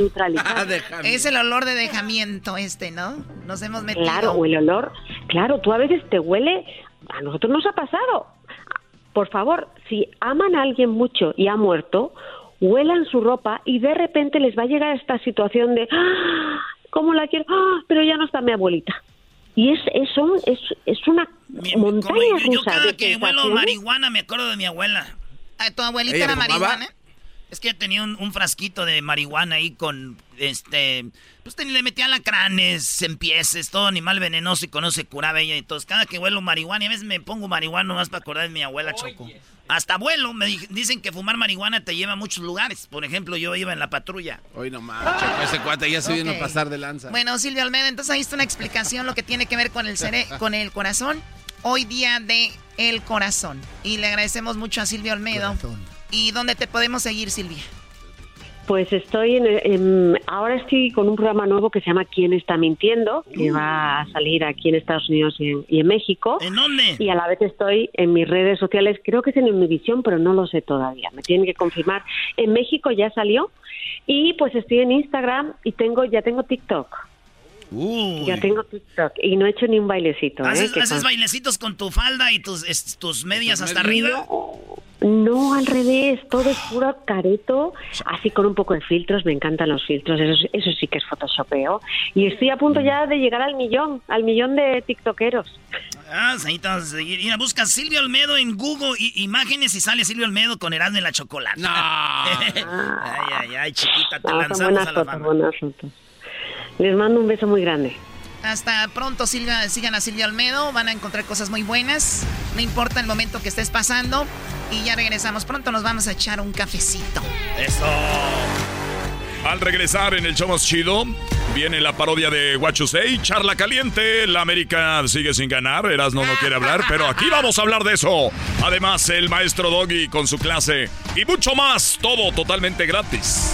[SPEAKER 14] es el olor de dejamiento este, ¿no? Nos hemos metido.
[SPEAKER 19] Claro, o el olor, claro, tú a veces te huele, a nosotros nos ha pasado. Por favor, si aman a alguien mucho y ha muerto, huelan su ropa y de repente les va a llegar esta situación de, ¡Ah! ¿cómo la quiero? ¡Ah! pero ya no está mi abuelita. Y es, es, es, es una montaña
[SPEAKER 2] yo, yo, cada que huelo marihuana me acuerdo de mi abuela.
[SPEAKER 14] ¿Tu abuelita era marihuana?
[SPEAKER 2] Es que tenía un, frasquito de marihuana ahí con, este, pues le metía lacranes, empieces, todo animal venenoso y con se curaba ella y todo. Cada que huelo marihuana, y a veces me pongo marihuana nomás para acordar de mi abuela Choco. Hasta vuelo, me dicen que fumar marihuana te lleva a muchos lugares. Por ejemplo, yo iba en la patrulla.
[SPEAKER 3] Hoy nomás, Choco, ese cuate ya se vino a pasar de lanza.
[SPEAKER 14] Bueno, Silvio Almeida, entonces ahí está una explicación lo que tiene que ver con el, cere con el corazón. Hoy día de el corazón. Y le agradecemos mucho a Silvio Almeida. ¿Y dónde te podemos seguir, Silvia?
[SPEAKER 19] Pues estoy en, ahora estoy con un programa nuevo que se llama ¿Quién está mintiendo? que va a salir aquí en Estados Unidos y en, México.
[SPEAKER 2] ¿En dónde?
[SPEAKER 19] Y a la vez estoy en mis redes sociales, creo que es en Univisión, pero no lo sé todavía. Me tienen que confirmar. En México ya salió y pues estoy en Instagram y tengo ya tengo TikTok. Ya tengo TikTok y no he hecho ni un bailecito. ¿eh?
[SPEAKER 2] ¿Haces, bailecitos con tu falda y tus, tus medias hasta arriba?
[SPEAKER 19] No, al revés, todo es puro careto, así con un poco de filtros, me encantan los filtros, eso, eso sí que es photoshopeo. Y estoy a punto ya de llegar al millón, al millón de tiktokeros.
[SPEAKER 2] Ah, ahí te vas a seguir. Mira, busca Silvio Olmedo en Google y, imágenes y sale Silvio Olmedo con Erasmo en la chocolate. No. ay, ay, ay, chiquita, te lanzamos a la fama.
[SPEAKER 19] Les mando un beso muy grande.
[SPEAKER 14] Hasta pronto, Silvia. Sigan a Silvia Olmedo. Van a encontrar cosas muy buenas. No importa el momento que estés pasando. Y ya regresamos. Pronto nos vamos a echar un cafecito.
[SPEAKER 7] Eso. Al regresar en el show más chido, viene la parodia de Say, charla caliente, la América sigue sin ganar, Erasmo no quiere hablar, pero aquí vamos a hablar de eso. Además, el maestro Doggy con su clase y mucho más, todo totalmente gratis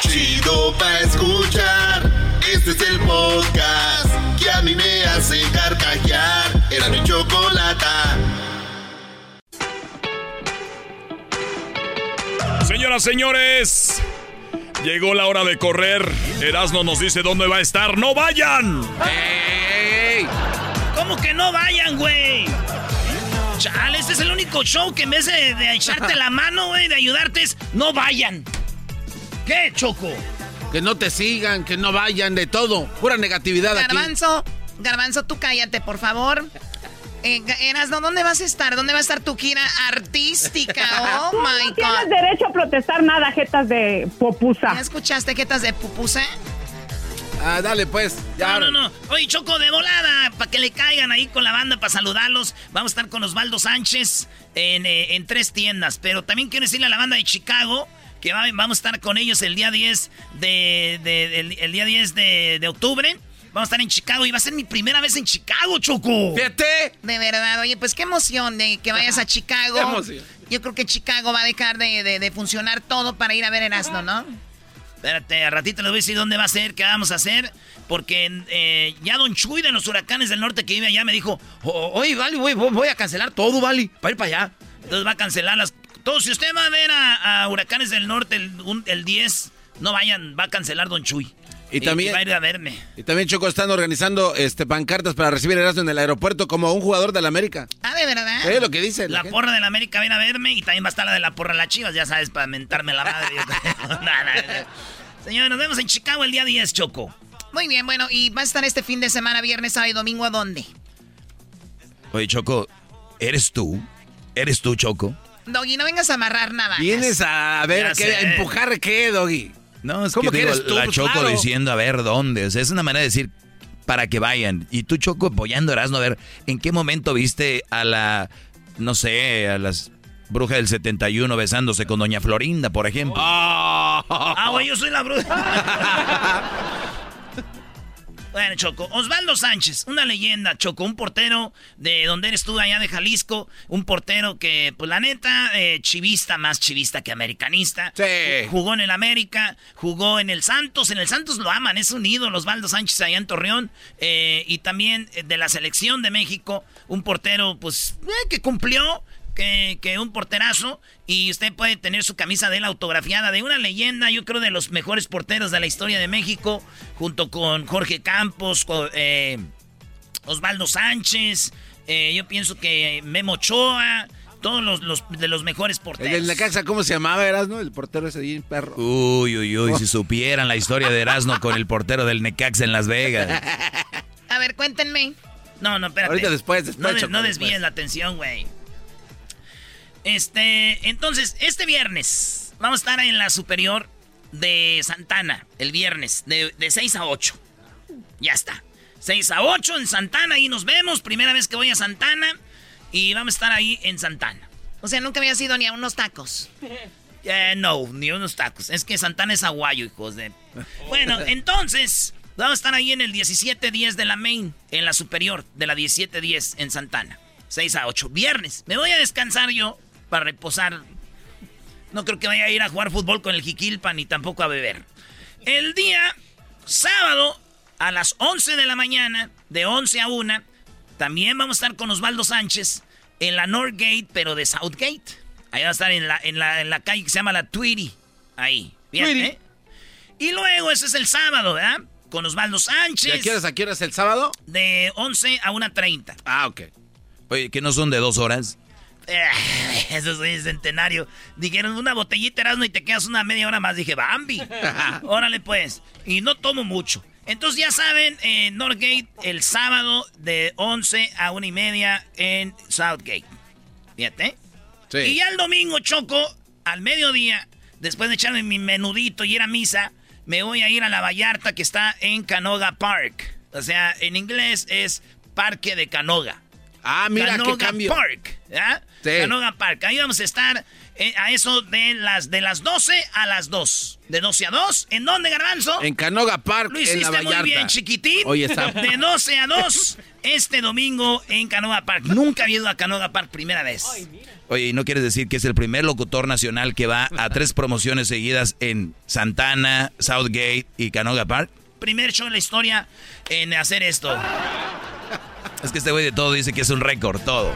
[SPEAKER 6] Chido pa' escuchar. Este es el podcast que a mí me hace carcajear. Era mi chocolata.
[SPEAKER 7] Señoras, señores. Llegó la hora de correr. Erasmo nos dice dónde va a estar. ¡No vayan!
[SPEAKER 2] ¡Ey! ¿Cómo que no vayan, güey? Chale, este es el único show que en vez de, de echarte la mano, güey, de ayudarte es no vayan. ¿Qué, Choco?
[SPEAKER 3] Que no te sigan, que no vayan, de todo. Pura negatividad
[SPEAKER 14] Garbanzo, Garbanzo, tú cállate, por favor. Eh, ¿dónde vas a estar? ¿Dónde va a estar tu gira artística? Oh, my
[SPEAKER 17] no tienes derecho a protestar nada, jetas de pupusa.
[SPEAKER 14] ¿Ya escuchaste, jetas de pupusa?
[SPEAKER 3] Ah, dale pues.
[SPEAKER 2] Ya. No, no, no. Oye, Choco, de volada, para que le caigan ahí con la banda, para saludarlos. Vamos a estar con Osvaldo Sánchez en, eh, en tres tiendas. Pero también quiero decirle a la banda de Chicago que vamos a estar con ellos el día 10 de, el, día 10 de, octubre. Vamos a estar en Chicago y va a ser mi primera vez en Chicago, Choco.
[SPEAKER 3] Fíjate.
[SPEAKER 14] De verdad, oye, pues qué emoción de que vayas a Chicago. Yo creo que Chicago va a dejar de, funcionar todo para ir a ver Erasmo, ¿no?
[SPEAKER 2] Espérate, a ratito les voy a decir dónde va a ser, qué vamos a hacer. Porque eh, ya Don Chuy de los huracanes del norte que vive allá me dijo: Oye, Vali, voy, voy a cancelar todo, Vali, para ir para allá. Entonces va a cancelar las todo, si usted va a ver a, Huracanes del Norte el, 10, no vayan, va a cancelar Don Chuy.
[SPEAKER 3] Y, también
[SPEAKER 2] va a ir a verme.
[SPEAKER 3] Y también Choco están organizando este pancartas para recibir Erasmo en el aeropuerto como un jugador de la América.
[SPEAKER 14] Ah, de verdad.
[SPEAKER 3] Es lo que dice.
[SPEAKER 2] La, porra de la América viene a verme y también va a estar la de la porra de las Chivas, ya sabes, para mentarme la madre. Señores, nos vemos en Chicago el día 10, Choco.
[SPEAKER 14] Muy bien, bueno, y va a estar este fin de semana, viernes, sábado y domingo, ¿a dónde?
[SPEAKER 4] Oye, Choco, ¿eres tú? ¿Eres tú, Choco?
[SPEAKER 14] Doggy, no vengas a amarrar nada.
[SPEAKER 3] Vienes a ver, qué, empujar qué, Doggy.
[SPEAKER 4] No, es que, digo, la pues Choco diciendo a ver dónde. O sea, es una manera de decir para que vayan. Y tú, Choco, apoyando a Erasmo, a ver, ¿en qué momento viste a la, no sé, a las brujas del 71 besándose con Doña Florinda, por ejemplo?
[SPEAKER 2] ah, güey, yo soy la bruja. Bueno, Choco, Osvaldo Sánchez, una leyenda, Choco, un portero de donde eres tú, allá de Jalisco, un portero que, pues la neta, eh, chivista, más chivista que americanista.
[SPEAKER 3] Sí.
[SPEAKER 2] Jugó en el América, jugó en el Santos, en el Santos lo aman, es un ídolo, Osvaldo Sánchez allá en Torreón, eh, y también eh, de la selección de México, un portero, pues, que cumplió, que, un porterazo y usted puede tener su camisa de él autografiada de una leyenda, yo creo de los mejores porteros de la historia de México, junto con Jorge Campos, con, eh, Osvaldo Sánchez, eh, yo pienso que Memo Ochoa, todos los, de los mejores porteros.
[SPEAKER 3] El de Necaxa, ¿cómo se llamaba Erasno? El portero ese bien perro.
[SPEAKER 4] Uy, uy, uy, si supieran la historia de Erasno con el portero del Necaxa en Las Vegas.
[SPEAKER 14] A ver, cuéntenme.
[SPEAKER 2] No, no, espérate.
[SPEAKER 3] Ahorita después, después.
[SPEAKER 2] No, no desvíen la atención, güey. Este, entonces, este viernes vamos a estar en la superior de Santana, el viernes, de, 6 a 8. Ya está. 6 a 8 en Santana, y nos vemos. Primera vez que voy a Santana. Y vamos a estar ahí en Santana.
[SPEAKER 14] O sea, nunca había ido ni a unos tacos.
[SPEAKER 2] Eh, no, ni a unos tacos. Es que Santana es aguayo, hijos de. Bueno, entonces, vamos a estar ahí en el 1710 de la Main, en la superior de la 1710 en Santana. 6 a 8. Viernes. Me voy a descansar yo para reposar. No creo que vaya a ir a jugar fútbol con el Jiquilpa ni tampoco a beber. El día sábado a las 11 de la mañana, de 11 a 1, también vamos a estar con Osvaldo Sánchez en la Northgate, pero de Southgate. Ahí va a estar en la, en la, calle que se llama la Tweety. Ahí. ¿eh? Y luego, ese es el sábado, ¿verdad? Con Osvaldo Sánchez.
[SPEAKER 3] ¿Y a qué horas, a qué horas el sábado?
[SPEAKER 2] De 11 a 1.30.
[SPEAKER 3] Ah, ok.
[SPEAKER 4] Oye, ¿que no son de dos horas?
[SPEAKER 2] Eso es centenario. Dijeron una botellita Erasmo y te quedas una media hora más. Dije, Bambi. Órale pues. Y no tomo mucho. Entonces ya saben, en Northgate el sábado de 11 a 1 y media en Southgate. Fíjate. Sí. Y ya el domingo, Choco, al mediodía, después de echarme mi menudito y ir a misa, me voy a ir a la Vallarta que está en Canoga Park. O sea, en inglés es Parque de Canoga.
[SPEAKER 3] Ah, mira qué cambio.
[SPEAKER 2] Park, ¿ya? Sí. Canoga Park. Ahí vamos a estar eh, a eso de las de las 12 a las 2. De 12 a 2. ¿En dónde, Garbanzo?
[SPEAKER 3] En Canoga Park,
[SPEAKER 2] Lo hiciste
[SPEAKER 3] en la
[SPEAKER 2] muy bien, chiquitín.
[SPEAKER 3] Oye, está...
[SPEAKER 2] De 12 a 2 este domingo en Canoga Park. Nunca había ido a Canoga Park primera vez.
[SPEAKER 4] Oye, ¿y no quieres decir que es el primer locutor nacional que va a tres promociones seguidas en Santana, Southgate y Canoga Park?
[SPEAKER 2] Primer show en la historia en hacer esto.
[SPEAKER 4] Es que este güey de todo dice que es un récord, todo.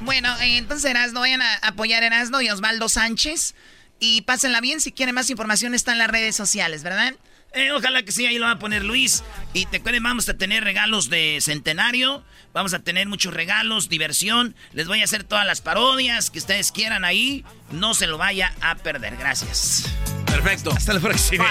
[SPEAKER 14] Bueno, eh, entonces Erasno, vayan a apoyar a Erasno y Osvaldo Sánchez. Y pásenla bien, si quieren más información está en las redes sociales, ¿verdad?
[SPEAKER 2] Eh, ojalá que sí, ahí lo va a poner Luis. Y te acuerden, vamos a tener regalos de centenario. Vamos a tener muchos regalos, diversión. Les voy a hacer todas las parodias que ustedes quieran ahí. No se lo vaya a perder. Gracias.
[SPEAKER 3] Perfecto.
[SPEAKER 4] Hasta la próxima.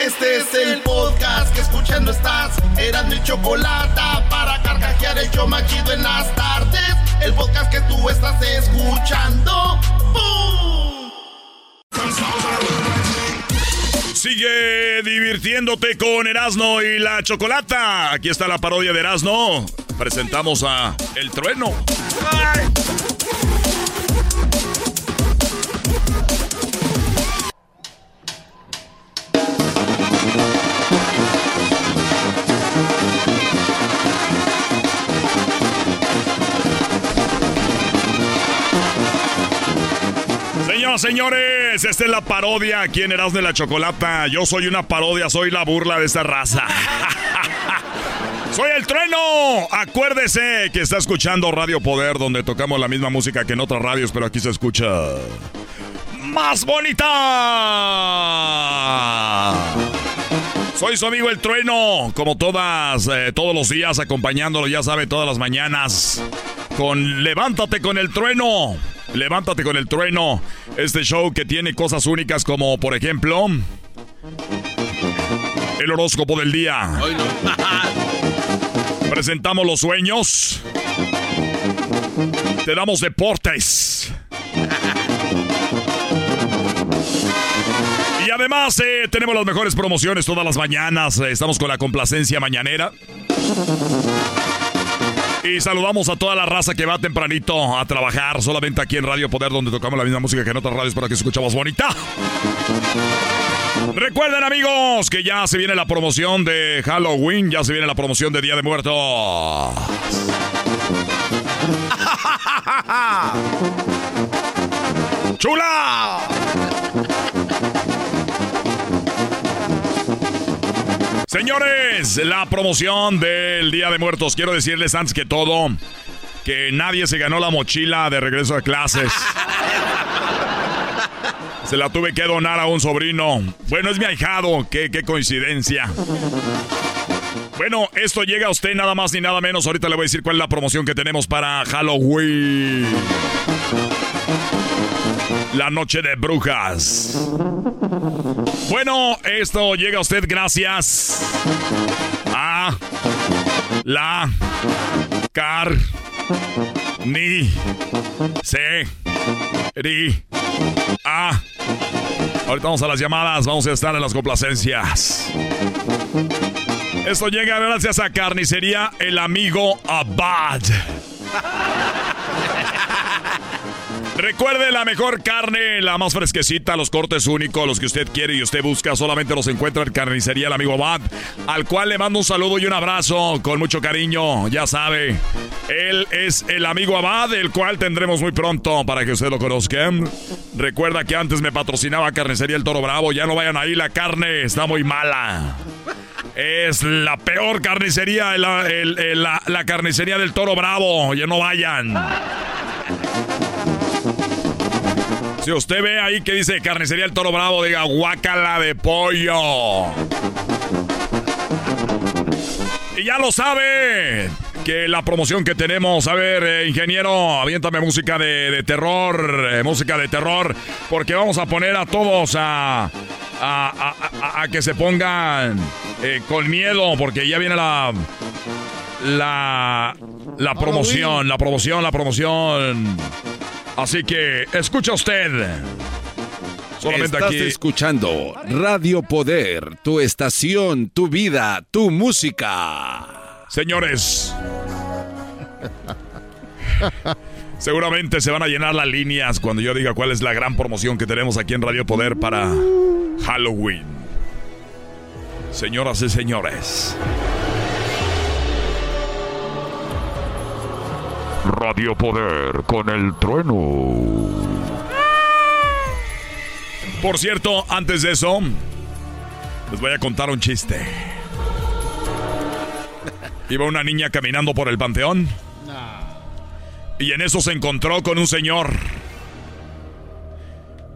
[SPEAKER 6] Este es el podcast que escuchando estás. Eran mi chocolate para carcajear el yo machido en las tardes. El podcast que tú estás escuchando. ¡Bum!
[SPEAKER 7] Sigue divirtiéndote con Erasno y la Chocolata. Aquí está la parodia de Erasno. Presentamos a El Trueno. Señores, esta es la parodia aquí en de la Chocolata. Yo soy una parodia, soy la burla de esta raza. Soy el trueno. Acuérdese que está escuchando Radio Poder, donde tocamos la misma música que en otras radios, pero aquí se escucha más bonita. Soy su amigo el trueno, como todas, eh, todos los días, acompañándolo, ya sabe, todas las mañanas. Con Levántate con el trueno. Levántate con el trueno. Este show que tiene cosas únicas como, por ejemplo, el horóscopo del día. Presentamos los sueños. Te damos deportes. Y además eh, tenemos las mejores promociones todas las mañanas. Estamos con la complacencia mañanera. Y saludamos a toda la raza que va tempranito a trabajar solamente aquí en Radio Poder, donde tocamos la misma música que en otras radios para que se escuchamos bonita. Recuerden amigos que ya se viene la promoción de Halloween, ya se viene la promoción de Día de Muertos. ¡Chula! Señores, la promoción del Día de Muertos. Quiero decirles antes que todo que nadie se ganó la mochila de regreso a clases. Se la tuve que donar a un sobrino. Bueno, es mi ahijado. Qué, qué coincidencia. Bueno, esto llega a usted nada más ni nada menos. Ahorita le voy a decir cuál es la promoción que tenemos para Halloween. La noche de brujas. Bueno, esto llega a usted gracias a la car ni se a Ahorita vamos a las llamadas, vamos a estar en las complacencias. Esto llega gracias a Carnicería El Amigo Abad. Recuerde la mejor carne, la más fresquecita, los cortes únicos, los que usted quiere y usted busca, solamente los encuentra en Carnicería El Amigo Abad, al cual le mando un saludo y un abrazo con mucho cariño, ya sabe. Él es el amigo Abad, el cual tendremos muy pronto para que usted lo conozca. Recuerda que antes me patrocinaba Carnicería El Toro Bravo, ya no vayan ahí, la carne está muy mala. Es la peor carnicería, la, la, carnicería del Toro Bravo. Ya no vayan. Si usted ve ahí que dice carnicería del Toro Bravo, diga guácala de pollo. Y ya lo sabe que la promoción que tenemos, a ver, eh, ingeniero, aviéntame música de, terror, eh, música de terror, porque vamos a poner a todos a, a, que se pongan eh, con miedo, porque ya viene la. La. La promoción, la promoción, la promoción. Así que, escucha usted.
[SPEAKER 3] Solamente Estás escuchando Radio Poder, tu estación, tu vida, tu música.
[SPEAKER 7] Señores. Seguramente se van a llenar las líneas cuando yo diga cuál es la gran promoción que tenemos aquí en Radio Poder para Halloween. Señoras y señores. Radio Poder con el trueno. Por cierto, antes de eso, les voy a contar un chiste. Iba una niña caminando por el panteón y en eso se encontró con un señor.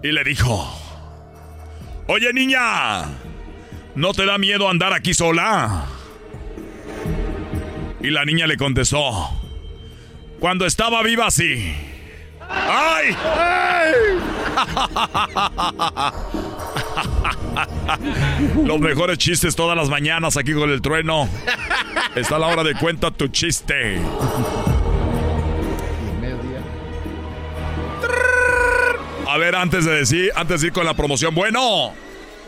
[SPEAKER 7] Y le dijo, oye niña, ¿no te da miedo andar aquí sola? Y la niña le contestó, cuando estaba viva sí. ¡Ay! ¡Ay! Los mejores chistes todas las mañanas aquí con el trueno. Está la hora de cuenta tu chiste. A ver, antes de decir, antes de ir con la promoción, bueno.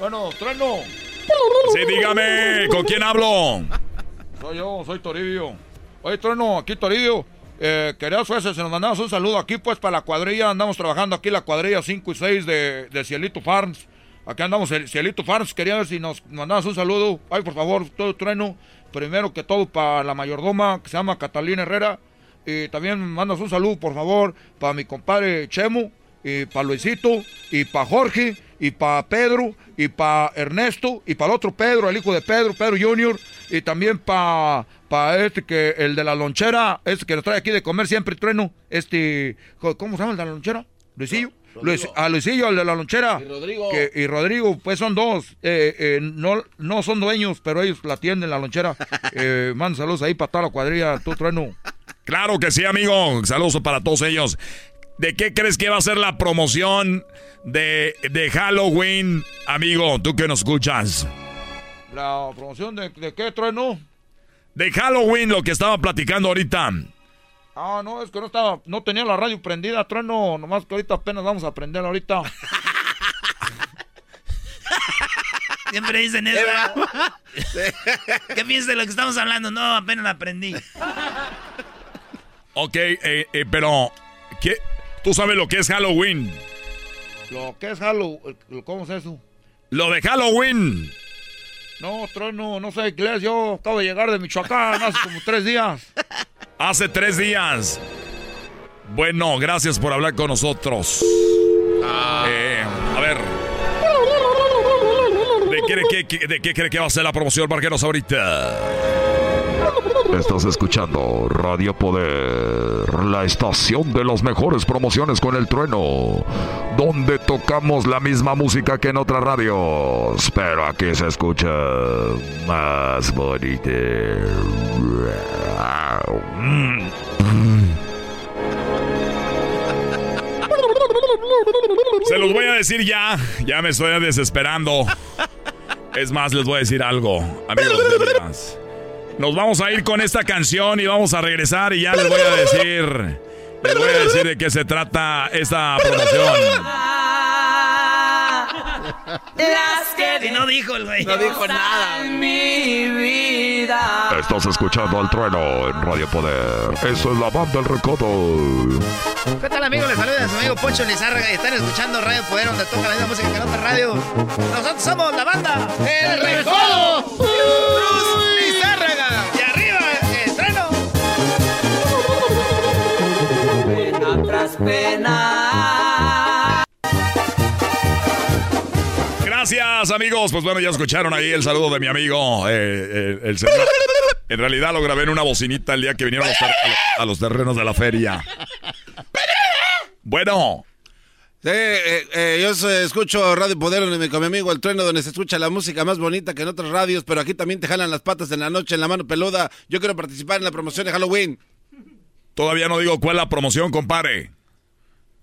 [SPEAKER 11] Bueno, trueno.
[SPEAKER 7] Sí, dígame, ¿con quién hablo?
[SPEAKER 11] Soy yo, soy Toribio. Oye, trueno, aquí Toribio. Eh, queridos jueces, nos mandamos un saludo aquí pues para la cuadrilla. Andamos trabajando aquí la cuadrilla 5 y 6 de, Cielito Farms. Aquí andamos, el Cielito Farms. Quería ver si nos mandabas un saludo. Ay, por favor, todo trueno. Primero que todo para la mayordoma que se llama Catalina Herrera. Y también mandas un saludo, por favor, para mi compadre Chemo y para Luisito, y para Jorge, y para Pedro, y para Ernesto, y para el otro Pedro, el hijo de Pedro, Pedro Junior, y también para pa este que, el de la lonchera, este que nos trae aquí de comer siempre, trueno, este, ¿cómo se llama el de la lonchera?
[SPEAKER 29] Luisillo. a Luisillo, al de la lonchera. Y Rodrigo. y Rodrigo, pues son dos. Eh, eh, no, no son dueños, pero ellos la atienden, la lonchera. Eh, manda saludos ahí para toda la cuadrilla, tu trueno.
[SPEAKER 7] Claro que sí, amigo. Saludos para todos ellos. ¿De qué crees que va a ser la promoción de, de Halloween, amigo? Tú que nos escuchas.
[SPEAKER 29] ¿La promoción de, de qué, trueno?
[SPEAKER 7] De Halloween, lo que estaba platicando ahorita.
[SPEAKER 29] Ah, no, es que no estaba, no tenía la radio prendida, trueno, nomás que ahorita apenas vamos a aprender ahorita.
[SPEAKER 2] Siempre dicen eso. ¿Qué piensas de lo que estamos hablando? No, apenas la aprendí.
[SPEAKER 7] Ok, eh, eh, pero ¿qué? ¿tú sabes lo que es Halloween?
[SPEAKER 29] ¿Lo que es Halloween? ¿Cómo es eso?
[SPEAKER 7] Lo de Halloween.
[SPEAKER 29] No, trueno, no sé inglés. Yo acabo de llegar de Michoacán hace como tres días.
[SPEAKER 7] Hace tres días. Bueno, gracias por hablar con nosotros. Ah. Eh, a ver. ¿De qué, de qué cree que va a ser la promoción, Marqueros, ahorita?
[SPEAKER 30] Estás escuchando Radio Poder, la estación de las mejores promociones con el trueno, donde tocamos la misma música que en otras radios, pero aquí se escucha más bonita.
[SPEAKER 7] Se los voy a decir ya, ya me estoy desesperando. Es más, les voy a decir algo, amigos. Nos vamos a ir con esta canción y vamos a regresar y ya les voy a decir. Les voy a decir de qué se trata esta promoción.
[SPEAKER 2] Las que no dijo el güey.
[SPEAKER 3] No dijo nada.
[SPEAKER 2] Mi vida.
[SPEAKER 30] Estás escuchando al trueno en Radio Poder. Eso es la banda del recodo.
[SPEAKER 14] ¿Qué tal amigos? Les saluda su amigo Poncho Lizárraga y están escuchando Radio Poder donde toca la misma música que en otra radio. Nosotros somos la banda
[SPEAKER 7] Amigos. Pues bueno, ya escucharon ahí el saludo de mi amigo, eh, eh, el señor. En realidad lo grabé en una bocinita el día que vinieron a los, terrenos de la feria. Bueno.
[SPEAKER 3] Sí, eh, yo escucho Radio Poder con mi amigo El Trueno, donde se escucha la música más bonita que en otras radios, pero aquí también te jalan las patas en la noche, en la mano peluda. Yo quiero participar en la promoción de Halloween.
[SPEAKER 7] Todavía no digo cuál es la promoción, compadre.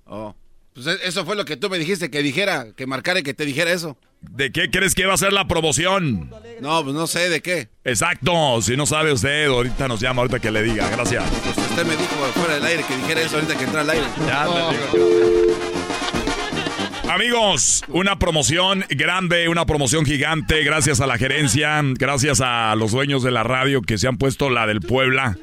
[SPEAKER 3] Oh. Pues e, eso fue lo que tú me dijiste que dijera, que marcara y que te dijera eso.
[SPEAKER 7] ¿De qué crees que va a ser la promoción?
[SPEAKER 3] No, pues no sé de qué.
[SPEAKER 7] Exacto, si no sabe usted, ahorita nos llama, ahorita que le diga, gracias.
[SPEAKER 3] Pues usted me dijo fuera del aire que dijera eso ahorita que entra al aire. Ya,
[SPEAKER 7] Amigos, una promoción grande, una promoción gigante, gracias a la gerencia, gracias a los dueños de la radio que se han puesto la del Puebla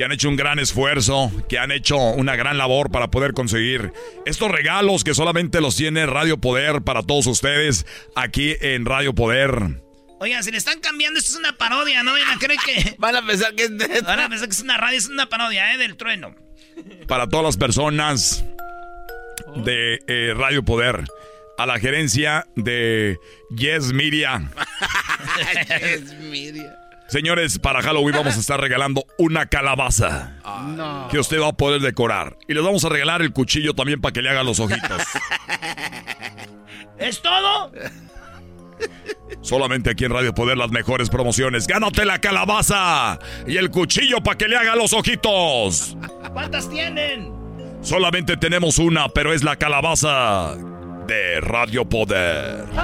[SPEAKER 7] que han hecho un gran esfuerzo, que han hecho una gran labor para poder conseguir estos regalos que solamente los tiene Radio Poder para todos ustedes aquí en Radio Poder.
[SPEAKER 2] Oigan, si le están cambiando, esto es una parodia, ¿no? Van a que...
[SPEAKER 3] Van a pensar que es
[SPEAKER 2] Van a pensar que es una radio, es una parodia, ¿eh? Del trueno.
[SPEAKER 7] Para todas las personas de eh, Radio Poder. A la gerencia de Yes Media.
[SPEAKER 3] yes Media.
[SPEAKER 7] Señores, para Halloween vamos a estar regalando una calabaza. Que usted va a poder decorar. Y les vamos a regalar el cuchillo también para que le haga los ojitos.
[SPEAKER 2] ¿Es todo?
[SPEAKER 7] Solamente aquí en Radio Poder las mejores promociones. Gánate la calabaza y el cuchillo para que le haga los ojitos.
[SPEAKER 2] ¿Cuántas tienen?
[SPEAKER 7] Solamente tenemos una, pero es la calabaza de Radio Poder.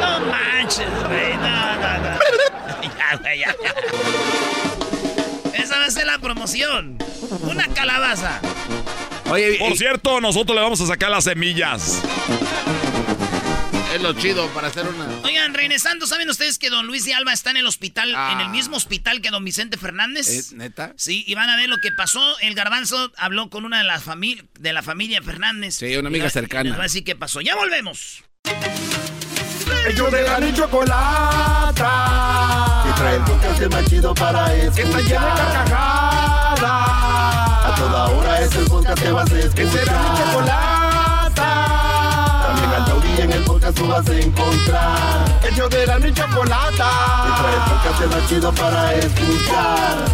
[SPEAKER 2] No manches, güey. No, no, no. Ya, güey, ya, Esa va a ser la promoción. Una calabaza.
[SPEAKER 7] Oye, Por cierto, nosotros le vamos a sacar las semillas.
[SPEAKER 3] Es lo chido para hacer una.
[SPEAKER 2] Oigan, regresando, ¿saben ustedes que don Luis de Alba está en el hospital, en el ah. mismo hospital que don Vicente Fernández?
[SPEAKER 3] ¿Es neta?
[SPEAKER 2] Sí, y van a ver lo que pasó. El garbanzo habló con una de las de la familia Fernández.
[SPEAKER 3] Sí, una amiga cercana.
[SPEAKER 2] Así que pasó. Ya volvemos.
[SPEAKER 6] Ellos de la ni chocolata. Y trae el podcast más chido para escuchar. Que está llena de carcajadas. A toda hora es el podcast que vas a escuchar. Que será mi chocolata. También al taurí en el podcast tú vas a encontrar. Ellos de la ni chocolata. Y trae el podcast más chido para escuchar.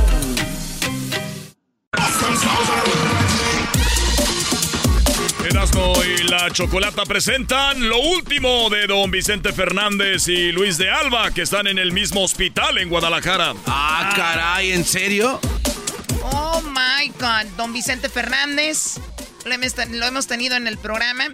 [SPEAKER 7] Erasmo y la Chocolata presentan lo último de don Vicente Fernández y Luis de Alba, que están en el mismo hospital en Guadalajara.
[SPEAKER 3] Ah, caray, ¿en serio?
[SPEAKER 14] Oh my God, don Vicente Fernández, lo hemos tenido en el programa.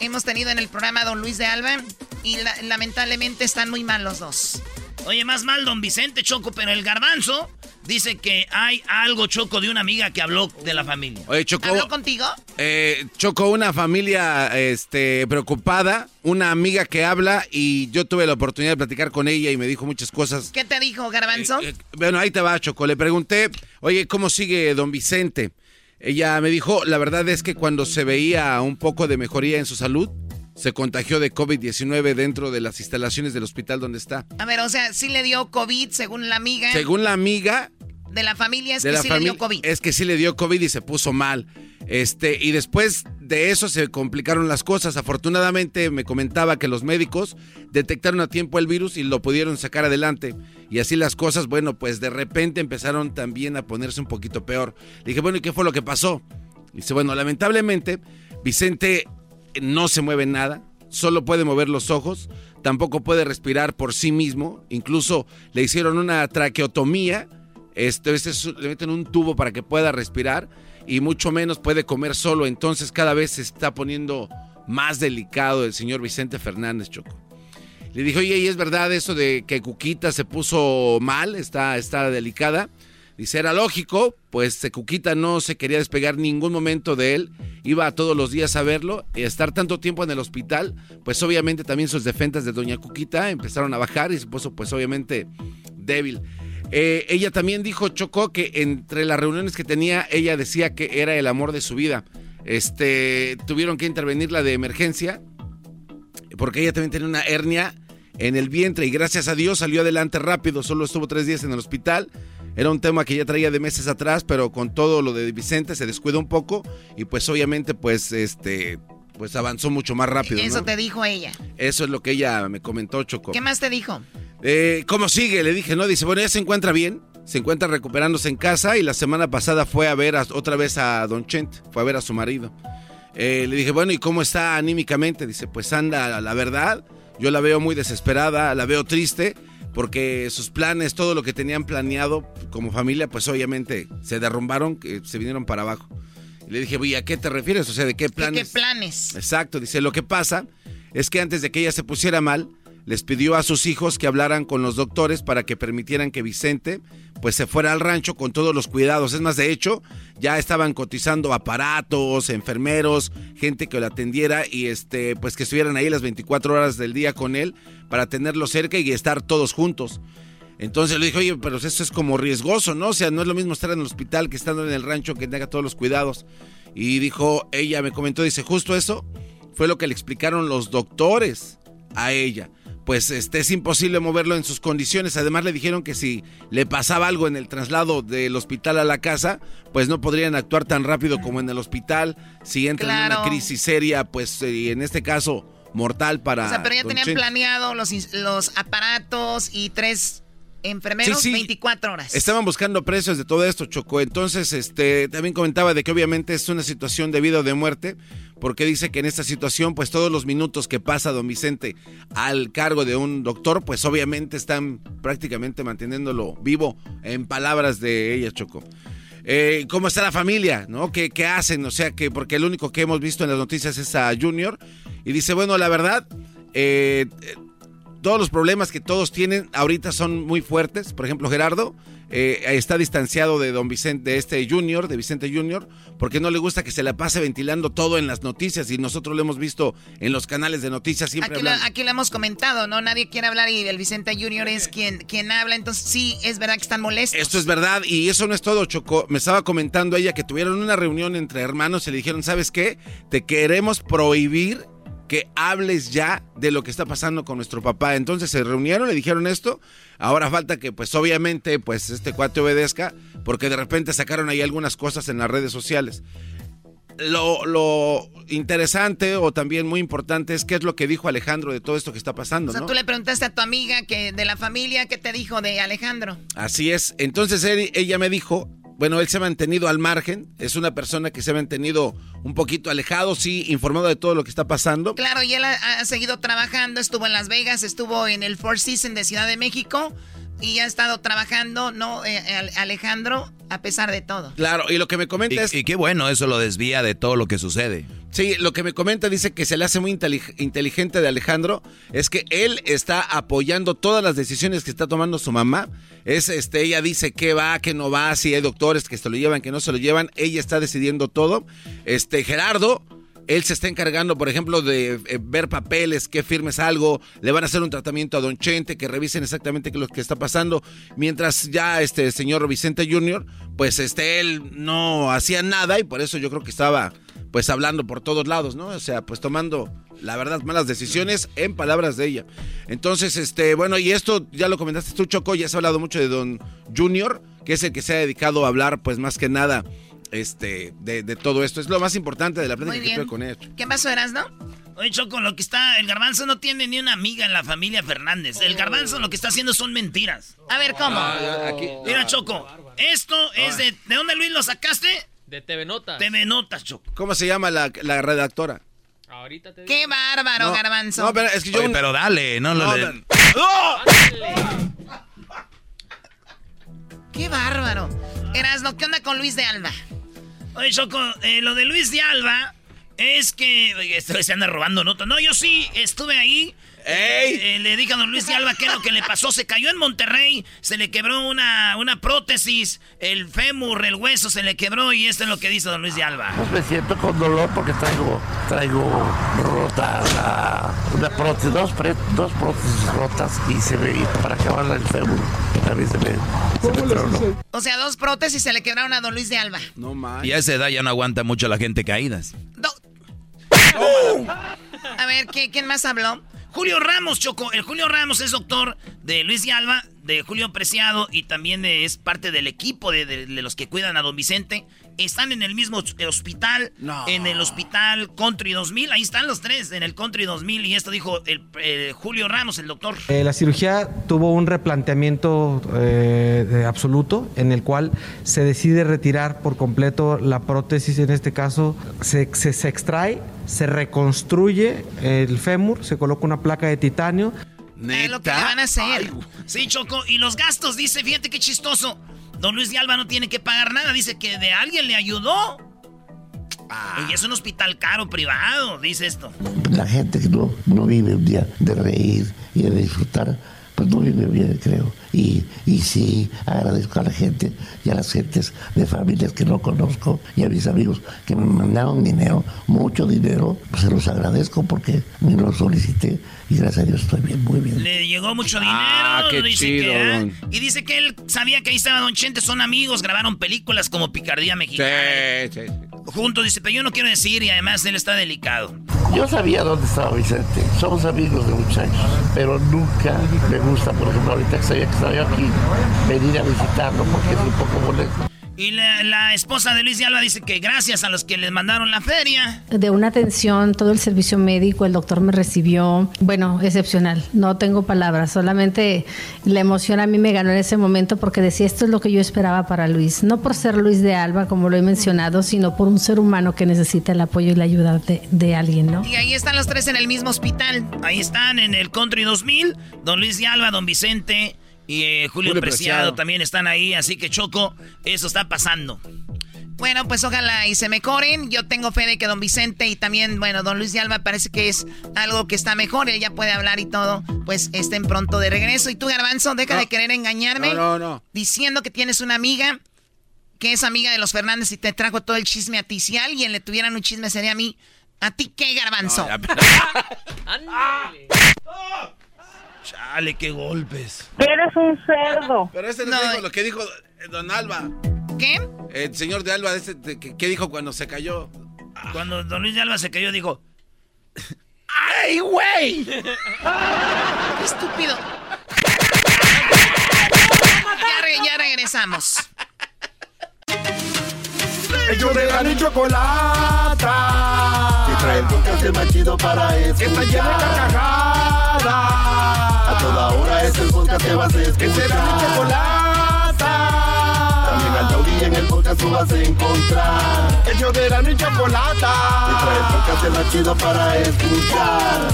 [SPEAKER 14] Hemos tenido en el programa a don Luis de Alba y lamentablemente están muy mal los dos.
[SPEAKER 2] Oye, más mal don Vicente Choco, pero el garbanzo dice que hay algo Choco de una amiga que habló de la familia.
[SPEAKER 3] Oye, Choco.
[SPEAKER 14] ¿Habló contigo?
[SPEAKER 3] Eh, Choco, una familia este, preocupada, una amiga que habla y yo tuve la oportunidad de platicar con ella y me dijo muchas cosas.
[SPEAKER 14] ¿Qué te dijo, garbanzo?
[SPEAKER 3] Eh, eh, bueno, ahí te va, Choco. Le pregunté, oye, ¿cómo sigue don Vicente? Ella me dijo, la verdad es que cuando se veía un poco de mejoría en su salud, se contagió de COVID-19 dentro de las instalaciones del hospital donde está.
[SPEAKER 14] A ver, o sea, sí le dio COVID según la amiga.
[SPEAKER 3] Según la amiga.
[SPEAKER 14] De la familia es que sí le dio COVID.
[SPEAKER 3] Es que sí le dio COVID y se puso mal. Este, y después de eso se complicaron las cosas. Afortunadamente me comentaba que los médicos detectaron a tiempo el virus y lo pudieron sacar adelante. Y así las cosas, bueno, pues de repente empezaron también a ponerse un poquito peor. Le dije, bueno, ¿y qué fue lo que pasó? Dice, bueno, lamentablemente Vicente no se mueve nada, solo puede mover los ojos, tampoco puede respirar por sí mismo, incluso le hicieron una traqueotomía, este, este le meten un tubo para que pueda respirar y mucho menos puede comer solo, entonces cada vez se está poniendo más delicado el señor Vicente Fernández Choco. Le dijo, oye, ¿y es verdad eso de que Cuquita se puso mal, está, está delicada? Dice, era lógico, pues Cuquita no se quería despegar ningún momento de él, iba todos los días a verlo y estar tanto tiempo en el hospital, pues obviamente también sus defensas de Doña Cuquita empezaron a bajar y se puso pues obviamente débil. Eh, ella también dijo, Chocó, que entre las reuniones que tenía, ella decía que era el amor de su vida. Este, tuvieron que intervenir la de emergencia, porque ella también tenía una hernia en el vientre y gracias a Dios salió adelante rápido, solo estuvo tres días en el hospital era un tema que ya traía de meses atrás, pero con todo lo de Vicente se descuidó un poco y pues obviamente pues este pues avanzó mucho más rápido.
[SPEAKER 14] Eso te dijo ella.
[SPEAKER 3] Eso es lo que ella me comentó, Choco.
[SPEAKER 14] ¿Qué más te dijo?
[SPEAKER 3] Eh, ¿Cómo sigue? Le dije, no, dice, bueno, ya se encuentra bien, se encuentra recuperándose en casa y la semana pasada fue a ver otra vez a Don Chent, fue a ver a su marido. Eh, le dije, bueno, ¿y cómo está anímicamente? Dice, pues anda, la verdad, yo la veo muy desesperada, la veo triste porque sus planes, todo lo que tenían planeado como familia, pues obviamente se derrumbaron, se vinieron para abajo. Y le dije, ¿y a qué te refieres? O sea, ¿de qué planes?
[SPEAKER 14] ¿De qué planes?
[SPEAKER 3] Exacto, dice, lo que pasa es que antes de que ella se pusiera mal, les pidió a sus hijos que hablaran con los doctores para que permitieran que Vicente pues se fuera al rancho con todos los cuidados. Es más, de hecho, ya estaban cotizando aparatos, enfermeros, gente que lo atendiera y este pues que estuvieran ahí las 24 horas del día con él para tenerlo cerca y estar todos juntos. Entonces le dije, oye, pero eso es como riesgoso, ¿no? O sea, no es lo mismo estar en el hospital que estando en el rancho que tenga todos los cuidados. Y dijo, ella me comentó, dice, justo eso fue lo que le explicaron los doctores a ella pues este, es imposible moverlo en sus condiciones. Además le dijeron que si le pasaba algo en el traslado del hospital a la casa, pues no podrían actuar tan rápido como en el hospital. Si entra en una crisis seria, pues eh, en este caso mortal para...
[SPEAKER 14] O sea, pero ya tenían planeado los, los aparatos y tres enfermeros 24 horas.
[SPEAKER 3] Estaban buscando precios de todo esto, Choco. Entonces, este, también comentaba de que obviamente es una situación de vida o de muerte, porque dice que en esta situación, pues todos los minutos que pasa don Vicente al cargo de un doctor, pues obviamente están prácticamente manteniéndolo vivo, en palabras de ella, Choco. Eh, ¿Cómo está la familia? ¿No? ¿Qué, ¿Qué hacen? O sea, que porque el único que hemos visto en las noticias es a Junior. Y dice, bueno, la verdad, eh, todos los problemas que todos tienen ahorita son muy fuertes. Por ejemplo, Gerardo eh, está distanciado de don Vicente, de este Junior, de Vicente Junior, porque no le gusta que se la pase ventilando todo en las noticias y nosotros lo hemos visto en los canales de noticias siempre
[SPEAKER 14] aquí, lo, aquí lo hemos comentado, ¿no? Nadie quiere hablar y el Vicente Junior es quien, quien habla, entonces sí, es verdad que están molestos.
[SPEAKER 3] Esto es verdad y eso no es todo, Choco. Me estaba comentando ella que tuvieron una reunión entre hermanos y le dijeron, ¿sabes qué? Te queremos prohibir que hables ya de lo que está pasando con nuestro papá. Entonces se reunieron, le dijeron esto. Ahora falta que, pues obviamente, pues este cuate obedezca, porque de repente sacaron ahí algunas cosas en las redes sociales. Lo, interesante o también muy importante es qué es lo que dijo Alejandro de todo esto que está pasando. O
[SPEAKER 14] sea, tú le preguntaste a tu amiga que de la familia qué te dijo de Alejandro.
[SPEAKER 3] Así es. Entonces ella me dijo bueno, él se ha mantenido al margen, es una persona que se ha mantenido un poquito alejado, sí, informado de todo lo que está pasando.
[SPEAKER 14] Claro, y él ha, seguido trabajando, estuvo en Las Vegas, estuvo en el Four Seasons de Ciudad de México y ha estado trabajando, ¿no, eh, Alejandro? A pesar de todo.
[SPEAKER 3] Claro, y lo que me comenta es...
[SPEAKER 4] Y qué bueno, eso lo desvía de todo lo que sucede.
[SPEAKER 3] Sí, lo que me comenta dice que se le hace muy inteligente de Alejandro es que él está apoyando todas las decisiones que está tomando su mamá. Es este, ella dice que va, que no va, si hay doctores que se lo llevan, que no se lo llevan, ella está decidiendo todo. Este Gerardo él se está encargando, por ejemplo, de eh, ver papeles, que firmes algo, le van a hacer un tratamiento a Don Chente, que revisen exactamente qué es lo que está pasando, mientras ya este señor Vicente Jr., pues este él no hacía nada y por eso yo creo que estaba pues hablando por todos lados, ¿no? O sea, pues tomando la verdad malas decisiones en palabras de ella. Entonces, este, bueno, y esto ya lo comentaste tú, Choco, ya se ha hablado mucho de Don Junior, que es el que se ha dedicado a hablar pues más que nada este, de, todo esto. Es lo más importante de la plática que tuve con él.
[SPEAKER 14] ¿Qué pasó, Eras, no?
[SPEAKER 2] Oye, Choco, lo que está. El garbanzo no tiene ni una amiga en la familia Fernández. El garbanzo lo que está haciendo son mentiras.
[SPEAKER 14] A ver, ¿cómo?
[SPEAKER 2] Ah, Mira, Choco, esto es de. ¿De dónde, Luis, lo sacaste?
[SPEAKER 31] De TV Notas.
[SPEAKER 2] TV Notas, Choco.
[SPEAKER 3] ¿Cómo se llama la, redactora?
[SPEAKER 14] Ahorita te ¡Qué bárbaro, garbanzo!
[SPEAKER 4] No, pero es que yo. pero dale, no, lo de...
[SPEAKER 14] ¡Qué bárbaro! Erasno, ¿qué onda con Luis de Alba?
[SPEAKER 2] Oye, Choco, eh, lo de Luis de Alba es que esto se anda robando notas. No, yo sí estuve ahí. Eh, le dije a don Luis de Alba qué es lo que le pasó. Se cayó en Monterrey, se le quebró una, una prótesis, el fémur, el hueso se le quebró y esto es lo que dice don Luis de Alba.
[SPEAKER 32] Pues me siento con dolor porque traigo, traigo rota una prótesis, dos, dos prótesis rotas y se me, para acabar el fémur también se me,
[SPEAKER 14] O sea, dos prótesis se le quebraron a don Luis de Alba.
[SPEAKER 4] No más. Y a esa edad ya no aguanta mucho la gente caídas.
[SPEAKER 14] A ver, ¿quién más habló?
[SPEAKER 2] Julio Ramos, Choco. El Julio Ramos es doctor de Luis de Alba, de Julio Preciado y también es parte del equipo de, los que cuidan a don Vicente. Están en el mismo hospital, en el hospital Country 2000. Ahí están los tres, en el Country 2000. Y esto dijo el, Julio Ramos, el doctor.
[SPEAKER 33] Eh, la cirugía tuvo un replanteamiento eh, absoluto en el cual se decide retirar por completo la prótesis, en este caso se, se extrae, se reconstruye el fémur, se coloca una placa de titanio.
[SPEAKER 2] ¿Neta? lo que van a hacer. sí, Choco. Y los gastos, dice, fíjate qué chistoso. Don Luis de Alba no tiene que pagar nada. Dice que de alguien le ayudó. Y es un hospital caro, privado, dice esto.
[SPEAKER 32] La gente que no, no vive un día de reír y de disfrutar, pues no vive bien, creo. Y, y sí, agradezco a la gente y a las gentes de familias que no conozco y a mis amigos que me mandaron dinero, mucho dinero, pues se los agradezco porque me lo solicité y gracias a Dios estoy bien, muy bien.
[SPEAKER 2] Le llegó mucho dinero. Ah, qué chido, Y dice que él sabía que ahí estaba Don Chente, son amigos, grabaron películas como Picardía Mexicana. Sí, sí, Juntos, dice, pero yo no quiero decir y además él está delicado.
[SPEAKER 32] Yo sabía dónde estaba Vicente, somos amigos de muchachos, pero nunca me gusta, por ejemplo, ahorita que sabía que estaba yo aquí, venir a visitarlo porque es un poco molesto.
[SPEAKER 2] Y la, esposa de Luis de Alba dice que gracias a los que les mandaron la feria.
[SPEAKER 34] De una atención, todo el servicio médico, el doctor me recibió, bueno, excepcional. No tengo palabras, solamente la emoción a mí me ganó en ese momento porque decía, esto es lo que yo esperaba para Luis. No por ser Luis de Alba, como lo he mencionado, sino por un ser humano que necesita el apoyo y la ayuda de, de alguien, ¿no?
[SPEAKER 2] Y ahí están los tres en el mismo hospital. Ahí están en el Country 2000, don Luis de Alba, don Vicente y eh, Julio, Preciado, también están ahí, así que Choco, eso está pasando.
[SPEAKER 14] Bueno, pues ojalá y se mejoren. Yo tengo fe de que don Vicente y también, bueno, don Luis de Alba parece que es algo que está mejor. Él ya puede hablar y todo. Pues estén pronto de regreso. Y tú, Garbanzo, deja de querer engañarme.
[SPEAKER 3] No, no, no.
[SPEAKER 14] Diciendo que tienes una amiga que es amiga de los Fernández y te trajo todo el chisme a ti. Si a alguien le tuvieran un chisme sería a mí. ¿A ti qué, Garbanzo?
[SPEAKER 2] Chale, qué golpes.
[SPEAKER 17] Eres un cerdo.
[SPEAKER 3] Pero ese no, dijo lo que dijo eh, Don Alba.
[SPEAKER 14] ¿Qué?
[SPEAKER 3] El señor de Alba, ese, ¿qué dijo cuando se cayó?
[SPEAKER 2] Cuando Don Luis de Alba se cayó, dijo... ¡Ay, güey!
[SPEAKER 14] ¡Qué estúpido! ya, ya regresamos.
[SPEAKER 6] Ellos de la chocolata. Y trae el podcast más chido para escuchar. Que está llena de carcajadas toda hora es el podcast que vas a escuchar. Será mi chocolata. También al taurí en el
[SPEAKER 22] podcast tú vas a encontrar. El yo de la y chocolata. Y trae el podcast más chido para escuchar.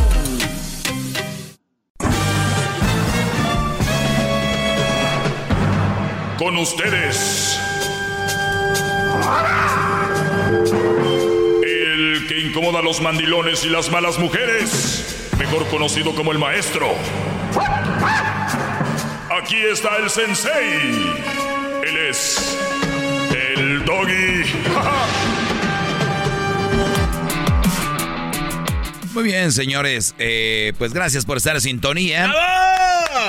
[SPEAKER 7] Con ustedes. El que incomoda a los mandilones y las malas mujeres. Mejor conocido como el maestro. Aquí está el sensei. Él es el doggy.
[SPEAKER 4] Muy bien, señores. Eh, pues gracias por estar en sintonía.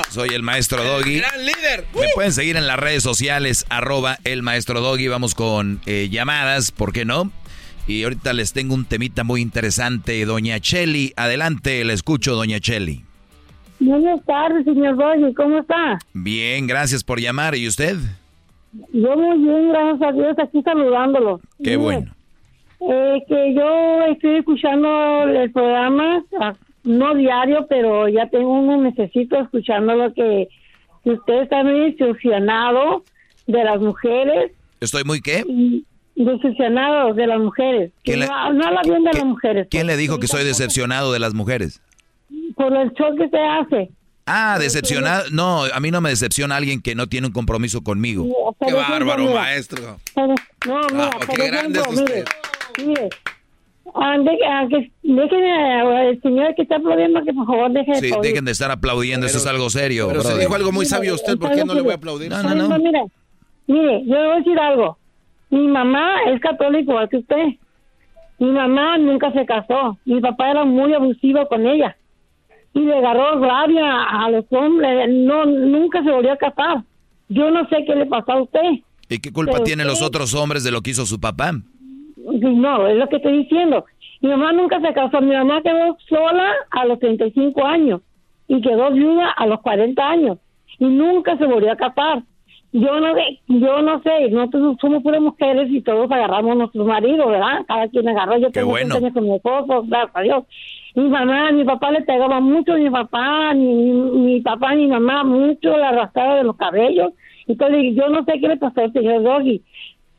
[SPEAKER 4] Soy el maestro Doggy.
[SPEAKER 3] Gran líder.
[SPEAKER 4] Me pueden seguir en las redes sociales, arroba el maestro Doggy. Vamos con eh, llamadas, ¿por qué no? Y ahorita les tengo un temita muy interesante. Doña Cheli, adelante, le escucho, doña Cheli.
[SPEAKER 35] Buenas tardes, señor Doggy, ¿cómo está?
[SPEAKER 4] Bien, gracias por llamar. ¿Y usted?
[SPEAKER 35] Yo muy bien, gracias a Dios, aquí saludándolo.
[SPEAKER 4] Qué bueno.
[SPEAKER 35] Eh, que yo estoy escuchando el programa, ah, no diario, pero ya tengo uno, necesito escuchando lo que, que usted está muy decepcionado de las mujeres.
[SPEAKER 4] ¿Estoy muy qué?
[SPEAKER 35] Decepcionado de las mujeres. Que
[SPEAKER 4] le-
[SPEAKER 35] no, no habla bien de las mujeres.
[SPEAKER 4] ¿Quién le dijo que soy decepcionado de las mujeres?
[SPEAKER 35] Por el show que se hace.
[SPEAKER 4] Ah, decepcionado. No, a mí no me decepciona alguien que no tiene un compromiso conmigo.
[SPEAKER 35] Por
[SPEAKER 3] Qué bárbaro,
[SPEAKER 35] mira,
[SPEAKER 3] maestro.
[SPEAKER 35] Pero- no, mira,
[SPEAKER 3] Ah,
[SPEAKER 35] por
[SPEAKER 3] qué grande
[SPEAKER 35] ejemplo,
[SPEAKER 3] es usted.
[SPEAKER 35] mire, mire, de- que- déjeme, el señor que está aplaudiendo, que por favor deje de
[SPEAKER 4] Sí,
[SPEAKER 35] aplaudir.
[SPEAKER 4] dejen de estar aplaudiendo, eso es algo serio.
[SPEAKER 3] Pero se
[SPEAKER 4] brother.
[SPEAKER 3] dijo algo muy sabio usted, ¿por qué no le voy a aplaudir?
[SPEAKER 4] No, no, no.
[SPEAKER 35] Mire, mire, yo le voy a decir algo. Mi mamá es católica igual que usted. Mi mamá nunca se casó. Mi papá era muy abusivo con ella. Y le agarró rabia a los hombres. No, nunca se volvió a casar. Yo no sé qué le pasó a usted.
[SPEAKER 4] ¿Y qué culpa
[SPEAKER 35] Pero
[SPEAKER 4] tienen los otros hombres de lo que hizo su papá?
[SPEAKER 35] No, es lo que estoy diciendo. Mi mamá nunca se casó. Mi mamá quedó sola a los 35 años y quedó viuda a los 40 años y nunca se volvió a casar. Yo no, sé- yo no sé, nosotros somos puras mujeres y todos agarramos a nuestros maridos, ¿verdad? Cada quien agarró. Yo tengo
[SPEAKER 4] bueno.
[SPEAKER 35] 15 años con mi esposo, gracias a Dios. Mi mamá, mi papá le pegaba mucho, mi papá, mi, mi papá, mi mamá, mucho la arrastraba de los cabellos. Entonces, yo no sé qué le pasó al señor Doggy.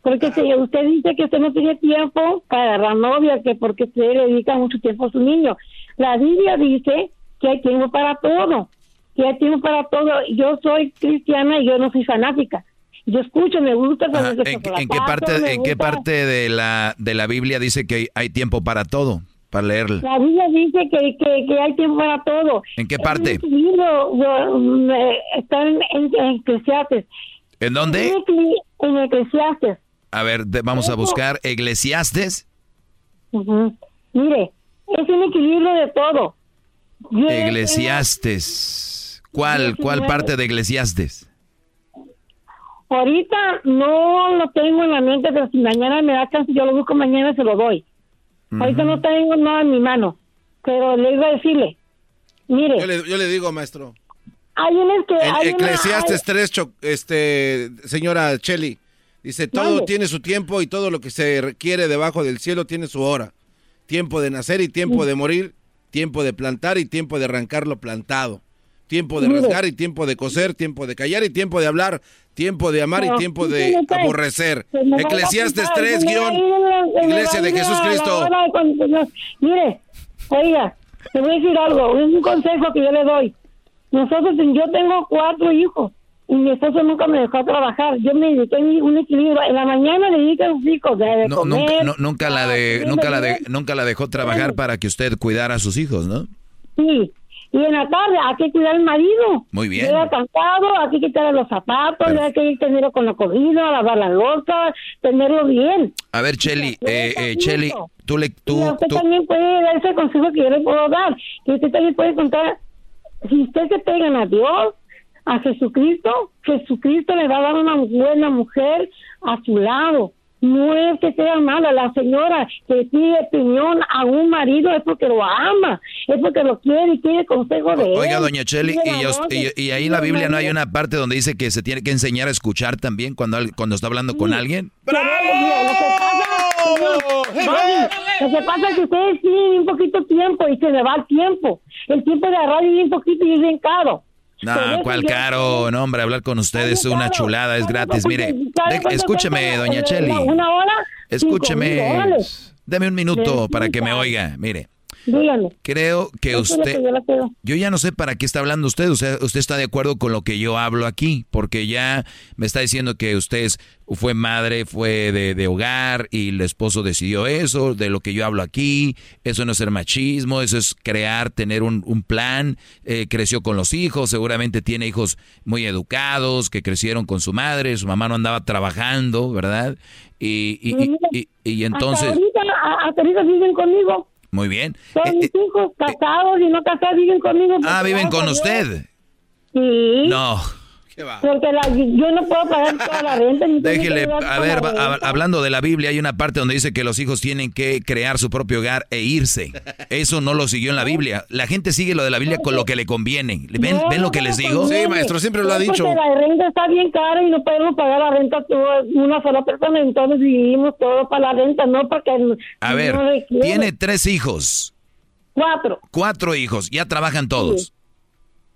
[SPEAKER 35] Porque si usted dice que usted no tiene tiempo para agarrar novia, que porque usted le dedica mucho tiempo a su niño. La Biblia dice que hay tiempo para todo, que hay tiempo para todo. Yo soy cristiana y yo no soy fanática. Yo escucho, me gusta
[SPEAKER 4] Ajá,
[SPEAKER 35] saber
[SPEAKER 4] ¿En, en qué parte, en qué parte de la de la Biblia dice que hay tiempo para todo? Para leerla.
[SPEAKER 35] La Biblia dice que, que, que hay tiempo para todo.
[SPEAKER 4] ¿En qué parte?
[SPEAKER 35] En un libro, mm, eh, está en, en, en Eclesiastes.
[SPEAKER 4] ¿En dónde?
[SPEAKER 35] En En Eclesiastes.
[SPEAKER 4] A ver, vamos a buscar Eclesiastes.
[SPEAKER 35] Mire, es un equilibrio de todo.
[SPEAKER 4] Eclesiastes. ¿Cuál, cuál parte de Eclesiastes?
[SPEAKER 35] Ahorita no lo tengo en la mente, pero si mañana me da chance, yo lo busco mañana y se lo doy. Ahorita no tengo nada en mi mano, pero le iba a decirle, mire,
[SPEAKER 3] Yo le, yo le digo, maestro.
[SPEAKER 35] hay unas que...
[SPEAKER 3] En
[SPEAKER 35] hay una-
[SPEAKER 3] Eclesiastes
[SPEAKER 35] hay-
[SPEAKER 3] 3, cho- este, señora Cheli, dice, todo tiene su tiempo y todo lo que se requiere debajo del cielo tiene su hora. Tiempo de nacer y tiempo de morir, tiempo de plantar y tiempo de arrancar lo plantado. Tiempo de rasgar y tiempo de coser, tiempo de callar y tiempo de hablar, tiempo de amar y tiempo de aborrecer. Eclesiastes
[SPEAKER 35] quitar,
[SPEAKER 3] 3,
[SPEAKER 35] se me va guion,
[SPEAKER 3] Iglesia de Jesús Cristo.
[SPEAKER 35] Mire, oiga, te voy a decir algo, es un consejo que yo le doy. Nosotros, yo tengo cuatro hijos y mi esposo nunca me dejó trabajar. Yo me dediqué un equilibrio. En la mañana le dediqué a los hijos de, de
[SPEAKER 4] No,
[SPEAKER 35] comer.
[SPEAKER 4] nunca, no- nunca la de,
[SPEAKER 35] sí,
[SPEAKER 4] nunca la
[SPEAKER 35] de,
[SPEAKER 4] nunca la dejó trabajar para que usted cuidara a sus hijos, ¿no?
[SPEAKER 35] Sí. Y en la tarde hay que cuidar al marido.
[SPEAKER 4] Muy bien.
[SPEAKER 35] Llega cansado, hay que quitarle los zapatos, hay que tenerlo con la comida, lavar la losa, tenerlo bien.
[SPEAKER 4] A ver, Cheli, eh, eh, Cheli, tú le,
[SPEAKER 35] y
[SPEAKER 4] tú,
[SPEAKER 35] usted
[SPEAKER 4] tú,
[SPEAKER 35] también puede dar ese consejo que yo le puedo dar. Que usted también puede contar, si usted se pegan a Dios, a Jesucristo, Jesucristo le va a dar una buena mujer a su lado. No es que sea mala, la señora que pide opinión a un marido es porque lo ama, es porque lo quiere y quiere consejo de él.
[SPEAKER 4] oiga, doña Cheli, y,
[SPEAKER 35] la
[SPEAKER 4] y- ahí en la Biblia no hay una parte donde dice que se tiene que enseñar a escuchar también cuando, al- cuando está hablando con alguien.
[SPEAKER 35] Mira, Lo que pasa, lo que pasa es que ustedes tienen un poquito tiempo y se le va el tiempo. El tiempo de agarrar es bien poquito y es bien caro.
[SPEAKER 4] No, ¿cuál caro? No, hombre, hablar con ustedes es una chulada, es gratis. Mire, escúcheme, doña Cheli.
[SPEAKER 35] Una hora.
[SPEAKER 4] Escúcheme. Deme un minuto para que me oiga. Mire, Creo que usted... Yo ya no sé para qué está hablando usted. O sea, usted está de acuerdo con lo que yo hablo aquí, porque ya me está diciendo que usted fue madre, fue de, hogar y el esposo decidió eso, de lo que yo hablo aquí. Eso no es ser machismo, eso es crear, tener un, plan. Eh, creció con los hijos, seguramente tiene hijos muy educados, que crecieron con su madre, su mamá no andaba trabajando, ¿verdad? Y, y, y, entonces...
[SPEAKER 35] Hasta ahorita, viven conmigo.
[SPEAKER 4] Muy bien.
[SPEAKER 35] Son eh, mis eh, hijos casados y no casados viven conmigo.
[SPEAKER 4] Ah, viven con usted.
[SPEAKER 35] Sí.
[SPEAKER 4] No.
[SPEAKER 35] Porque yo no puedo pagar toda la renta.
[SPEAKER 4] Déjele, a ver, hablando de la Biblia, hay una parte donde dice que los hijos tienen que crear su propio hogar e irse. Eso no lo siguió en la Biblia. La gente sigue lo de la Biblia con lo que le conviene. ¿Ven, ¿ven lo que les digo?
[SPEAKER 3] Sí, maestro, siempre lo ha dicho.
[SPEAKER 35] Porque la renta está bien cara y no podemos pagar la renta una sola persona, entonces vivimos todo para la renta, no porque...
[SPEAKER 4] A ver, tiene tres hijos.
[SPEAKER 35] Cuatro.
[SPEAKER 4] Cuatro hijos, ya trabajan todos.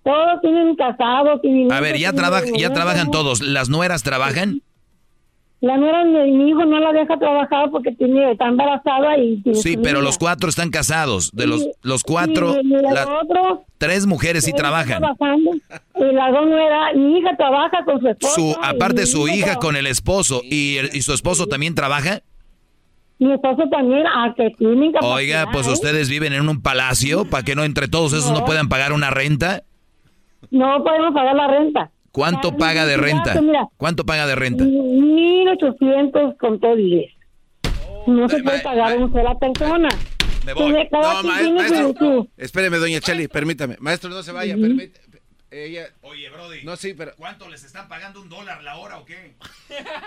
[SPEAKER 35] Todos tienen casados.
[SPEAKER 4] A ver, ya, ya trabajan todos. ¿Las nueras trabajan?
[SPEAKER 35] La nuera de mi hijo no la deja trabajar porque tiene, está embarazada y...
[SPEAKER 4] Sí, pero los cuatro están casados. De los, los cuatro, tres mujeres sí trabajan.
[SPEAKER 35] Y la dos nuera, mi hija trabaja con su esposo.
[SPEAKER 4] Su, aparte su hija con el esposo. ¿Y, ¿Y su esposo también trabaja?
[SPEAKER 35] Mi esposo también, a que tienen
[SPEAKER 4] Oiga, pues ¿eh? ustedes viven en un palacio para que no entre todos esos no puedan pagar una renta.
[SPEAKER 35] No podemos pagar la renta.
[SPEAKER 4] ¿Cuánto paga de renta? ¿Cuánto paga de renta?
[SPEAKER 35] 1800 con todo 10. No se puede pagar una sola persona.
[SPEAKER 3] Me voy. No, maestro. Espéreme, doña Cheli, permítame. Maestro, no se vaya, permítame.
[SPEAKER 4] Oye, Brody.
[SPEAKER 3] No, sí, pero.
[SPEAKER 4] ¿Cuánto les están pagando un dólar la hora o qué?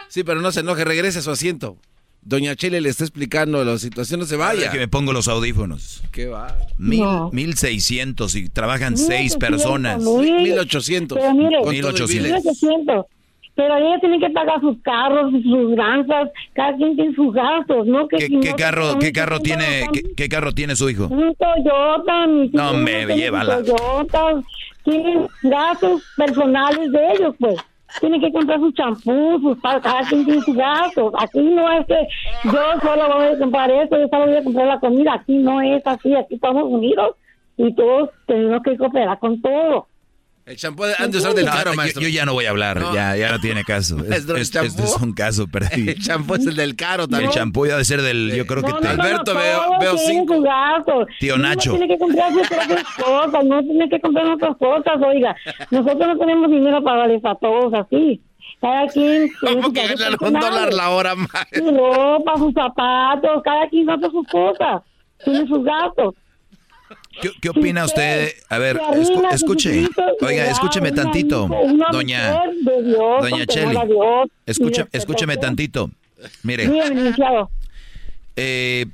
[SPEAKER 3] Sí, pero no se enoje, regrese a su asiento. Doña Chile le está explicando la situación, no se vaya.
[SPEAKER 4] que me pongo los audífonos.
[SPEAKER 3] ¿Qué va?
[SPEAKER 4] Mil, mil seiscientos y trabajan seis personas.
[SPEAKER 3] Mil ochocientos.
[SPEAKER 35] Pero mire, mil ochocientos. Pero ella tiene que pagar sus carros, sus granjas, cada quien tiene sus gastos, ¿no?
[SPEAKER 4] Que ¿Qué, carro, qué carro tiene, qué, carro tiene su hijo?
[SPEAKER 35] Un Toyota, mi
[SPEAKER 4] No me llévala.
[SPEAKER 35] Toyota, tienen gastos personales de ellos, pues tiene que comprar sus champús, sus cada quien sus gastos. Aquí no es que yo solo voy a comprar esto, yo solo voy a comprar la comida. Aquí no es así, aquí estamos unidos y todos tenemos que cooperar con todo.
[SPEAKER 3] El champú han de usar del caro, maestro.
[SPEAKER 4] Yo, ya no voy a hablar, ya, ya no tiene caso. este es un caso perdido.
[SPEAKER 3] El champú es el del caro también.
[SPEAKER 4] El champú ya debe ser del, yo creo que...
[SPEAKER 35] te...
[SPEAKER 3] Alberto, veo, veo cinco.
[SPEAKER 4] Tío Nacho.
[SPEAKER 35] No tiene que comprar sus propias cosas, no tiene que comprar otras cosas, oiga. Nosotros no tenemos dinero para darles a todos así. Cada quien...
[SPEAKER 3] ¿Cómo que ganan un dólar la hora, maestro?
[SPEAKER 35] Su ropa, sus zapatos, cada quien hace sus cosas. Tiene sus gastos.
[SPEAKER 4] ¿Qué, opina usted? A ver, escuche. Oiga, escúcheme tantito, doña, doña Cheli. Escucha, escúcheme tantito. Mire, eh,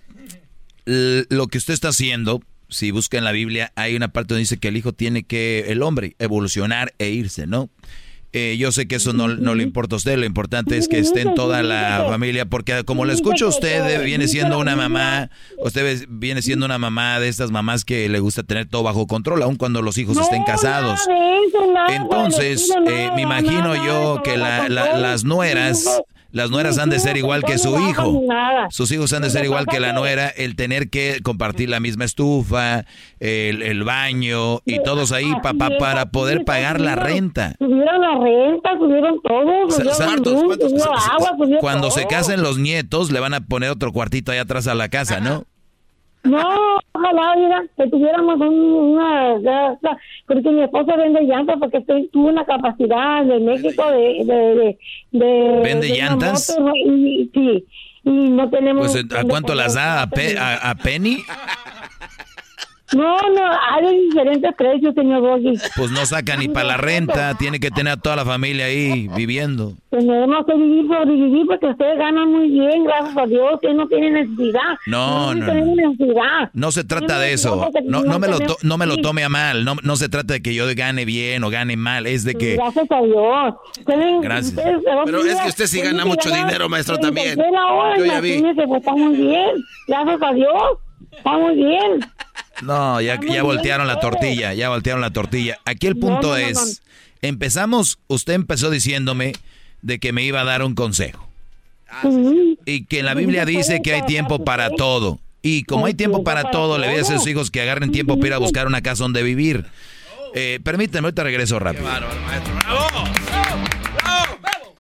[SPEAKER 4] lo que usted está haciendo, si busca en la Biblia, hay una parte donde dice que el hijo tiene que, el hombre, evolucionar e irse, ¿no? Eh, yo sé que eso no, no, le importa a usted, lo importante es que esté en toda la familia, porque como le escucho usted, viene siendo una mamá, usted viene siendo una mamá de estas mamás que le gusta tener todo bajo control, aun cuando los hijos estén casados. Entonces, eh, me imagino yo que las nueras las nueras han de ser igual que su hijo. Sus hijos han de ser igual que la nuera, el tener que compartir la misma estufa, el, baño y todos ahí papá para poder pagar la renta.
[SPEAKER 35] Subieron la renta, subieron todo,
[SPEAKER 4] Cuando se casen los nietos le van a poner otro cuartito ahí atrás a la casa, ¿no?
[SPEAKER 35] No, ojalá, oiga, que tuviéramos una, ya, porque mi esposa vende llantas porque estoy, tuvo una capacidad de México de... de, de,
[SPEAKER 4] ¿Vende llantas?
[SPEAKER 35] y, sí, y no tenemos...
[SPEAKER 4] Pues, ¿a cuánto las da? ¿A, a Penny?
[SPEAKER 35] No, no, hay diferentes precios, señor Doggy.
[SPEAKER 4] Pues no saca ni para la renta, tiene que tener a toda la familia ahí viviendo.
[SPEAKER 35] Tenemos que vivir, sobrevivir, porque ustedes ganan muy bien, gracias a Dios, que no tienen necesidad.
[SPEAKER 4] No, no, no. No se trata de eso. No, no, me lo no me lo tome a mal. No, no se trata de que yo gane bien o gane mal, es de que...
[SPEAKER 35] Gracias a Dios.
[SPEAKER 4] Gracias.
[SPEAKER 3] Pero es que usted sí gana mucho dinero, maestro, también.
[SPEAKER 35] Yo ya vi. Está muy bien, gracias a Dios. Está muy bien.
[SPEAKER 4] No, ya, ya voltearon la tortilla, ya voltearon la tortilla. Aquí el punto es, empezamos, usted empezó diciéndome de que me iba a dar un consejo. Y que en la Biblia dice que hay tiempo para todo. Y como hay tiempo para todo, le voy a decir a sus hijos que agarren tiempo para ir a buscar una casa donde vivir. Eh, permíteme, ahorita regreso rápido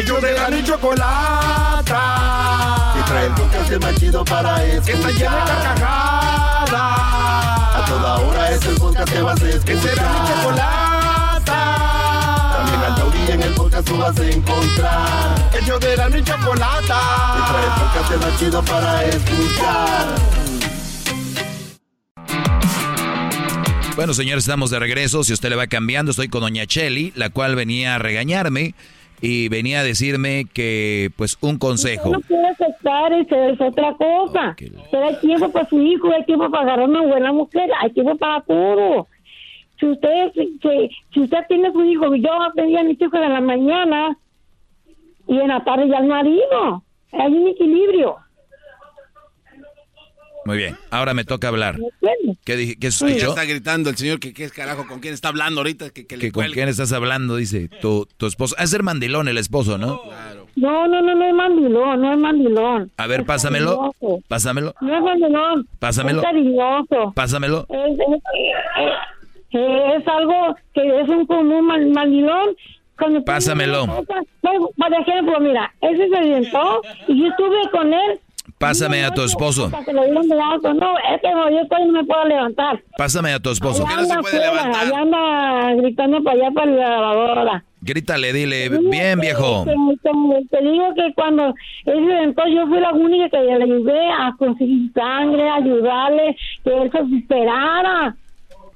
[SPEAKER 22] Ellos de la ni chocolata. Que trae el podcast más chido para escuchar. Que está llena de carcajadas. A toda hora es el podcast que vas a escuchar. Que será mi chocolata. También al taurí en el podcast tú vas a encontrar. Ellos de la ni chocolata. Que trae el podcast más chido para escuchar.
[SPEAKER 4] Bueno, señores, estamos de regreso. Si usted le va cambiando, estoy con Doña Cheli, la cual venía a regañarme y venía a decirme que, pues, un consejo.
[SPEAKER 35] No quiere aceptar, es otra cosa. Pero hay tiempo para su hijo, hay tiempo para agarrar una buena mujer, hay tiempo para todo. Si usted, si, si usted tiene su hijo, yo tenía a mis hijos en la mañana y en la tarde ya el marido. Hay un equilibrio.
[SPEAKER 4] Muy bien, ahora me toca hablar. ¿Qué dije? ¿Qué
[SPEAKER 3] sí. está gritando el señor que qué es carajo, con quién está hablando ahorita. Que, que
[SPEAKER 4] ¿Con quién estás hablando? Dice tu, tu esposo. Es ser mandilón el esposo, ¿no?
[SPEAKER 35] Claro. No, no, no, no es mandilón, no es mandilón.
[SPEAKER 4] A ver, pásamelo. Pásamelo.
[SPEAKER 35] No es mandilón.
[SPEAKER 4] Pásamelo.
[SPEAKER 35] Es cariñoso.
[SPEAKER 4] Pásamelo.
[SPEAKER 35] Es, es, algo que es un común mandilón
[SPEAKER 4] Pásamelo.
[SPEAKER 35] por ejemplo, mira, ese se orientó y yo estuve con él
[SPEAKER 4] Pásame a tu esposo.
[SPEAKER 35] No, es que yo no me puedo levantar.
[SPEAKER 4] Pásame a tu esposo.
[SPEAKER 35] Anda, no se puede levantar? allá anda gritando para allá para la lavadora.
[SPEAKER 4] Grítale, dile, bien viejo.
[SPEAKER 35] Te, te, digo que cuando él entonces yo fui la única que le ayudé a conseguir sangre, a ayudarle, que él se esperara.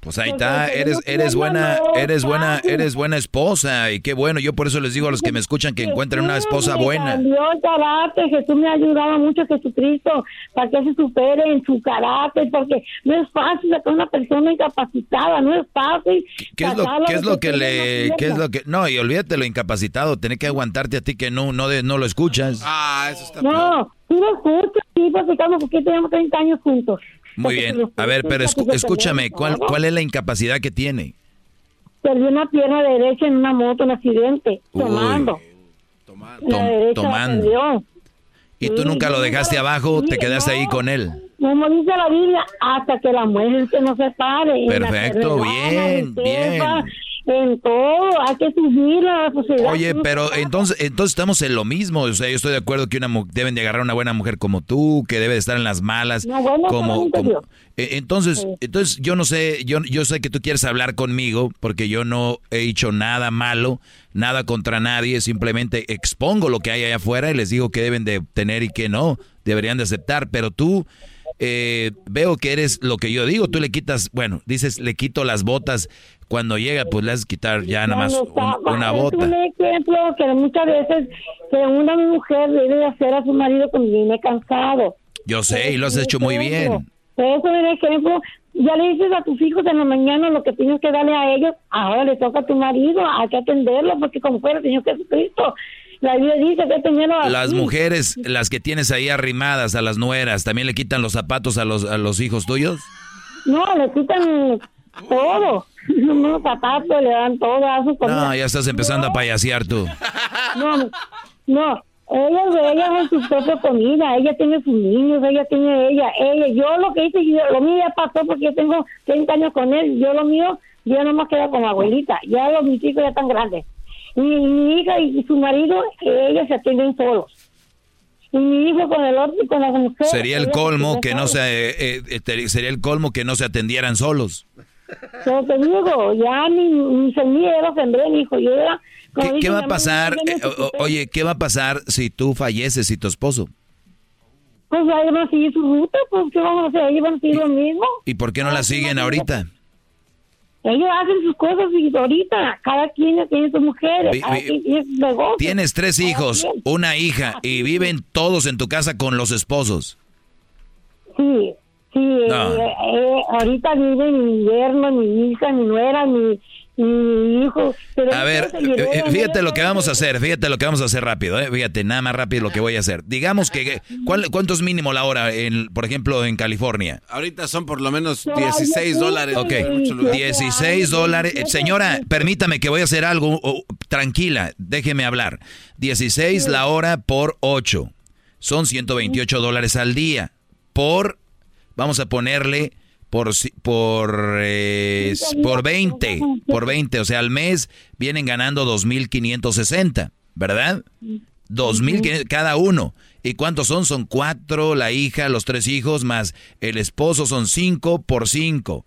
[SPEAKER 4] Pues ahí está, eres, eres buena, eres buena, eres buena esposa y qué bueno. Yo por eso les digo a los que me escuchan que encuentren una esposa buena.
[SPEAKER 35] Dios carácter, Jesús me ha ayudado mucho, Jesucristo, para que se supere en su carácter, porque no es fácil sacar una persona incapacitada, no es fácil.
[SPEAKER 4] ¿Qué es lo, qué es lo que le, qué es lo que, no, y olvídate lo incapacitado, tener que aguantarte a ti que no, no, de, no lo escuchas.
[SPEAKER 3] Ah, eso está
[SPEAKER 35] No, tú lo escuchas, sí, porque tenemos 30 años juntos.
[SPEAKER 4] Muy bien. A ver, pero escúchame, ¿cuál, ¿cuál es la incapacidad que tiene?
[SPEAKER 35] Perdió una pierna derecha en una moto, un accidente, tomando.
[SPEAKER 4] tomando. ¿Y tú nunca lo dejaste abajo? ¿Te quedaste ahí con él?
[SPEAKER 35] Como dice la Biblia, hasta que la muerte no se pare.
[SPEAKER 4] Perfecto, bien, bien
[SPEAKER 35] en todo, hay que subir a la sociedad.
[SPEAKER 4] Oye, pero entonces, entonces estamos en lo mismo, o sea, yo estoy de acuerdo que una deben de agarrar una buena mujer como tú, que debe de estar en las malas, como, eh, entonces, entonces yo no sé, yo, yo sé que tú quieres hablar conmigo porque yo no he hecho nada malo, nada contra nadie, simplemente expongo lo que hay allá afuera y les digo que deben de tener y que no, deberían de aceptar, pero tú eh, veo que eres lo que yo digo, tú le quitas, bueno, dices, le quito las botas, cuando llega, pues le haces quitar ya nada más una bota. Es
[SPEAKER 35] un ejemplo que muchas veces que una mujer debe hacer a su marido cuando viene cansado.
[SPEAKER 4] Yo sé, y lo has hecho muy bien.
[SPEAKER 35] Eso es un ejemplo. Ya le dices a tus hijos en la mañana lo que tienes que darle a ellos, ahora le toca a tu marido, hay que atenderlo, porque como fuera el Señor Jesucristo, la Biblia dice que tenerlo
[SPEAKER 4] Las mujeres, las que tienes ahí arrimadas a las nueras, ¿también le quitan los zapatos a los, a los hijos tuyos?
[SPEAKER 35] No, le quitan todo. Unos zapatos, le dan todo a
[SPEAKER 4] No, ya estás empezando a payasear tú.
[SPEAKER 35] No, no. Ella, ella es su propia comida, ella tiene sus niños, ella tiene ella, ella. Yo lo que hice, lo mío ya pasó porque yo tengo 30 años con él. Yo lo mío, yo no me quedo con abuelita. Ya los mis hijos ya están grandes. Y mi hija y su marido, ellos se atienden solos y mi hijo con el otro y con la mujer.
[SPEAKER 4] Sería el colmo que no se eh, eh, sería el colmo que no se atendieran solos.
[SPEAKER 35] Pero te digo, ya ni, ni se era ofender, hijo. Yo era,
[SPEAKER 4] ¿Qué, va a pasar? Eh, oye, ¿qué va a pasar si tú falleces y tu esposo?
[SPEAKER 35] pues ahí van a seguir su ruta, pues ¿qué vamos a hacer? Ahí van a seguir lo mismo.
[SPEAKER 4] ¿Y por qué no la siguen ahorita?
[SPEAKER 35] Ellos hacen sus cosas y ahorita cada quien tiene su mujer,
[SPEAKER 4] Vi-
[SPEAKER 35] cada
[SPEAKER 4] vi-
[SPEAKER 35] quien tiene.
[SPEAKER 4] Tienes tres hijos, una hija y viven todos en tu casa con los esposos.
[SPEAKER 35] Sí, sí,
[SPEAKER 4] No.
[SPEAKER 35] eh, eh, ahorita vive mi yerno, mi hija, mi nuera, mi, mi hijo. Pero
[SPEAKER 4] A ver, eh,
[SPEAKER 35] liberan,
[SPEAKER 4] fíjate lo que vamos a hacer, fíjate lo que vamos a hacer rápido, eh, fíjate, nada más rápido lo que voy a hacer. Digamos que, ¿cuál, ¿cuánto es mínimo la hora, en, por ejemplo, en California?
[SPEAKER 3] Ahorita son por lo menos 16 dólares.
[SPEAKER 4] Ok,
[SPEAKER 3] en muchos lugares.
[SPEAKER 4] 16 dólares. Eh, Señora, permítame que voy a hacer algo. oh, tranquila, déjeme hablar. 16 la hora por 8. Son 128 dólares al día. Por, vamos a ponerle, por, si- por, eh, por 20. Por 20. O sea, al mes vienen ganando 2.560, ¿verdad? 2.500 cada uno. ¿Y cuántos son? Son cuatro, la hija, los tres hijos, más el esposo son cinco por cinco.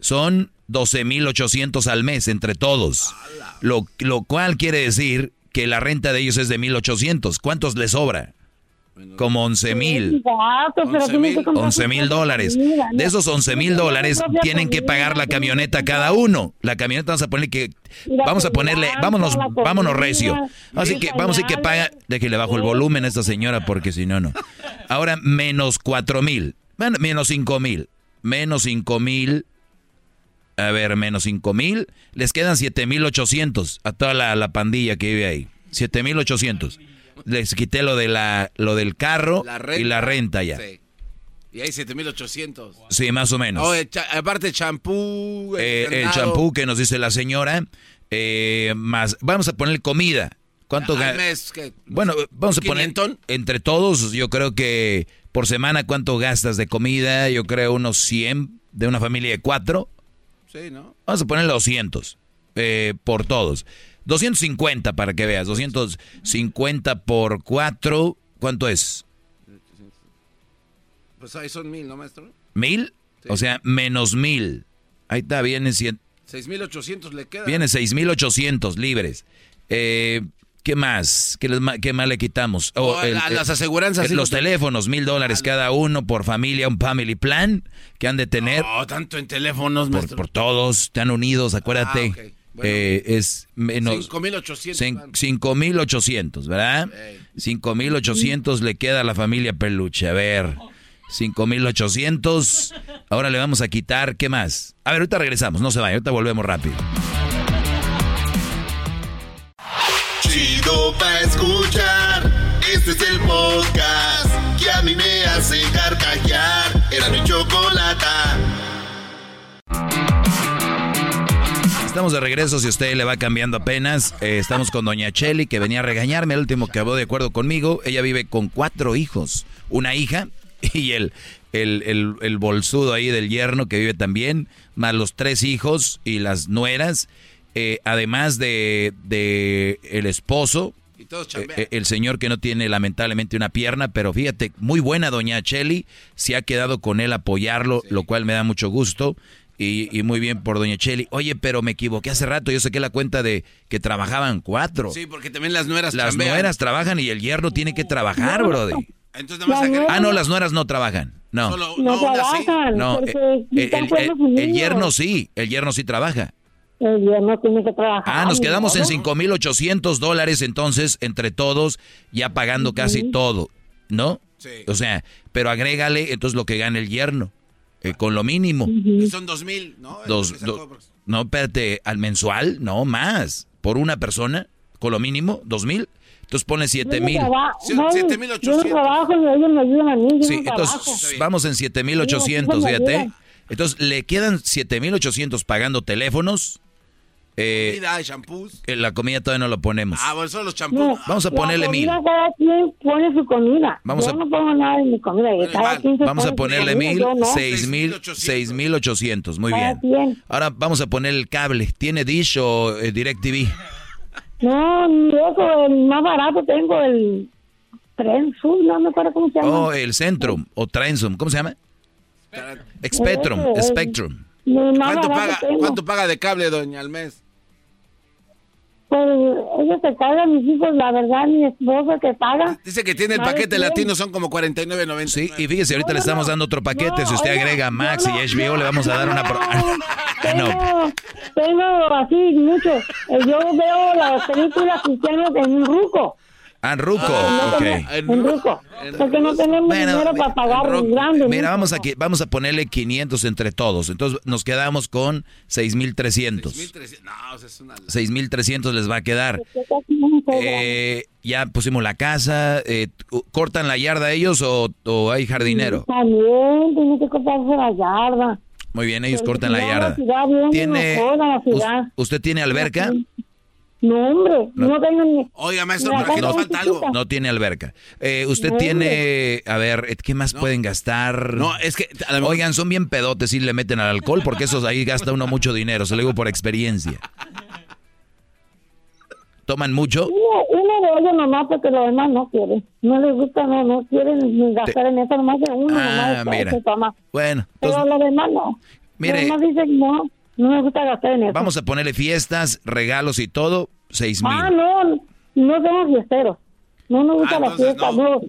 [SPEAKER 4] Son 12.800 al mes entre todos. Lo, lo cual quiere decir que la renta de ellos es de 1.800. ¿Cuántos les sobra? Como 11.000.
[SPEAKER 35] Gatos, pero tienen que comprar
[SPEAKER 4] 11 mil dólares. De esos 11 mil dólares tienen que pagar la camioneta cada uno. La camioneta vamos a ponerle que vamos a ponerle, vámonos, vámonos recio. Así que vamos a decir que paga, de que le bajo el volumen a esta señora porque si no no. Ahora menos 4 mil, bueno, menos 5 mil, menos 5 mil. A ver, menos 5 mil, les quedan 7 mil 800 a toda la, la pandilla que vive ahí. 7 mil 800. Les quité lo de la, lo del carro y la renta ya.
[SPEAKER 3] Sí. Y hay 7800.
[SPEAKER 4] Sí, más o menos.
[SPEAKER 3] Oh, eh, cha- aparte champú,
[SPEAKER 4] Eh, el
[SPEAKER 3] candado.
[SPEAKER 4] champú que nos dice la señora, eh, más, vamos a poner comida. ¿Cuánto
[SPEAKER 3] Al
[SPEAKER 4] ga-
[SPEAKER 3] mes, ¿qué?
[SPEAKER 4] Bueno, vamos a poner entre todos, yo creo que por semana cuánto gastas de comida, yo creo unos 100 de una familia de cuatro.
[SPEAKER 3] Sí, ¿no?
[SPEAKER 4] Vamos a poner 200 eh, por todos. 250 para que veas. 250 por 4, ¿cuánto es?
[SPEAKER 3] Pues ahí son mil, ¿no, maestro?
[SPEAKER 4] ¿Mil? O sea, menos mil. Ahí está, viene, cien-
[SPEAKER 3] 6800 le queda.
[SPEAKER 4] viene 6,800 libres. Eh, ¿Qué más? ¿Qué, les qué más le quitamos?
[SPEAKER 3] Oh, la- las aseguranzas,
[SPEAKER 4] eh,
[SPEAKER 3] sí,
[SPEAKER 4] los
[SPEAKER 3] lo-
[SPEAKER 4] teléfonos, mil dólares cada uno por familia, un family plan que han de tener.
[SPEAKER 3] No, tanto en teléfonos,
[SPEAKER 4] por,
[SPEAKER 3] maestro.
[SPEAKER 4] por todos, están unidos, acuérdate.
[SPEAKER 3] Ah. Bueno.
[SPEAKER 4] Eh, es menos
[SPEAKER 3] 5800.
[SPEAKER 4] cin-
[SPEAKER 3] van.
[SPEAKER 4] 5,800, ¿verdad? 5,800 le queda a la familia Peluche. A ver, 5,800. Ahora le vamos a quitar, ¿qué más? A ver, ahorita regresamos, no se vaya, ahorita volvemos rápido.
[SPEAKER 6] Chido pa' escuchar. Este es el podcast que a mí me hace carcajear. Era mi.
[SPEAKER 4] Estamos de regreso, si usted le va cambiando apenas. eh, estamos con Doña Cheli, que venía a regañarme, el último que habló de acuerdo conmigo. Ella vive con cuatro hijos, una hija y el, el, el, el bolsudo ahí del yerno que vive también, más los tres hijos y las nueras, eh, además de, de el esposo.
[SPEAKER 3] Y todos
[SPEAKER 4] eh, eh, el señor que no tiene lamentablemente una pierna, pero fíjate, muy buena doña Cheli, se ha quedado con él apoyarlo, lo cual me da mucho gusto. Y, y muy bien por doña Cheli. Oye, pero me equivoqué hace rato, yo saqué la cuenta de que trabajaban cuatro.
[SPEAKER 3] Sí, porque también las nueras
[SPEAKER 4] Las
[SPEAKER 3] chambean.
[SPEAKER 4] nueras trabajan y el yerno tiene que trabajar, brody.
[SPEAKER 3] Entonces nada más agrega-
[SPEAKER 4] Ah, no, las nueras no trabajan. No.
[SPEAKER 3] Solo-
[SPEAKER 35] No,
[SPEAKER 3] no, sí.
[SPEAKER 35] trabajan.
[SPEAKER 4] No,
[SPEAKER 35] porque
[SPEAKER 4] eh, el,
[SPEAKER 35] están
[SPEAKER 4] el- yerno sí, el yerno sí trabaja.
[SPEAKER 35] El yerno tiene que trabajar.
[SPEAKER 4] Ah, nos quedamos en
[SPEAKER 35] modo.
[SPEAKER 4] 5,800 dólares entonces entre todos, ya pagando casi todo, ¿no?
[SPEAKER 3] Sí.
[SPEAKER 4] O sea, pero agrégale entonces lo que gana el yerno, eh, con lo mínimo.
[SPEAKER 3] Son 2000, ¿no? Es lo
[SPEAKER 4] Dos, do-
[SPEAKER 3] pues.
[SPEAKER 4] no, espérate, al mensual, no, más. Por una persona, con lo mínimo, dos mil. Entonces pone siete
[SPEAKER 35] Yo no
[SPEAKER 4] mil.
[SPEAKER 35] traba-
[SPEAKER 3] Sí,
[SPEAKER 35] no,
[SPEAKER 3] 7,800.
[SPEAKER 35] Yo no trabajo y ellos me ayudan a mí. Yo
[SPEAKER 4] Sí,
[SPEAKER 35] no
[SPEAKER 4] entonces vamos en 7800,
[SPEAKER 35] Sí, eso me
[SPEAKER 4] fíjate. Entonces le quedan 7800 pagando teléfonos. Eh,
[SPEAKER 3] Comida, shampoos.
[SPEAKER 4] eh, la comida todavía no lo ponemos.
[SPEAKER 3] Ah, bueno, son los
[SPEAKER 35] No,
[SPEAKER 3] champús.
[SPEAKER 4] Vamos a
[SPEAKER 35] la
[SPEAKER 4] ponerle mil.
[SPEAKER 35] Cada quien pone su comida.
[SPEAKER 4] Vamos
[SPEAKER 35] yo
[SPEAKER 4] a-
[SPEAKER 35] no pongo nada en mi comida. Cada quien se
[SPEAKER 4] Vamos a
[SPEAKER 35] pone su
[SPEAKER 4] ponerle
[SPEAKER 35] comida,
[SPEAKER 4] mil,
[SPEAKER 35] yo no.
[SPEAKER 4] seis mil,
[SPEAKER 3] 6,800.
[SPEAKER 4] seis mil ochocientos. Muy
[SPEAKER 35] Cada
[SPEAKER 4] bien.
[SPEAKER 35] quien.
[SPEAKER 4] Ahora vamos a poner el cable. ¿Tiene Dish o eh, DirecTV?
[SPEAKER 35] No, eso, el más barato tengo el Tren Sur, no me acuerdo cómo se llama.
[SPEAKER 4] O el Centrum o Transum. ¿Cómo se llama? Spectrum. Spectrum.
[SPEAKER 35] Más
[SPEAKER 3] ¿Cuánto paga. ¿Cuánto paga de cable, doña, al mes?
[SPEAKER 35] Pues ellos se cargan mis hijos, la verdad, mi esposo que paga.
[SPEAKER 3] Dice que tiene el
[SPEAKER 35] ¿Sabe
[SPEAKER 3] paquete latino, son como 49.90.
[SPEAKER 4] Sí, y fíjese, ahorita le estamos dando otro paquete. si usted agrega Max y HBO, le vamos a dar una... pro- Ah, no.
[SPEAKER 35] Tengo, tengo así mucho. Eh, Yo veo las películas cristianas en un ruco.
[SPEAKER 4] Ah, Ruco,
[SPEAKER 35] No
[SPEAKER 4] ok.
[SPEAKER 35] tenemos- En ruco. Porque no tenemos dinero para pagar un grande.
[SPEAKER 4] Mira,
[SPEAKER 35] ¿no?
[SPEAKER 4] vamos a, vamos a ponerle 500 entre todos. Entonces nos quedamos con 6,300. 6,300 les va a quedar. Eh, ya pusimos la casa. eh, ¿Cortan la yarda ellos o, o hay jardinero?
[SPEAKER 35] También tiene que cortarse la yarda.
[SPEAKER 4] Muy bien, ellos
[SPEAKER 35] Pero
[SPEAKER 4] cortan la
[SPEAKER 35] no,
[SPEAKER 4] yarda.
[SPEAKER 35] la ciudad
[SPEAKER 4] ¿Tiene,
[SPEAKER 35] mejor la
[SPEAKER 4] ¿Usted tiene alberca?
[SPEAKER 35] No, hombre, no, tengo ni...
[SPEAKER 3] Oiga, maestro,
[SPEAKER 35] La
[SPEAKER 3] pero aquí
[SPEAKER 35] casa
[SPEAKER 3] nos falta algo.
[SPEAKER 4] No tiene alberca. Eh, usted
[SPEAKER 35] No,
[SPEAKER 4] tiene, a ver, eh, ¿qué más pueden gastar?
[SPEAKER 3] No, es que...
[SPEAKER 4] Oigan, son bien pedotes y le meten al alcohol porque esos ahí gasta uno mucho dinero, se lo digo por experiencia. ¿Toman mucho?
[SPEAKER 35] Uno, uno de ellos nomás porque los demás no quieren. No les gusta, no, no quieren gastar en eso, nomás de uno
[SPEAKER 4] Ah,
[SPEAKER 35] nomás
[SPEAKER 4] mira.
[SPEAKER 35] se toma.
[SPEAKER 4] Bueno,
[SPEAKER 35] Pero los demás no.
[SPEAKER 4] Mire.
[SPEAKER 35] Los demás dicen no, no me gusta gastar en eso.
[SPEAKER 4] vamos a ponerle fiestas, regalos y todo, seis mil.
[SPEAKER 35] Ah, no, no somos fiesteros. No nos gusta la fiesta, no.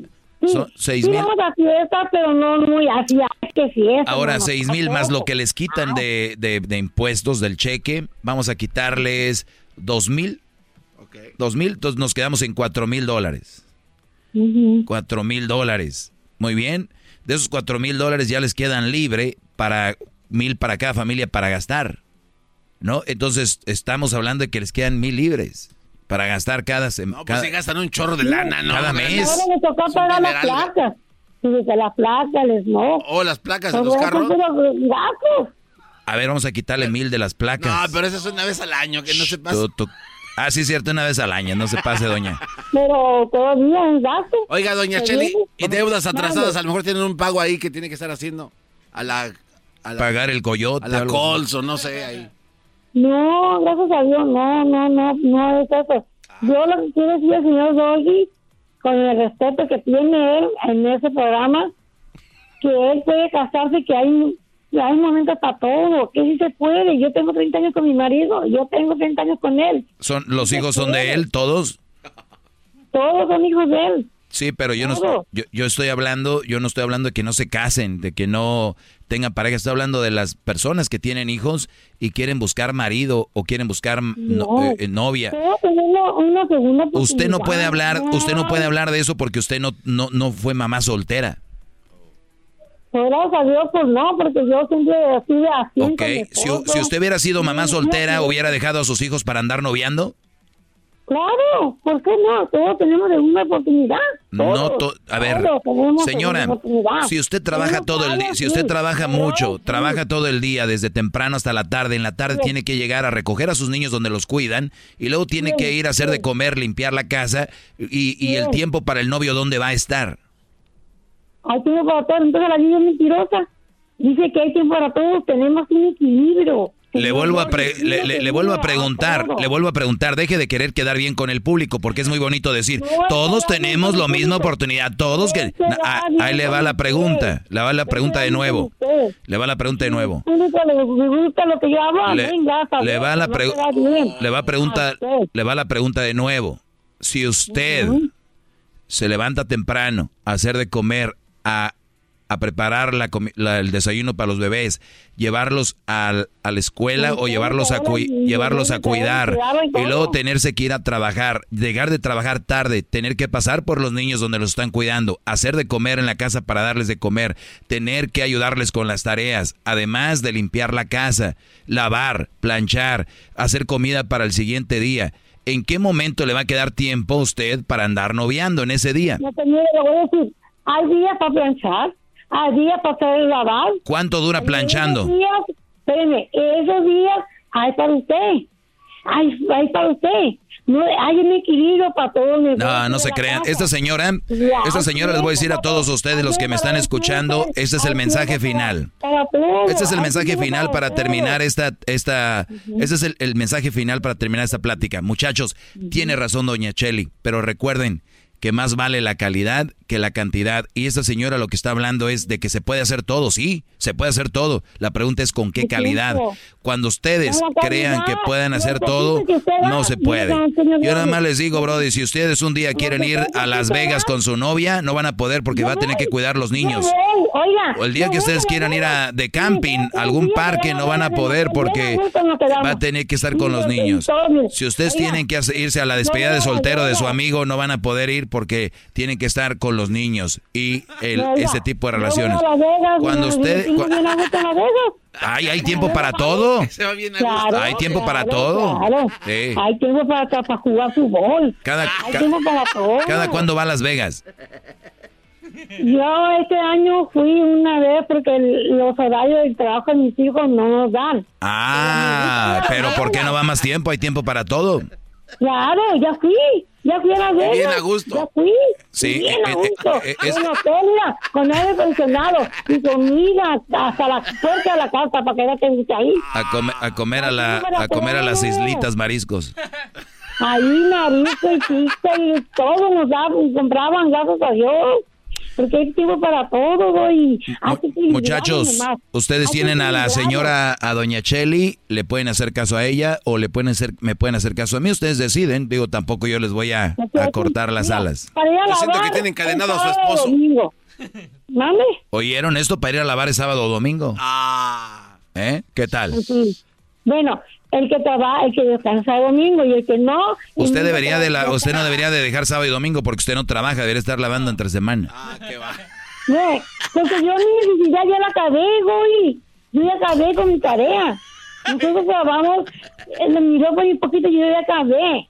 [SPEAKER 35] Sí,
[SPEAKER 4] Son seis
[SPEAKER 35] sí
[SPEAKER 4] mil.
[SPEAKER 35] vamos a fiesta, pero no muy así, que fiesta.
[SPEAKER 4] Ahora
[SPEAKER 35] no, no,
[SPEAKER 4] seis mil más lo que les quitan de, de- de impuestos del cheque, vamos a quitarles dos mil. Dos mil, entonces nos quedamos en cuatro mil dólares. Cuatro mil dólares. Muy bien. De esos cuatro mil dólares ya les quedan libre para mil para cada familia para gastar. ¿No? Entonces estamos hablando de que les quedan mil libres para gastar cada semana.
[SPEAKER 3] No, pues si gastan un chorro de lana, ¿no?
[SPEAKER 4] Cada mes.
[SPEAKER 35] Ahora me tocó pagar las placas. Que las placas, les no.
[SPEAKER 3] O las placas de
[SPEAKER 35] Pero
[SPEAKER 3] los carros.
[SPEAKER 4] A ver, vamos a quitarle mil de las placas.
[SPEAKER 3] No, pero eso es una vez al año, que no se.
[SPEAKER 4] Tú- tú- Ah, sí, es cierto, una vez al año, no se pase, doña.
[SPEAKER 35] Pero todavía es gasto.
[SPEAKER 3] Oiga, doña
[SPEAKER 35] ¿Me
[SPEAKER 3] Cheli, y deudas atrasadas, a lo mejor tienen un pago ahí que tiene que estar haciendo a la... A la
[SPEAKER 4] Pagar el coyote.
[SPEAKER 3] A la
[SPEAKER 4] algo.
[SPEAKER 3] Cols o no sé, ahí.
[SPEAKER 35] No, gracias a Dios, no, no, no, no es eso. Yo lo que quiero decir al señor Doggy, con el respeto que tiene él en ese programa, que él puede casarse, que hay, hay momentos para todo, que sí se puede. Yo tengo 30 años con mi marido, yo tengo 30 años con él.
[SPEAKER 4] Son, los hijos son de él, todos.
[SPEAKER 35] Todos son hijos de él.
[SPEAKER 4] Sí, pero yo no yo, yo estoy hablando, yo no estoy hablando de que no se casen, de que no tengan pareja, estoy hablando de las personas que tienen hijos y quieren buscar marido o quieren buscar no- eh, eh, novia.
[SPEAKER 35] Tener una, una segunda
[SPEAKER 4] Usted no puede hablar, usted no puede hablar de eso porque usted no no no fue mamá soltera.
[SPEAKER 35] Pues gracias a Dios, pues no, porque yo siempre sido así.
[SPEAKER 4] Ok, si, usted hubiera sido mamá soltera, hubiera dejado a sus hijos para andar noviando?
[SPEAKER 35] Claro, ¿por qué no? Todos tenemos una oportunidad.
[SPEAKER 4] No, to- a ver, señora, si usted trabaja todo el día, si usted trabaja mucho, trabaja todo el día desde temprano hasta la tarde, en la tarde tiene que llegar a recoger a sus niños donde los cuidan y luego tiene que ir a hacer de comer, limpiar la casa y, y el tiempo para el novio dónde va a estar.
[SPEAKER 35] Hay tiempo para todos, entonces la vida es mentirosa. Dice que hay tiempo para todos, tenemos un equilibrio.
[SPEAKER 4] Le vuelvo a pre- le, le- le vuelvo a preguntar, le vuelvo a preguntar, deje de querer quedar bien con el público porque es muy bonito decir, todos tenemos la misma oportunidad, todos que Ah, ahí le va la pregunta, le va la pregunta de nuevo. Le va la pregunta de nuevo.
[SPEAKER 35] Le
[SPEAKER 4] va la
[SPEAKER 35] no
[SPEAKER 4] pre-
[SPEAKER 35] te va bien.
[SPEAKER 4] le va a preguntar,
[SPEAKER 35] A usted.
[SPEAKER 4] le va la pregunta de nuevo. Si usted se levanta temprano a hacer de comer, a, a preparar la la- el desayuno para los bebés, llevarlos al- a la escuela o llevarlos a llevarlos a cuidar y luego tenerse que ir a trabajar, llegar de trabajar tarde, tener que pasar por los niños donde los están cuidando, hacer de comer en la casa para darles de comer, tener que ayudarles con las tareas, además de limpiar la casa, lavar, planchar, hacer comida para el siguiente día. ¿En qué momento le va a quedar tiempo a usted para andar noviando en ese día?
[SPEAKER 35] No te niego, le voy a decir, hay días para planchar, hay días para hacer el lavar.
[SPEAKER 4] ¿Cuánto dura planchando?
[SPEAKER 35] Esos días, esos días hay para usted. Hay, hay para usted. No, hay un equilibrio para todos.
[SPEAKER 4] No, no se crean. Esta señora, esta señora les voy a decir a todos ustedes los que me están escuchando, este es el mensaje final. Este es el mensaje final para terminar esta, esta, este es el, el mensaje final para terminar esta plática. Muchachos, tiene razón doña Cheli, pero recuerden que más vale la calidad que la cantidad. Y esta señora lo que está hablando es de que se puede hacer todo, sí, se puede hacer todo. La pregunta es con qué calidad. Cuando ustedes crean que pueden hacer todo, no se puede. Yo nada más les digo, Brody, si ustedes un día quieren ir a Las Vegas con su novia, no van a poder porque va a tener que cuidar los niños. O el día que ustedes quieran ir a, de camping, a algún parque, no van a poder porque va a tener que estar con los niños. Si ustedes tienen que irse a la despedida de soltero de su amigo, no van a poder ir porque tienen que estar con los niños y el, ese tipo de relaciones. Cuando usted... Ay, hay tiempo para todo. hay tiempo para todo.
[SPEAKER 35] Hay tiempo para, para jugar fútbol.
[SPEAKER 4] Cada,
[SPEAKER 35] hay tiempo para todo.
[SPEAKER 4] ¿Cada cuándo va a Las Vegas?
[SPEAKER 35] Yo este año fui una vez porque los horarios del trabajo de mis hijos no nos dan.
[SPEAKER 4] Ah, pero ¿por qué no va más tiempo? Hay tiempo para todo.
[SPEAKER 35] Claro, ya fui. Ya fui a Las Vegas.
[SPEAKER 3] Bien a gusto.
[SPEAKER 35] Ya fui.
[SPEAKER 4] Sí.
[SPEAKER 35] Bien a
[SPEAKER 4] eh,
[SPEAKER 35] gusto.
[SPEAKER 4] eh, eh,
[SPEAKER 35] En hotel, mira, con aire acondicionado y comida hasta la puerta de la casa para que no te guste ahí.
[SPEAKER 4] A, come- a comer a la a comer a las islitas mariscos.
[SPEAKER 35] Ahí marisco y chiste y todo nos daban, compraban, gracias a Dios. Porque hay tiempo para todo, equilibrarnos
[SPEAKER 4] Muchachos, ustedes tienen a la señora, a doña Cheli, le pueden hacer caso a ella o le pueden hacer, me pueden hacer caso a mí. Ustedes deciden. Digo, tampoco yo les voy a, a cortar las alas.
[SPEAKER 3] Yo siento que
[SPEAKER 35] lavar
[SPEAKER 3] tiene encadenado a su esposo.
[SPEAKER 4] ¿Oyeron esto para ir a lavar el sábado o domingo?
[SPEAKER 3] Ah.
[SPEAKER 4] ¿Eh? ¿Qué tal?
[SPEAKER 35] Sí. Bueno, el que trabaja, el que descansa el domingo y el que no. y
[SPEAKER 4] Usted
[SPEAKER 35] el
[SPEAKER 4] debería de la, usted no debería de dejar sábado y domingo porque usted no trabaja, debería estar lavando entre semana.
[SPEAKER 3] Ah, qué va.
[SPEAKER 35] No, porque yo mi necesidad ya la acabé, güey. Yo ya acabé con mi tarea. Nosotros trabajamos, eh, me miró por un poquito y yo ya acabé.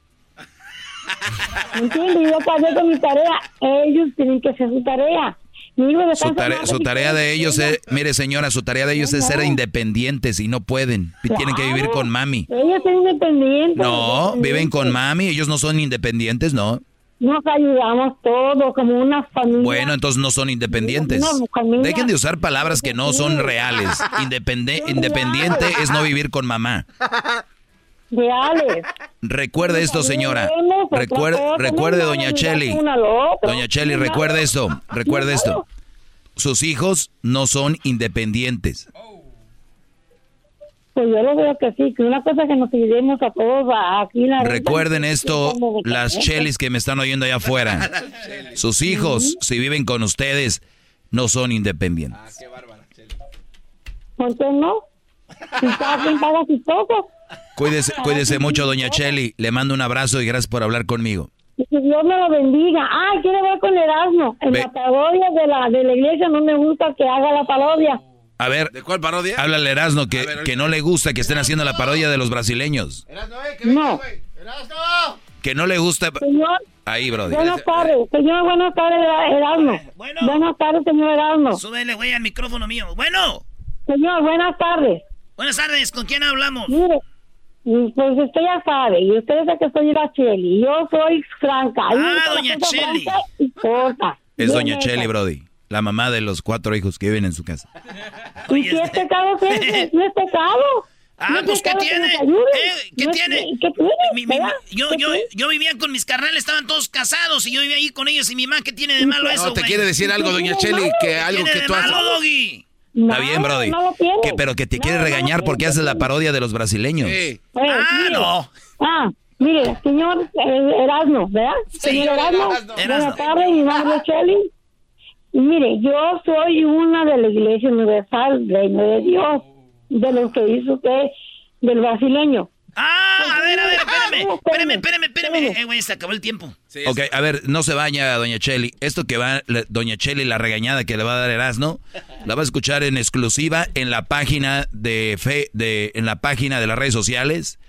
[SPEAKER 35] ¿Me entiendes? Yo acabé con mi tarea. Ellos tienen que hacer su tarea.
[SPEAKER 4] Su,
[SPEAKER 35] descansa
[SPEAKER 4] tare-
[SPEAKER 35] más
[SPEAKER 4] su tarea de ellos es, mire señora, su tarea de ellos es ser independientes y no pueden. Tienen que vivir con mami.
[SPEAKER 35] Ellos son independientes.
[SPEAKER 4] No, viven con mami, ellos no son independientes, no.
[SPEAKER 35] Nos ayudamos todos como una familia.
[SPEAKER 4] Bueno, entonces no son independientes. Dejen de usar palabras que no son reales. Independe- independiente es no vivir con mamá.
[SPEAKER 35] Reales.
[SPEAKER 4] Recuerde esto, señora. Recuerde, recuerde, doña Cheli. Doña Cheli, recuerde esto. Recuerde esto. Sus hijos no son independientes.
[SPEAKER 35] Pues yo lo veo que sí, que una cosa que nos ayudemos a todos aquí la
[SPEAKER 4] Recuerden
[SPEAKER 35] renta,
[SPEAKER 4] esto, las chelis que me están oyendo allá afuera. Sus hijos, si viven con ustedes, no son independientes.
[SPEAKER 35] ¿Por qué no? Si cada quien paga sus cosas.
[SPEAKER 4] Cuídese, cuídese mucho, doña Cheli. Le mando un abrazo y gracias por hablar conmigo.
[SPEAKER 35] Y que Dios me lo bendiga. Ay, quiero ver con Erasmo. En
[SPEAKER 4] Ve-
[SPEAKER 35] la parodia de la, de la iglesia no me gusta que haga la parodia.
[SPEAKER 4] A ver,
[SPEAKER 3] ¿De cuál parodia?
[SPEAKER 4] háblale Erasno que, que no le gusta que estén haciendo la parodia de los brasileños.
[SPEAKER 35] No.
[SPEAKER 4] Que no le gusta...
[SPEAKER 35] Señor,
[SPEAKER 4] Ahí, Brody.
[SPEAKER 35] buenas tardes. Señor, buenas tardes, Erasmo. Buenas tardes, señor Erasmo.
[SPEAKER 2] Súbele, güey, al micrófono mío. Bueno,
[SPEAKER 35] Señor, buenas tardes.
[SPEAKER 2] buenas tardes, ¿con quién hablamos?
[SPEAKER 35] Mire, pues usted ya sabe, y usted sabe que soy la Cheli, yo soy franca.
[SPEAKER 2] Ah, doña Cheli.
[SPEAKER 4] Es doña. Cheli, Brody. La mamá de los cuatro hijos que viven en su casa.
[SPEAKER 35] ¿Y si es pecado, qué? ¿No es pecado?
[SPEAKER 2] Ah,
[SPEAKER 35] ¿No es
[SPEAKER 2] pues ¿qué tiene? Eh, ¿Qué
[SPEAKER 35] ¿No es-
[SPEAKER 2] tiene?
[SPEAKER 35] ¿Qué tiene?
[SPEAKER 2] Mi- mi-
[SPEAKER 35] ¿Verdad?
[SPEAKER 2] yo,
[SPEAKER 35] ¿Qué
[SPEAKER 2] yo,
[SPEAKER 35] tiene?
[SPEAKER 2] yo vivía con mis carnales, estaban todos casados y yo vivía ahí con ellos y mi mamá, ¿qué tiene de malo eso,
[SPEAKER 3] No, te quiere decir algo, doña Cheli, que
[SPEAKER 2] ¿Qué
[SPEAKER 3] algo
[SPEAKER 2] tiene
[SPEAKER 3] que
[SPEAKER 2] de
[SPEAKER 3] tú haces.
[SPEAKER 2] Doggy?
[SPEAKER 4] Está bien, Brody.
[SPEAKER 35] no lo tiene.
[SPEAKER 4] Que, pero que te quiere regañar porque haces la parodia de los brasileños.
[SPEAKER 35] Pues,
[SPEAKER 2] Ah,
[SPEAKER 35] mire.
[SPEAKER 2] no.
[SPEAKER 35] Ah, mire, señor eh, Erasmo, ¿verdad? señor Erasmo,
[SPEAKER 2] Erasmo.
[SPEAKER 35] buenas tardes, mi nombre es mire, yo soy una de la Iglesia Universal, Reino de Dios, de los que dice usted, del brasileño.
[SPEAKER 2] Ah, a ver, a ver, espérame, espérame, espérame, espérame. Eh, güey, se acabó el tiempo.
[SPEAKER 4] Ok, a ver, no se baña, doña Cheli. Esto que va, doña Cheli, la regañada que le va a dar Erasno, la va a escuchar en exclusiva en la página de fe, de, en la página de las redes sociales.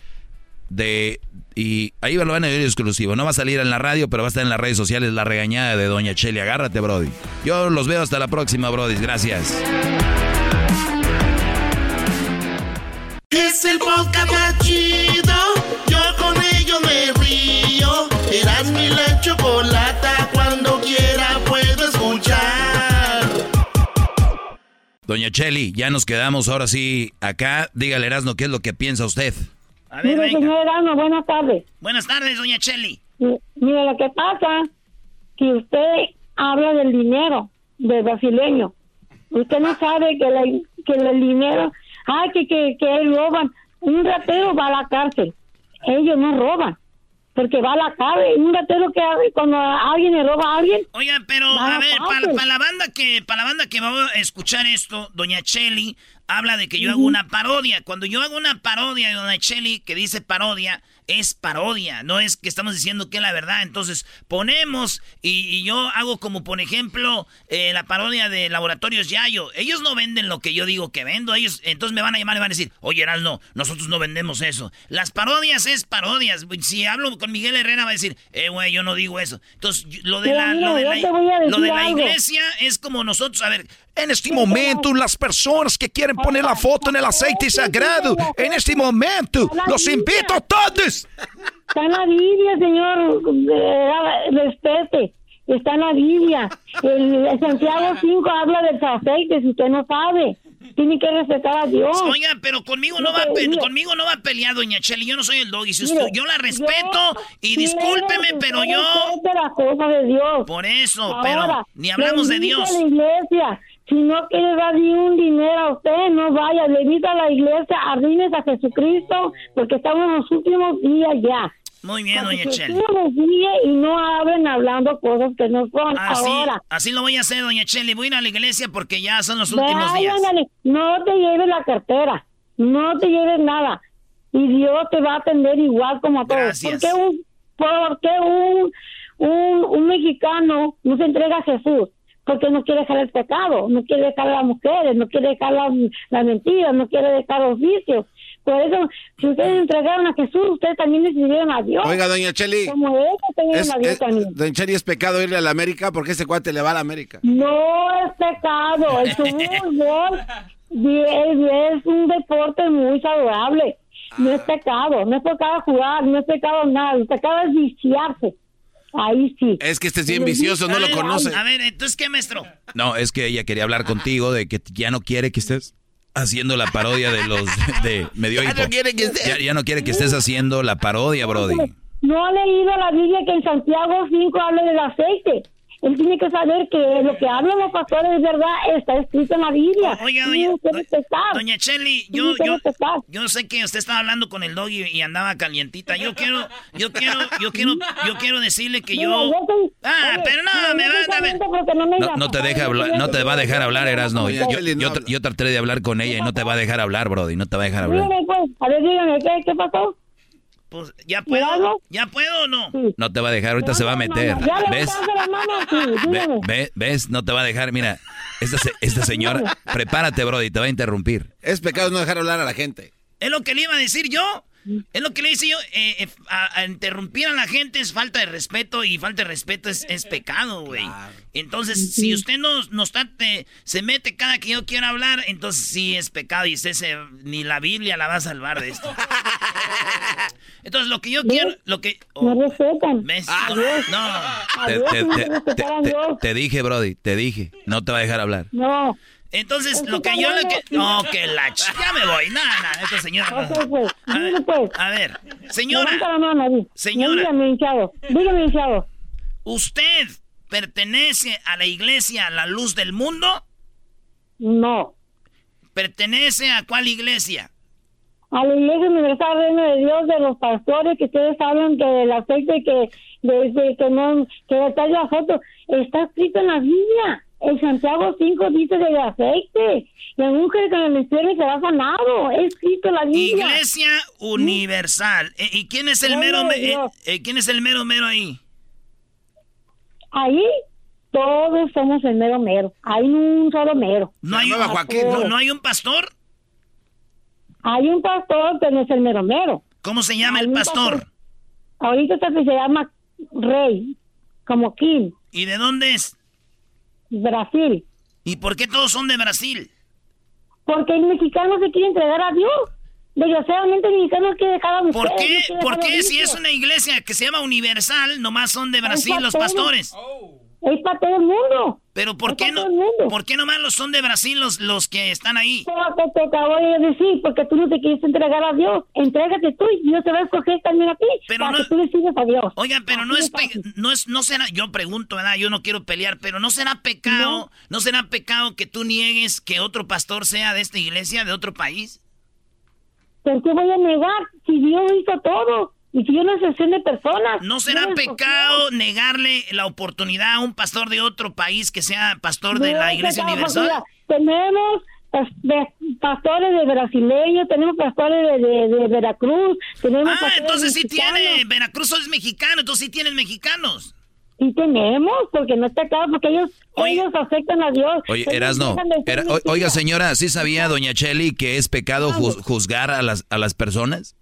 [SPEAKER 4] De, y ahí lo van a ver exclusivo. No va a salir en la radio, pero va a estar en las redes sociales la regañada de doña Cheli. Agárrate, Brody. Yo los veo hasta la próxima, Brody. Gracias.
[SPEAKER 6] Es el podcast más chido. Yo con ello me río. Eras mi la chocolata. Cuando quiera puedo escuchar.
[SPEAKER 4] Doña Cheli, ya nos quedamos ahora sí acá. Dígale, Erasno, ¿qué es lo que piensa usted?
[SPEAKER 2] A ver,
[SPEAKER 35] Mire,
[SPEAKER 2] venga.
[SPEAKER 35] señor Erasmo, buenas tardes.
[SPEAKER 2] Buenas tardes, doña Cheli.
[SPEAKER 35] Mire, lo que pasa, que usted habla del dinero del brasileño. Usted no sabe que, la, que el dinero, ay, que, que, que roban. Un ratero va a la cárcel. Ellos no roban porque va a la cabe. Un gatero que cuando alguien le roba a alguien.
[SPEAKER 2] Oigan, pero a ver, para la banda que para la banda que va a escuchar esto, Doña Cheli habla de que yo hago una parodia. Cuando yo hago una parodia de Doña Cheli que dice parodia, es parodia, no es que estamos diciendo que es la verdad. Entonces ponemos y, yo hago como por ejemplo eh, la parodia de Laboratorios Yayo. Ellos no venden lo que yo digo que vendo, ellos entonces me van a llamar y van a decir, oye no, nosotros no vendemos eso. Las parodias es parodias. Si hablo con Miguel Herrera va a decir, eh güey, yo no digo eso. Entonces lo de la, lo de la, iglesia es como nosotros, a ver,
[SPEAKER 36] en este momento, las personas que quieren poner la foto en el aceite sagrado, en este momento, los invito a todos.
[SPEAKER 35] Está en la Biblia, señor. Respete. Está en la Biblia. El, Santiago 5 habla del aceite, si usted no sabe. Tiene que respetar a Dios.
[SPEAKER 2] Oiga, pero conmigo no, va, conmigo no va a pelear, doña Cheli. Yo no soy el doggy. yo la respeto y discúlpeme, pero yo...
[SPEAKER 35] de Dios.
[SPEAKER 2] Por eso, pero ni hablamos de Dios.
[SPEAKER 35] La iglesia si no quiere dar ni un dinero a usted, no vaya, le a la iglesia, arrímese a Jesucristo, porque estamos en los últimos días ya.
[SPEAKER 2] Muy bien, doña.
[SPEAKER 35] Y no hablen hablando cosas que no son
[SPEAKER 2] así,
[SPEAKER 35] ahora.
[SPEAKER 2] Así lo voy a hacer, doña Cheli. Voy a ir a la iglesia porque ya son los últimos días.
[SPEAKER 35] no te lleves la cartera, no te lleves nada. Y Dios te va a atender igual como a todos.
[SPEAKER 2] Gracias.
[SPEAKER 35] ¿Por qué un, por qué un, un, un mexicano no se entrega a Jesús? Porque no quiere dejar el pecado, no quiere dejar a las mujeres, no quiere dejar las la mentiras, no quiere dejar los vicios. Por eso, si ustedes entregaron a Jesús, ustedes también decidieron a Dios.
[SPEAKER 3] Oiga, doña Cheli.
[SPEAKER 35] Como es, a Dios también.
[SPEAKER 3] Doña Cheli, ¿es pecado irle a la América? porque ese cuate le va a la América?
[SPEAKER 35] No es pecado. El fútbol es un deporte muy saludable. No es pecado. No es pecado jugar, no es pecado nada. El pecado es viciarse. Ahí sí.
[SPEAKER 3] Es que este es bien vicioso, no lo conoce.
[SPEAKER 2] A ver, entonces, ¿qué, maestro?
[SPEAKER 4] No, es que ella quería hablar contigo de que ya no quiere que estés haciendo la parodia de los de medio
[SPEAKER 2] ya, no quiere que
[SPEAKER 4] estés. Ya, no quiere que estés haciendo la parodia, Brody.
[SPEAKER 35] No ha leído la Biblia que en Santiago 5 habla del aceite. Él tiene que saber que lo que hablan los pastores es verdad, está escrito en la Biblia.
[SPEAKER 2] Oiga, doña, doña Chelly, yo, yo, yo sé que usted estaba hablando con el doggy y andaba calientita. Yo quiero, yo quiero, yo quiero, yo quiero decirle que yo. Ah, pero no, me va a.
[SPEAKER 4] No, no te deja hablar, no te va a dejar hablar, Erasno. Yo, yo, yo, traté de hablar con ella y no te va a dejar hablar, Brody, no te va a dejar hablar.
[SPEAKER 35] Pues, a ver, dígame, ¿qué, qué pasó?
[SPEAKER 2] Pues, ¿ya puedo? ¿Ya puedo o no?
[SPEAKER 4] No te va a dejar, ahorita se va a meter. ¿Ves? ¿Ves? No te va a dejar. Mira, esta, esta señora, prepárate, Brody, te va a interrumpir.
[SPEAKER 3] Es pecado no dejar hablar a la gente.
[SPEAKER 2] Es lo que le iba a decir yo. Es lo que le dice yo, eh, eh, a, interrumpir a la gente es falta de respeto y falta de respeto es, pecado, güey. Entonces, si usted no, no está, se mete cada que yo quiero hablar, entonces sí es pecado y ese, ni la Biblia la va a salvar de esto. Entonces, lo que yo quiero, lo que...
[SPEAKER 35] Oh, respetan.
[SPEAKER 2] no.
[SPEAKER 4] Te, dije, Brody, te dije, no te va a dejar hablar.
[SPEAKER 35] No.
[SPEAKER 2] Entonces, lo que yo le que. No, que la ch... Ya me voy. Nada, nada, esta señora.
[SPEAKER 35] Pues, a, ver, pues.
[SPEAKER 2] a ver, señora.
[SPEAKER 35] Señora. Dígame, hinchado. Dígame, hinchado.
[SPEAKER 2] ¿Usted pertenece a la iglesia La Luz del Mundo?
[SPEAKER 35] No.
[SPEAKER 2] ¿Pertenece a cuál iglesia?
[SPEAKER 35] A la iglesia universal Reino de Dios de los pastores que ustedes hablan que el aceite que desde que no que detalle la foto está escrito en la Biblia. El Santiago 5 dice del aceite. La mujer con el se será sanado. Es escrito la Biblia.
[SPEAKER 2] Iglesia Universal. Eh, ¿Y quién es el mero eh, eh, quién es el mero mero ahí?
[SPEAKER 35] Ahí todos somos el mero mero. Hay un solo mero.
[SPEAKER 2] No hay un, ¿no, ¿no hay un pastor?
[SPEAKER 35] Hay un pastor, pero no es el mero mero.
[SPEAKER 2] ¿Cómo se llama el pastor?
[SPEAKER 35] Ahorita se llama Rey, como Kim.
[SPEAKER 2] ¿Y de dónde es?
[SPEAKER 35] Brasil.
[SPEAKER 2] ¿Y por qué todos son de Brasil?
[SPEAKER 35] Porque el mexicano se quiere entregar a Dios. Desgraciadamente el mexicano quiere dejar a
[SPEAKER 2] ¿Por qué? ¿Por qué si es una iglesia que se llama Universal, nomás son de Brasil los pastores?
[SPEAKER 35] Es para todo el mundo.
[SPEAKER 2] Pero ¿por
[SPEAKER 35] Es
[SPEAKER 2] qué no? ¿Por qué nomás los son de Brasil los, los que están ahí?
[SPEAKER 35] Porque te acabo de decir, porque tú no te quieres entregar a Dios. Entrégate tú y Dios te va a escoger también a ti.
[SPEAKER 2] Pero
[SPEAKER 35] para
[SPEAKER 2] no-
[SPEAKER 35] que tú le sigas a Dios.
[SPEAKER 2] Oigan, pero no es, no es, no será, yo pregunto, ¿verdad? Yo no quiero pelear, pero no será pecado, no, será pecado que tú niegues que otro pastor sea de esta iglesia, de otro país.
[SPEAKER 35] ¿Por qué voy a negar si Dios hizo todo? Y si yo no excepción de personas.
[SPEAKER 2] ¿No será pecado negarle la oportunidad a un pastor de otro país que sea pastor de
[SPEAKER 35] No,
[SPEAKER 2] la
[SPEAKER 35] es
[SPEAKER 2] iglesia
[SPEAKER 35] pecado,
[SPEAKER 2] universal?
[SPEAKER 35] mira, tenemos pastores de brasileños, tenemos pastores de, de- de Veracruz, tenemos
[SPEAKER 2] Ah,
[SPEAKER 35] pastores
[SPEAKER 2] entonces sí
[SPEAKER 35] mexicanos.
[SPEAKER 2] tiene, Veracruz es mexicano, entonces sí tienen mexicanos.
[SPEAKER 35] Sí tenemos, porque no está claro, porque ellos, ellos aceptan a Dios.
[SPEAKER 4] Oye, Erasno, era- oiga señora, ¿sí sabía doña Cheli que es pecado ju- juzgar a las, a las personas?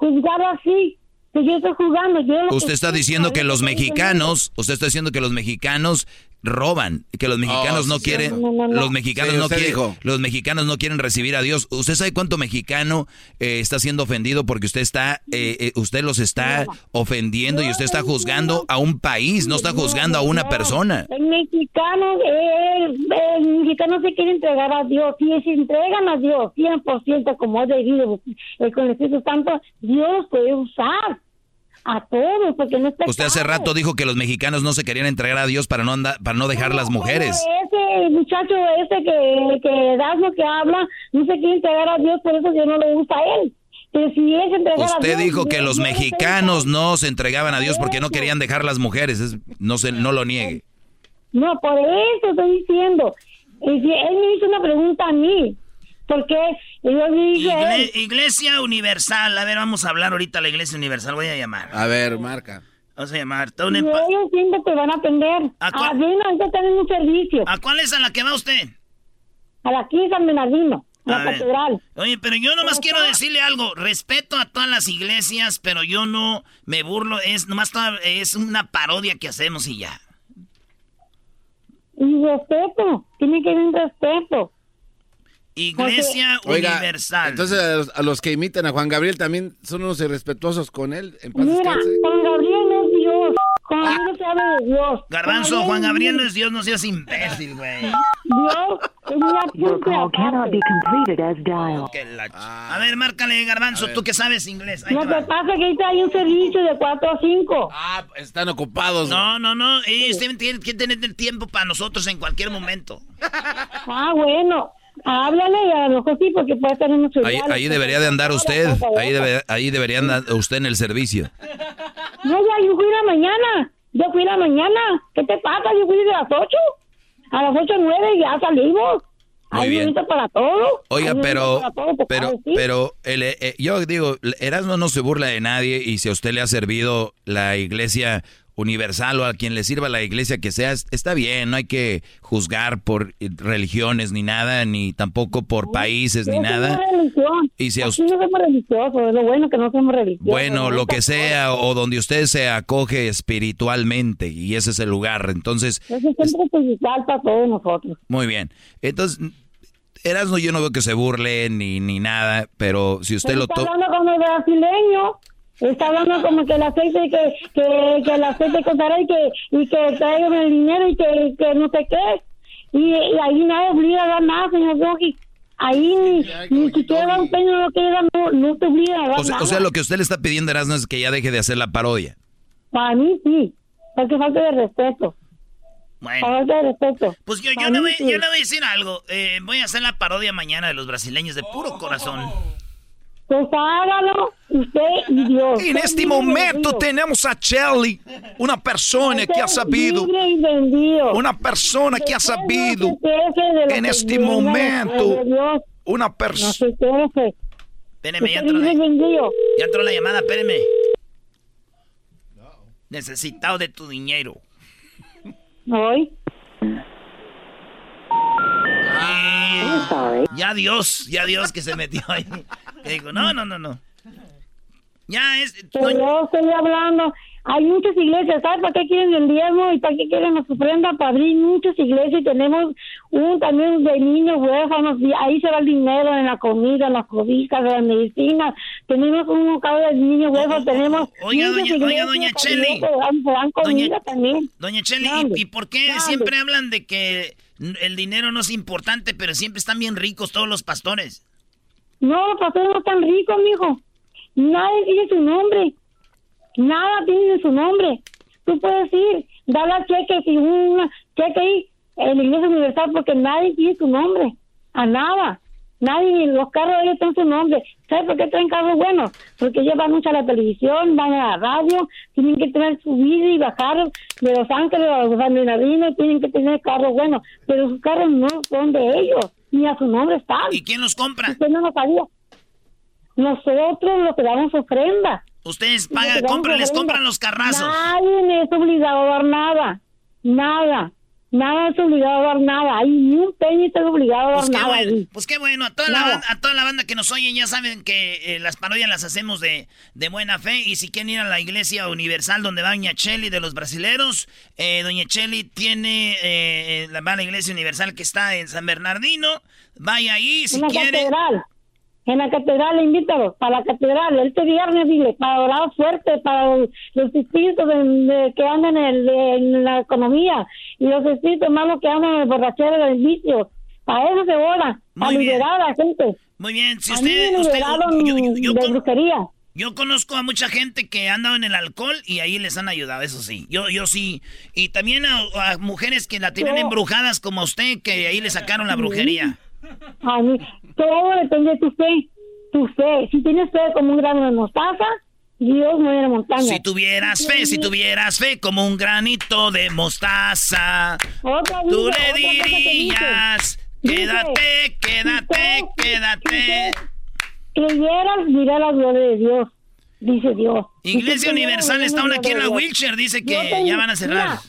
[SPEAKER 35] Juzgar así, que yo estoy jugando. Yo
[SPEAKER 4] Usted está diciendo que los mexicanos, usted está diciendo que los mexicanos roban, que los mexicanos
[SPEAKER 3] Oh,
[SPEAKER 4] no
[SPEAKER 3] sí,
[SPEAKER 4] quieren,
[SPEAKER 3] sí. No, no, no.
[SPEAKER 4] los mexicanos
[SPEAKER 3] Sí,
[SPEAKER 4] no quieren,
[SPEAKER 3] dijo.
[SPEAKER 4] los mexicanos no quieren recibir a Dios. ¿Usted sabe cuánto mexicano eh, está siendo ofendido porque usted está, eh, eh, usted los está ofendiendo y usted está juzgando a un país, no está juzgando a una persona?
[SPEAKER 35] El mexicano, el, el mexicano se quiere entregar a Dios. Si se entregan a Dios 100% como es debido, eh, con el Espíritu Santo, Dios puede usar a todos, porque no está
[SPEAKER 4] Usted hace rato dijo que los mexicanos no se querían entregar a Dios para no andar, para no dejar las mujeres.
[SPEAKER 35] Ese muchacho ese que, que das lo que habla, no se quiere entregar a Dios, por eso Dios no le gusta a él. Pero si es entregar a
[SPEAKER 4] Usted
[SPEAKER 35] Dios,
[SPEAKER 4] dijo que los mexicanos no se entregaban a Dios porque no querían dejar las mujeres. Es- no se, no lo niegue.
[SPEAKER 35] No, por eso estoy diciendo. Y si él me hizo una pregunta a mí, porque yo dije
[SPEAKER 2] Igle- iglesia Universal, a ver, vamos a hablar ahorita a la Iglesia Universal, voy a llamar.
[SPEAKER 3] A ver, marca.
[SPEAKER 2] Vamos a llamar. Está
[SPEAKER 35] y
[SPEAKER 2] un empa-
[SPEAKER 35] ellos siempre te van a atender.
[SPEAKER 2] ¿A cuál-
[SPEAKER 35] Ah, bien, ahorita tenemos un servicio.
[SPEAKER 2] ¿A cuál es a la que va usted?
[SPEAKER 35] A la aquí San Bernardino, a
[SPEAKER 2] A
[SPEAKER 35] la
[SPEAKER 2] ver.
[SPEAKER 35] catedral.
[SPEAKER 2] Oye, pero yo nomás quiero decirle algo. Respeto a todas las iglesias, pero yo no me burlo. Es nomás toda- es una parodia que hacemos y ya.
[SPEAKER 35] Y respeto, tiene que haber un respeto.
[SPEAKER 2] Iglesia Universal.
[SPEAKER 3] entonces a los, a los que imitan a Juan Gabriel también son unos irrespetuosos con él. En paz
[SPEAKER 35] Mira,
[SPEAKER 3] descanse.
[SPEAKER 35] Juan Gabriel no es Dios. Juan Gabriel no se habla de Dios.
[SPEAKER 2] Garbanzo, Juan Gabriel no es Dios, no seas imbécil, güey.
[SPEAKER 35] Dios es una
[SPEAKER 2] ch- A ver, márcale, Garbanzo, tú que sabes inglés. Ahí
[SPEAKER 35] Lo
[SPEAKER 2] te
[SPEAKER 35] que pasa es que ahorita hay un servicio de 4 a 5.
[SPEAKER 3] Ah, están ocupados.
[SPEAKER 2] No, no, no. Ellos tienen, tienen que tener el tiempo para nosotros en cualquier momento.
[SPEAKER 35] Ah, bueno. Háblale y a lo mejor sí, porque puede tener mucho
[SPEAKER 4] Ahí, ahí debería de andar usted. Ahí, debe- ahí debería andar usted en el servicio.
[SPEAKER 35] No, ya, yo fui la mañana. Yo fui la mañana. ¿Qué te pasa? Yo fui de las 8. A las 8 9 ya salimos.
[SPEAKER 4] Muy
[SPEAKER 35] Hay
[SPEAKER 4] bien.
[SPEAKER 35] para todo.
[SPEAKER 4] Oiga,
[SPEAKER 35] Hay
[SPEAKER 4] pero,
[SPEAKER 35] todo, te
[SPEAKER 4] pero, pero, el, eh, eh, yo digo, Erasmo no se burla de nadie y si a usted le ha servido la iglesia universal o a quien le sirva la iglesia que sea, es- está bien, no hay que juzgar por eh, religiones ni nada, ni tampoco por países ni nada. Y si usted-
[SPEAKER 35] no somos religiosos. Es lo bueno que no somos religiosos.
[SPEAKER 4] Bueno,
[SPEAKER 35] ¿no?
[SPEAKER 4] lo que sea, o donde usted se acoge espiritualmente, y ese es el lugar. Entonces,
[SPEAKER 35] es espiritual para todos nosotros.
[SPEAKER 4] muy bien. Entonces, Erasmo yo no veo que se burle ni, ni nada, pero si usted
[SPEAKER 35] Él
[SPEAKER 4] lo toma...
[SPEAKER 35] hablando como brasileño. Está hablando como que el aceite que, que, que el aceite costará y que, y que traigan el dinero y que, que no sé qué. Y, y ahí nadie obliga a dar nada, señor Yogi. Ahí ni, ni siquiera da un peño no quiere dar, no, no te obliga a dar
[SPEAKER 4] O sea,
[SPEAKER 35] nada.
[SPEAKER 4] o sea, lo que usted le está pidiendo, Erasmo, es que ya deje de hacer la parodia.
[SPEAKER 35] Para mí sí, porque falta de respeto.
[SPEAKER 2] Bueno.
[SPEAKER 35] Falta de respeto.
[SPEAKER 2] Pues yo, yo, le, voy,
[SPEAKER 35] sí.
[SPEAKER 2] yo le voy a decir algo. Eh, voy a hacer la parodia mañana de los brasileños de puro corazón.
[SPEAKER 35] Pues hágalo usted y Dios.
[SPEAKER 36] En este momento tenemos a Shelly, una persona que ha sabido, una persona que ha sabido en este momento, una persona...
[SPEAKER 2] Espéreme, ya entró, la, ya entró la llamada, espéreme. Necesitado de tu dinero.
[SPEAKER 35] Hoy.
[SPEAKER 2] Ya Dios, ya Dios que se metió ahí. Que dijo, no, no, no, no. Ya es...
[SPEAKER 35] Pero yo estoy hablando, Hay muchas iglesias, ¿sabes para qué quieren el diezmo y para qué quieren la ofrenda? Para abrir muchas iglesias y tenemos un también de niños huérfanos y ahí se va el dinero en la comida, en las cobijas, en la medicina. Tenemos un mercado de niños huérfanos, tenemos
[SPEAKER 2] Oiga, doña, oiga, doña Cheli.
[SPEAKER 35] dan- dan comida también.
[SPEAKER 2] Doña Cheli, ¿y-. ¿y, por qué siempre hablan de que el dinero no es importante, pero siempre están bien ricos todos los pastores?
[SPEAKER 35] No, los pastores no están ricos, mijo. Nadie tiene su nombre. Nada tiene su nombre. Tú puedes ir, dar la cheque y un cheque ahí en la Iglesia Universal porque nadie tiene su nombre. A nada. Nadie, los carros de ellos tienen su nombre. ¿Sabes por qué traen carros buenos? Porque ellos van mucho a la televisión, van a la radio, tienen que tener subir y bajar de Los Ángeles a los San Bernardino, tienen que tener carros buenos. Pero sus carros no son de ellos, ni a su nombre están.
[SPEAKER 2] ¿Y quién los compra?
[SPEAKER 35] Usted no lo sabía. Nosotros lo que damos ofrenda.
[SPEAKER 2] Ustedes pagan, compran, les compran los carrazos.
[SPEAKER 35] Nadie es obligado a dar nada. Nada. Nada es obligado a dar nada. Ahí ni un penny está obligado a dar
[SPEAKER 2] Pues qué,
[SPEAKER 35] nada.
[SPEAKER 2] bueno, pues qué bueno, a toda, la banda, a toda la banda que nos oyen ya saben que eh, las parodias las hacemos de, de buena fe y si quieren ir a la iglesia universal donde va Doña Cheli de los brasileros, eh, Doña Cheli tiene, eh, la, va a la iglesia universal que está en San Bernardino, vaya ahí si
[SPEAKER 35] en la
[SPEAKER 2] quiere.
[SPEAKER 35] catedral. En la catedral, invítalo, para la catedral, este viernes, dile, para orar fuerte, para los espíritus de- de- que andan en, el- en la economía y los espíritus malos que andan en el borrachero del vicio. Para eso se ora, para liberar a la gente.
[SPEAKER 2] Muy bien, si
[SPEAKER 35] A
[SPEAKER 2] usted,
[SPEAKER 35] me
[SPEAKER 2] usted yo, yo- yo
[SPEAKER 35] de brujería.
[SPEAKER 2] yo conozco a mucha gente que ha andado en el alcohol y ahí les han ayudado, eso sí. Yo, yo sí. Y también a, a mujeres que la tienen embrujadas como usted, que ahí le sacaron la brujería.
[SPEAKER 35] A mí, todo depende de tu fe. Tu fe. Si tienes fe como un grano de mostaza, Dios mueve la montaña.
[SPEAKER 2] Si tuvieras fe, si tuvieras fe como un granito de mostaza,
[SPEAKER 35] Otra
[SPEAKER 2] tú le dirías,
[SPEAKER 35] dice,
[SPEAKER 2] quédate, quédate, quédate.
[SPEAKER 35] Creyeras, dirá la gloria de Dios. Dice Dios.
[SPEAKER 2] Iglesia
[SPEAKER 35] Si
[SPEAKER 2] Universal está aún aquí en la wheelchair, dice que
[SPEAKER 35] te-
[SPEAKER 2] ya van a cerrar.
[SPEAKER 35] mira,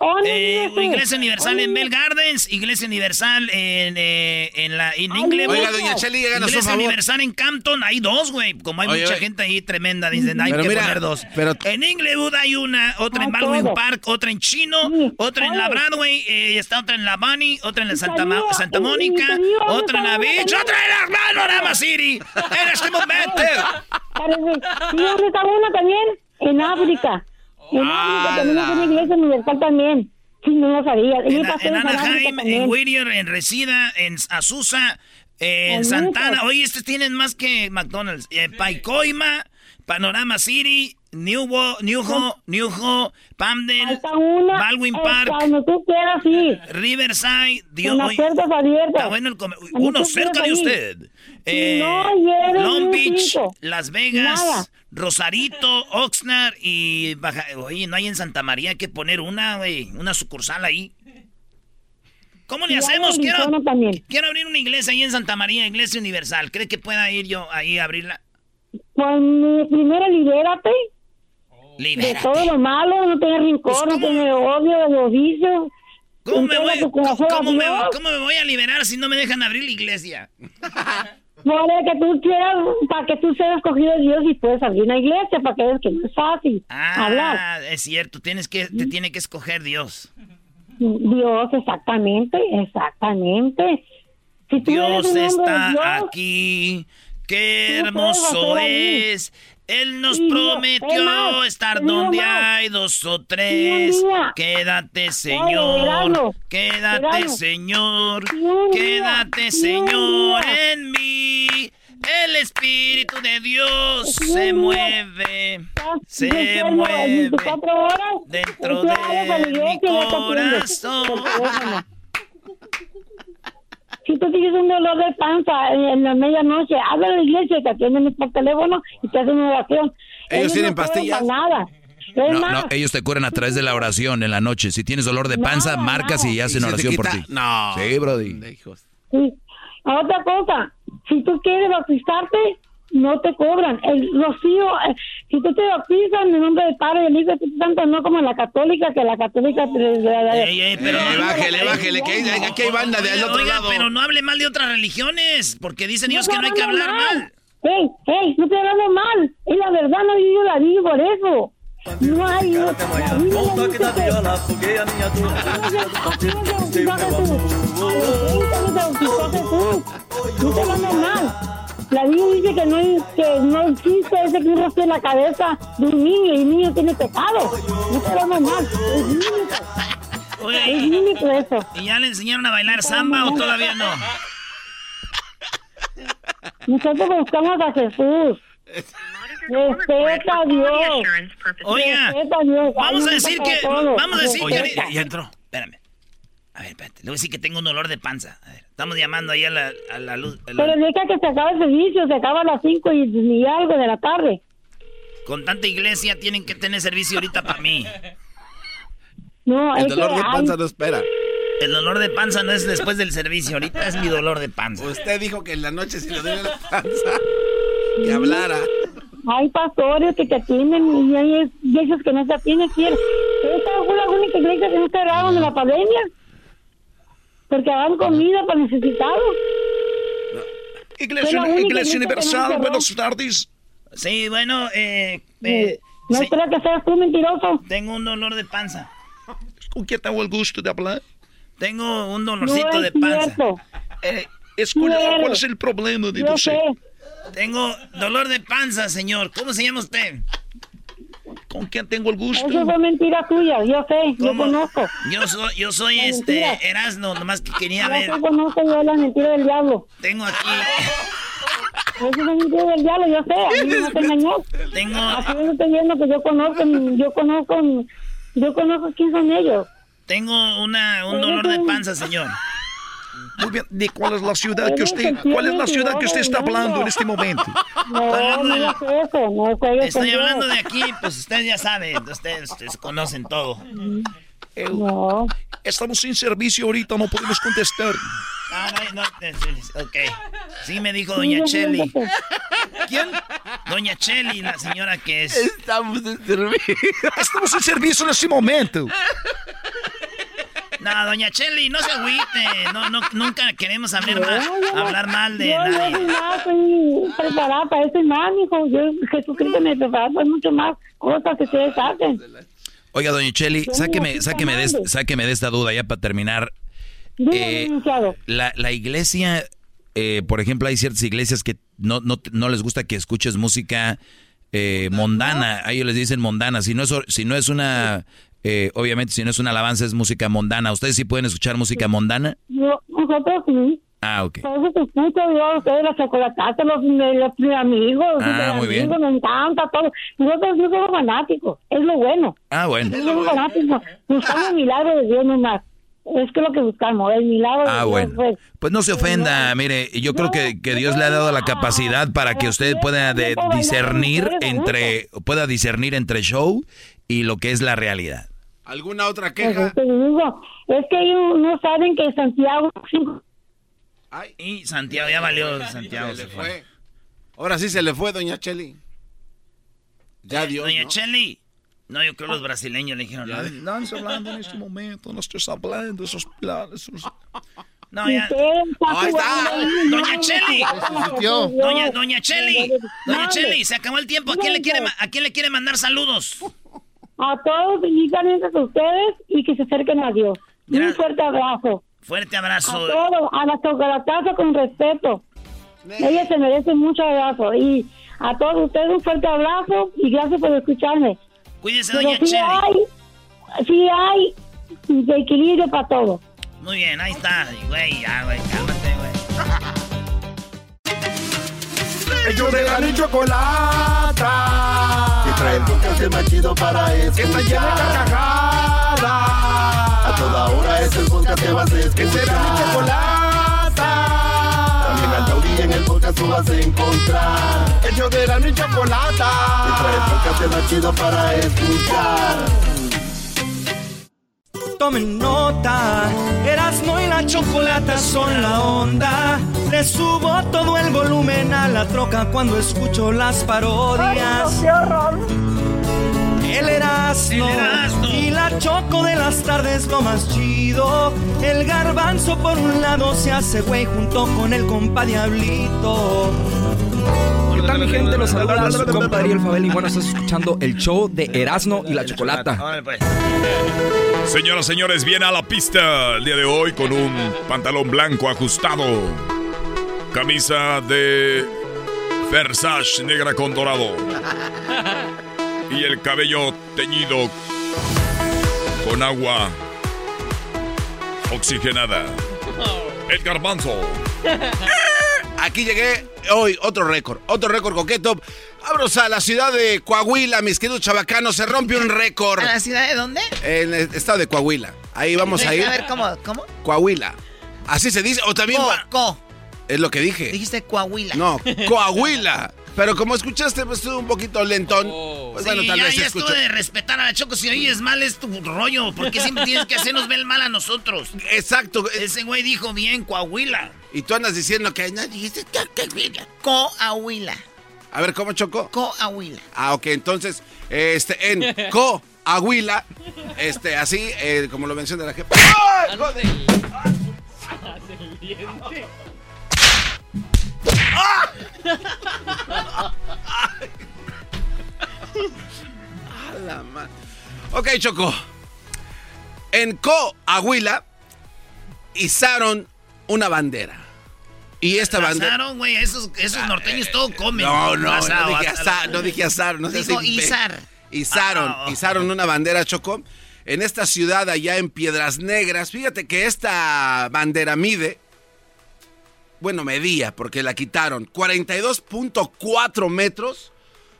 [SPEAKER 35] ¿dónde
[SPEAKER 2] Eh? Iglesia Universal
[SPEAKER 35] ¿Dónde
[SPEAKER 2] en Bell? Gardens, Iglesia Universal en, eh, en la en Inglewood.
[SPEAKER 3] Oiga, doña un
[SPEAKER 2] Iglesia
[SPEAKER 3] favor.
[SPEAKER 2] Universal en Campton, hay dos, güey. Como hay
[SPEAKER 3] Oye,
[SPEAKER 2] mucha
[SPEAKER 3] oye.
[SPEAKER 2] gente ahí tremenda, dicen, hay
[SPEAKER 3] Pero
[SPEAKER 2] que
[SPEAKER 3] mira,
[SPEAKER 2] poner dos.
[SPEAKER 3] pero-
[SPEAKER 2] En Inglewood hay una, otra en
[SPEAKER 35] Ah,
[SPEAKER 2] Baldwin. Park, otra en Chino, otra en la. Broadway, eh, está otra en la Bunny, otra en la Santa, Ma- Santa Mónica, otra en la Beach, otra en la Panorama City. En este momento.
[SPEAKER 35] ¿Y dónde está una también? En África. En África tenemos una iglesia universal también. Sí, no lo sabía. Y
[SPEAKER 2] En, en Anaheim, en. Whittier, en Resida, en Azusa, en
[SPEAKER 35] En
[SPEAKER 2] Santana. Oye, estos tienen más que McDonald's. Eh, Paicoima, Panorama City, Newho, Newho, Newho, Pamdel. Baldwin Park,
[SPEAKER 35] Cuando tú quieras ir.
[SPEAKER 2] Riverside. Dios,
[SPEAKER 35] Con las
[SPEAKER 2] oye,
[SPEAKER 35] puertas abiertas.
[SPEAKER 2] está bueno el come-
[SPEAKER 35] Cuando
[SPEAKER 2] Uno cerca de usted. Eh,
[SPEAKER 35] no
[SPEAKER 2] Long Beach. Las Vegas,
[SPEAKER 35] Nada.
[SPEAKER 2] Rosarito, Oxnard y Baja. Oye, no hay en Santa María hay que poner una, güey, una sucursal ahí. ¿Cómo le
[SPEAKER 35] Y
[SPEAKER 2] hacemos? Quiero,
[SPEAKER 35] Arizona también.
[SPEAKER 2] quiero abrir una iglesia ahí en Santa María, Iglesia Universal. ¿Cree que pueda ir yo ahí a abrirla?
[SPEAKER 35] Pues primero libérate de
[SPEAKER 2] Libérate.
[SPEAKER 35] todo lo malo, no tener rincón, no tener odio de los vicios.
[SPEAKER 2] ¿Cómo me, voy, cómo me- cómo me voy a liberar si no me dejan abrir la iglesia?
[SPEAKER 35] De que tú quieras, para que tú seas escogido de Dios y puedes abrir una iglesia, para que veas que no es fácil hablar.
[SPEAKER 2] Ah, es cierto, tienes que, te tiene que escoger Dios.
[SPEAKER 35] Dios, exactamente, exactamente. Si
[SPEAKER 2] Dios está
[SPEAKER 35] Dios,
[SPEAKER 2] aquí. Qué hermoso es. Él nos prometió
[SPEAKER 35] más,
[SPEAKER 2] estar donde
[SPEAKER 35] más.
[SPEAKER 2] hay dos o tres. Quédate, Señor. Quédate. Señor. Quédate, Señor, en mí. El Espíritu de Dios se mueve. Se mueve
[SPEAKER 35] 24 horas,
[SPEAKER 2] dentro de mi corazón.
[SPEAKER 35] Si tú tienes un dolor de panza en la medianoche, habla a la iglesia y te atienden por teléfono y te hacen una oración.
[SPEAKER 3] ¿Ellos tienen
[SPEAKER 35] no
[SPEAKER 3] pastillas?
[SPEAKER 35] para Nada.
[SPEAKER 4] No, ellos te curan a través de la oración en la noche. Si tienes dolor de panza,
[SPEAKER 35] Nada,
[SPEAKER 4] marcas
[SPEAKER 35] nada.
[SPEAKER 4] y hacen
[SPEAKER 3] ¿Y se te
[SPEAKER 4] oración por ti.
[SPEAKER 3] No.
[SPEAKER 4] Sí, Brody.
[SPEAKER 35] Sí. Otra cosa, si tú quieres bautizarte, no te cobran. El rocío, eh, si tú te bautizas en el nombre del Padre y del Hijo y del Espíritu Santo, no como la católica, que la católica...
[SPEAKER 2] Ey, ey, pero
[SPEAKER 3] Eh, bájele, bájele, que hay- aquí hay banda del
[SPEAKER 2] Oiga,
[SPEAKER 3] otro
[SPEAKER 2] oiga,
[SPEAKER 3] lado.
[SPEAKER 2] pero no hable mal de otras religiones, porque dicen ellos que no hay que hablar
[SPEAKER 35] hablando
[SPEAKER 2] mal.
[SPEAKER 35] Ey, ey, no estoy hablando mal. Es la verdad, no yo la digo por eso. No hay Biblia no te. La Biblia dice que no, hay- que no existe ese que en la cabeza de un niño y el niño tiene pecado. No va normal. Es.
[SPEAKER 2] Oye,
[SPEAKER 35] Es bíblico eso.
[SPEAKER 2] ¿Y ya le enseñaron a bailar samba o todavía no?
[SPEAKER 35] Nosotros buscamos a Jesús. Respeta a Dios.
[SPEAKER 2] Oiga,
[SPEAKER 35] Respeta a Dios.
[SPEAKER 2] vamos a decir que... Vamos a decir que... Ya, ya entró. Espérame. A ver, espérate. Le voy a decir que tengo un dolor de panza. A ver, estamos llamando ahí a la, a la luz. a la-
[SPEAKER 35] Pero deja que se acabe el servicio, se acaba a las 5 y, y algo de la tarde.
[SPEAKER 2] Con tanta iglesia tienen que tener servicio ahorita para mí.
[SPEAKER 35] No,
[SPEAKER 3] El dolor
[SPEAKER 35] que
[SPEAKER 3] de
[SPEAKER 35] hay-
[SPEAKER 3] panza no espera.
[SPEAKER 2] El dolor de panza no es después del servicio, ahorita es mi dolor de panza.
[SPEAKER 3] Usted dijo que en la noche si le duele la panza, que hablara.
[SPEAKER 35] Hay pastores que te atienden y hay iglesias que no te atienden. ¿quién? Esta fue la única iglesia que no cerraron en la pandemia. Porque daban comida para necesitados.
[SPEAKER 36] Iglesia, Iglesia
[SPEAKER 35] no
[SPEAKER 36] Universal, buenas tardes.
[SPEAKER 2] Sí, bueno, eh... eh,
[SPEAKER 35] No
[SPEAKER 2] sí,
[SPEAKER 35] espero que seas tú mentiroso.
[SPEAKER 2] tengo un dolor de panza.
[SPEAKER 36] ¿Con quién tengo el gusto de hablar?
[SPEAKER 2] Tengo un
[SPEAKER 35] No
[SPEAKER 2] dolorcito de
[SPEAKER 35] es
[SPEAKER 2] panza.
[SPEAKER 35] cierto.
[SPEAKER 36] Eh, escucha,
[SPEAKER 35] eres.
[SPEAKER 36] ¿cuál es el problema de
[SPEAKER 35] Yo
[SPEAKER 36] usted?
[SPEAKER 35] sé.
[SPEAKER 2] Tengo dolor de panza, señor. ¿Cómo se llama usted?
[SPEAKER 36] ¿Con quién tengo el gusto?
[SPEAKER 35] Eso fue mentira tuya. Yo sé, yo conozco.
[SPEAKER 2] Yo soy, yo soy
[SPEAKER 35] La
[SPEAKER 2] este
[SPEAKER 35] mentira.
[SPEAKER 2] Erasno, nomás que quería ver.
[SPEAKER 35] Yo conozco yo la mentira del diablo.
[SPEAKER 2] Tengo aquí,
[SPEAKER 35] Eso es mentira del diablo, yo sé. A mí no te engañó.
[SPEAKER 2] tengo,
[SPEAKER 35] Aquí yo estoy viendo que yo conozco, yo conozco, yo conozco quién son ellos.
[SPEAKER 2] tengo una, un dolor de panza, señor.
[SPEAKER 36] Muy bien, ¿de cuál es la ciudad que usted, cuál es la ciudad que usted está hablando en este momento?
[SPEAKER 35] No, no es eso, no juegues
[SPEAKER 2] Estoy
[SPEAKER 35] con
[SPEAKER 2] hablando de aquí, pues ustedes ya saben, ustedes, ustedes conocen todo.
[SPEAKER 35] No.
[SPEAKER 36] Estamos sin servicio ahorita, no podemos contestar.
[SPEAKER 2] Ah, no, no, ok. Sí me dijo doña
[SPEAKER 35] Sí,
[SPEAKER 2] Cheli. ¿Quién? Doña Cheli, la señora que es...
[SPEAKER 3] Estamos en servicio.
[SPEAKER 36] Estamos sin servicio en este momento.
[SPEAKER 2] No, doña Cheli, no se agüite. No, no, nunca queremos hablar mal,
[SPEAKER 35] yo no-
[SPEAKER 2] hablar mal de
[SPEAKER 35] yo no soy
[SPEAKER 2] nadie.
[SPEAKER 35] más, soy preparada para eso y más, mijo. Yo, Jesucristo me preparó para mucho más cosas que ustedes hacen.
[SPEAKER 4] Oiga, doña Cheli,
[SPEAKER 35] Yo
[SPEAKER 4] sáqueme, sáqueme, de,
[SPEAKER 35] estoy
[SPEAKER 4] sáqueme de esta duda ya para terminar. Eh. La, la iglesia, eh, por ejemplo, hay ciertas iglesias que no, no, no les gusta que escuches música eh, mondana. A ellos les dicen mondana. Si no es, si no es una, eh, obviamente, si no es una alabanza, es música mondana. ¿Ustedes sí pueden escuchar música mondana?
[SPEAKER 35] Yo, nosotros sí.
[SPEAKER 4] Ah, ok.
[SPEAKER 35] Por eso te escucho yo, ustedes los chocolates, los, los, amigos,
[SPEAKER 4] Ah,
[SPEAKER 35] los
[SPEAKER 4] muy bien.
[SPEAKER 35] amigos, me encanta todo. Nosotros no somos fanáticos, es lo bueno.
[SPEAKER 4] Ah, bueno.
[SPEAKER 35] No somos fanáticos, buscamos el milagro de Dios nomás. Es que lo que buscamos, el milagro de
[SPEAKER 4] Ah,
[SPEAKER 35] Dios.
[SPEAKER 4] bueno.
[SPEAKER 35] pues.
[SPEAKER 4] Pues no se ofenda, mire, yo creo que, que Dios le ha dado la capacidad para que usted pueda de- discernir entre, pueda discernir entre show y lo que es la realidad.
[SPEAKER 3] ¿Alguna otra
[SPEAKER 35] Pues
[SPEAKER 3] queja?
[SPEAKER 35] te digo, es que ellos no saben que Santiago
[SPEAKER 2] Y Santiago, ya valió Santiago.
[SPEAKER 3] Se le
[SPEAKER 2] se fue.
[SPEAKER 3] fue. Ahora sí se le fue, doña Cheli. Ya Dios,
[SPEAKER 2] Doña
[SPEAKER 3] ¿no?
[SPEAKER 2] Cheli. No, yo creo que los brasileños le dijeron, no,
[SPEAKER 36] No hablando en este momento, no estás hablando de esos planes. esos-
[SPEAKER 2] no, ya.
[SPEAKER 35] Ahí
[SPEAKER 2] está. Doña Cheli. Doña, doña Cheli. Doña Cheli, se acabó el tiempo. ¿A quién le quiere, ma- a quién le quiere mandar saludos?
[SPEAKER 35] A todos, únicamente a ustedes y que se acerquen a Dios. Un fuerte abrazo.
[SPEAKER 2] Fuerte
[SPEAKER 35] A
[SPEAKER 2] abrazo.
[SPEAKER 35] todos, a la chocolataza con respeto. Ella se merece mucho abrazo. Y a todos ustedes un fuerte abrazo y gracias por escucharme.
[SPEAKER 2] Cuídese,
[SPEAKER 35] Pero
[SPEAKER 2] doña
[SPEAKER 35] sí hay, sí hay de equilibrio para todo.
[SPEAKER 2] Muy bien, ahí está. Güey, ya, güey, cálmate, güey.
[SPEAKER 22] Ellos de la ni chocolata. Que trae el podcast más chido para escuchar. Que está llena de carcajadas. A toda hora es el podcast que vas a escuchar. Que será mi chocolata. También al taurí en el podcast tú vas a encontrar. Ellos de la ni chocolata. Que trae el podcast más chido para escuchar.
[SPEAKER 37] Tomen nota, Erasmo y la chocolata son la onda. Le subo todo el volumen a la troca cuando escucho las parodias. El Erasmo, y la choco de las tardes lo más chido. El garbanzo por un lado se hace güey junto con el compa Diablito.
[SPEAKER 9] ¿Qué tal mi gente? Los saluda su compa Ariel Fabel y bueno, estás escuchando el show de Erasmo y la Chocolata.
[SPEAKER 7] Señoras, señores, viene a la pista el día de hoy con un pantalón blanco ajustado, camisa de Versace negra con dorado y el cabello teñido con agua oxigenada. El garbanzo.
[SPEAKER 3] Aquí llegué hoy, otro récord, otro récord coqueto. Abros a la ciudad de Coahuila, mis queridos chavacanos, se rompe un récord.
[SPEAKER 14] ¿A la ciudad de dónde?
[SPEAKER 3] En el estado de Coahuila. Ahí vamos a ir.
[SPEAKER 14] A ver, ¿cómo? ¿Cómo?
[SPEAKER 3] Coahuila. Así se dice, o también...
[SPEAKER 14] Co.
[SPEAKER 3] Es lo que dije.
[SPEAKER 14] Dijiste Coahuila.
[SPEAKER 3] No, Coahuila. Pero como escuchaste, pues estuvo un poquito lentón. Pues bueno,
[SPEAKER 2] sí,
[SPEAKER 3] tal
[SPEAKER 2] ya,
[SPEAKER 3] vez
[SPEAKER 2] ya
[SPEAKER 3] escuchó.
[SPEAKER 2] estuvo de respetar a la Choco. Si oyes mal es tu rollo. porque siempre tienes que hacernos ver mal a nosotros?
[SPEAKER 3] Exacto.
[SPEAKER 2] Ese güey dijo bien Coahuila.
[SPEAKER 3] Y tú andas diciendo que no dijiste que Coahuila.
[SPEAKER 14] Coahuila.
[SPEAKER 3] A ver, ¿cómo chocó?
[SPEAKER 14] Coahuila.
[SPEAKER 3] Ah, ok, entonces, este, en Coahuila, este, así, eh, como lo menciona la jefa. ¡Ay, joder! ¡Ah! A la ma- Ok, Choco. En Coahuila izaron una bandera. Y esta bandera.
[SPEAKER 2] Güey. Esos, esos norteños todo comen.
[SPEAKER 3] No, no,
[SPEAKER 2] Asado,
[SPEAKER 3] no dije
[SPEAKER 2] asado.
[SPEAKER 3] azar, no dije azar, no
[SPEAKER 2] izar.
[SPEAKER 3] Izaron,
[SPEAKER 2] Ah, oh.
[SPEAKER 3] izaron una bandera Choco en esta ciudad allá en Piedras Negras. Fíjate que esta bandera mide, bueno, medía porque la quitaron, 42.4 metros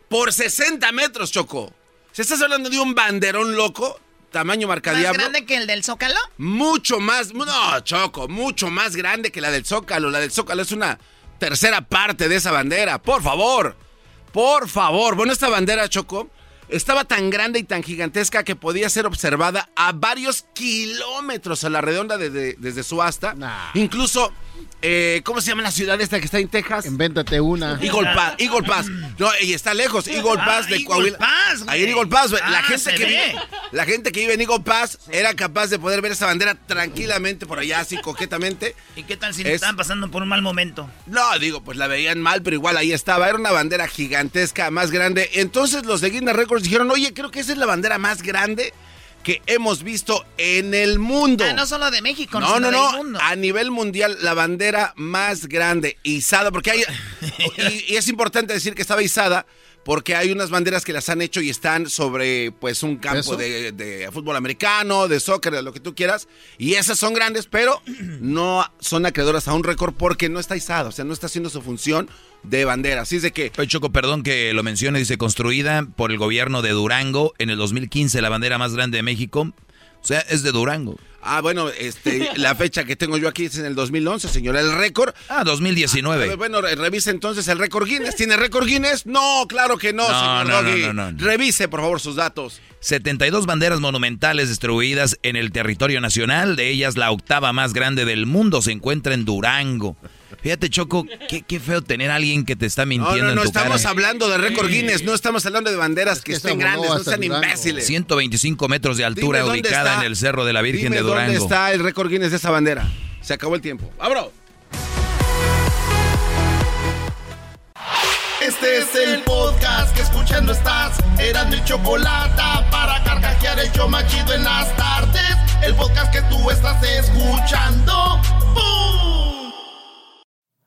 [SPEAKER 3] por 60 metros, Choco. Si estás hablando de un banderón loco, tamaño
[SPEAKER 14] ¿Más
[SPEAKER 3] marcadiablo.
[SPEAKER 14] grande que el del Zócalo?
[SPEAKER 3] Mucho más, no, Choco, mucho más grande que la del Zócalo. La del Zócalo es una tercera parte de esa bandera. Por favor, por favor. Bueno, esta bandera, Choco, estaba tan grande y tan gigantesca que podía ser observada a varios kilómetros a la redonda de- de- desde su asta. Incluso, eh, ¿cómo se llama la ciudad esta que está en Texas?
[SPEAKER 5] Invéntate una.
[SPEAKER 3] Eagle Pass, Eagle Pass. No, y está lejos, Eagle
[SPEAKER 2] Ah,
[SPEAKER 3] Pass de
[SPEAKER 2] Eagle
[SPEAKER 3] Coahuila.
[SPEAKER 2] Pass, güey.
[SPEAKER 3] Ahí en Eagle Pass, la
[SPEAKER 2] Ah,
[SPEAKER 3] gente que
[SPEAKER 2] ve.
[SPEAKER 3] vive, la gente que vive en Eagle Pass era capaz de poder ver esa bandera tranquilamente por allá, así coquetamente.
[SPEAKER 2] ¿Y qué tal si
[SPEAKER 3] Es-
[SPEAKER 2] estaban pasando por un mal momento?
[SPEAKER 3] No, digo, pues la veían mal, pero igual ahí estaba. Era una bandera gigantesca, más grande. Entonces los de Guinness Records dijeron, oye, creo que esa es la bandera más grande que hemos visto en el mundo.
[SPEAKER 14] Ah, no solo de México,
[SPEAKER 3] No,
[SPEAKER 14] sino
[SPEAKER 3] no, no.
[SPEAKER 14] del mundo.
[SPEAKER 3] A nivel mundial, la bandera más grande, izada, porque hay. y, y es importante decir que estaba izada. Porque hay unas banderas que las han hecho y están sobre pues un campo de, de fútbol americano, de soccer, de lo que tú quieras. Y esas son grandes, pero no son acreedoras a un récord porque no está izada. O sea, no está haciendo su función de bandera. Así es de que
[SPEAKER 4] Choco, perdón que lo mencione, dice construida por el gobierno de Durango en el 2015, la bandera más grande de México. O sea, es de Durango.
[SPEAKER 3] Ah, bueno, este, la fecha que tengo yo aquí es en el 2011, señora. El récord.
[SPEAKER 4] Ah, 2019.
[SPEAKER 3] A ver, bueno, re- revise entonces el récord Guinness. ¿Tiene récord Guinness? No, claro que no,
[SPEAKER 4] No,
[SPEAKER 3] señor
[SPEAKER 4] no, no,
[SPEAKER 3] Doggy.
[SPEAKER 4] no, no, no.
[SPEAKER 3] Revise, por favor, sus datos.
[SPEAKER 4] 72 banderas monumentales distribuidas en el territorio nacional. De ellas, la octava más grande del mundo se encuentra en Durango. Fíjate, Choco, qué, qué feo tener a alguien que te está
[SPEAKER 3] No,
[SPEAKER 4] mintiendo
[SPEAKER 3] no, no,
[SPEAKER 4] en tu
[SPEAKER 3] estamos
[SPEAKER 4] cara.
[SPEAKER 3] hablando de récord Guinness, no estamos hablando de banderas que,
[SPEAKER 5] que
[SPEAKER 3] estén grandes, no sean
[SPEAKER 5] Durango.
[SPEAKER 3] imbéciles.
[SPEAKER 4] 125 metros de altura,
[SPEAKER 3] Dime
[SPEAKER 4] ubicada
[SPEAKER 3] está-
[SPEAKER 4] en el Cerro de la Virgen
[SPEAKER 3] Dime
[SPEAKER 4] de Durango.
[SPEAKER 3] ¿Dónde está el récord Guinness de esa bandera? Se acabó el tiempo. ¡Abro!
[SPEAKER 6] Este es el podcast que escuchando estás. Eran mi chocolate para carcajear el show más chido en las tardes. El podcast que tú estás escuchando. ¡Bum!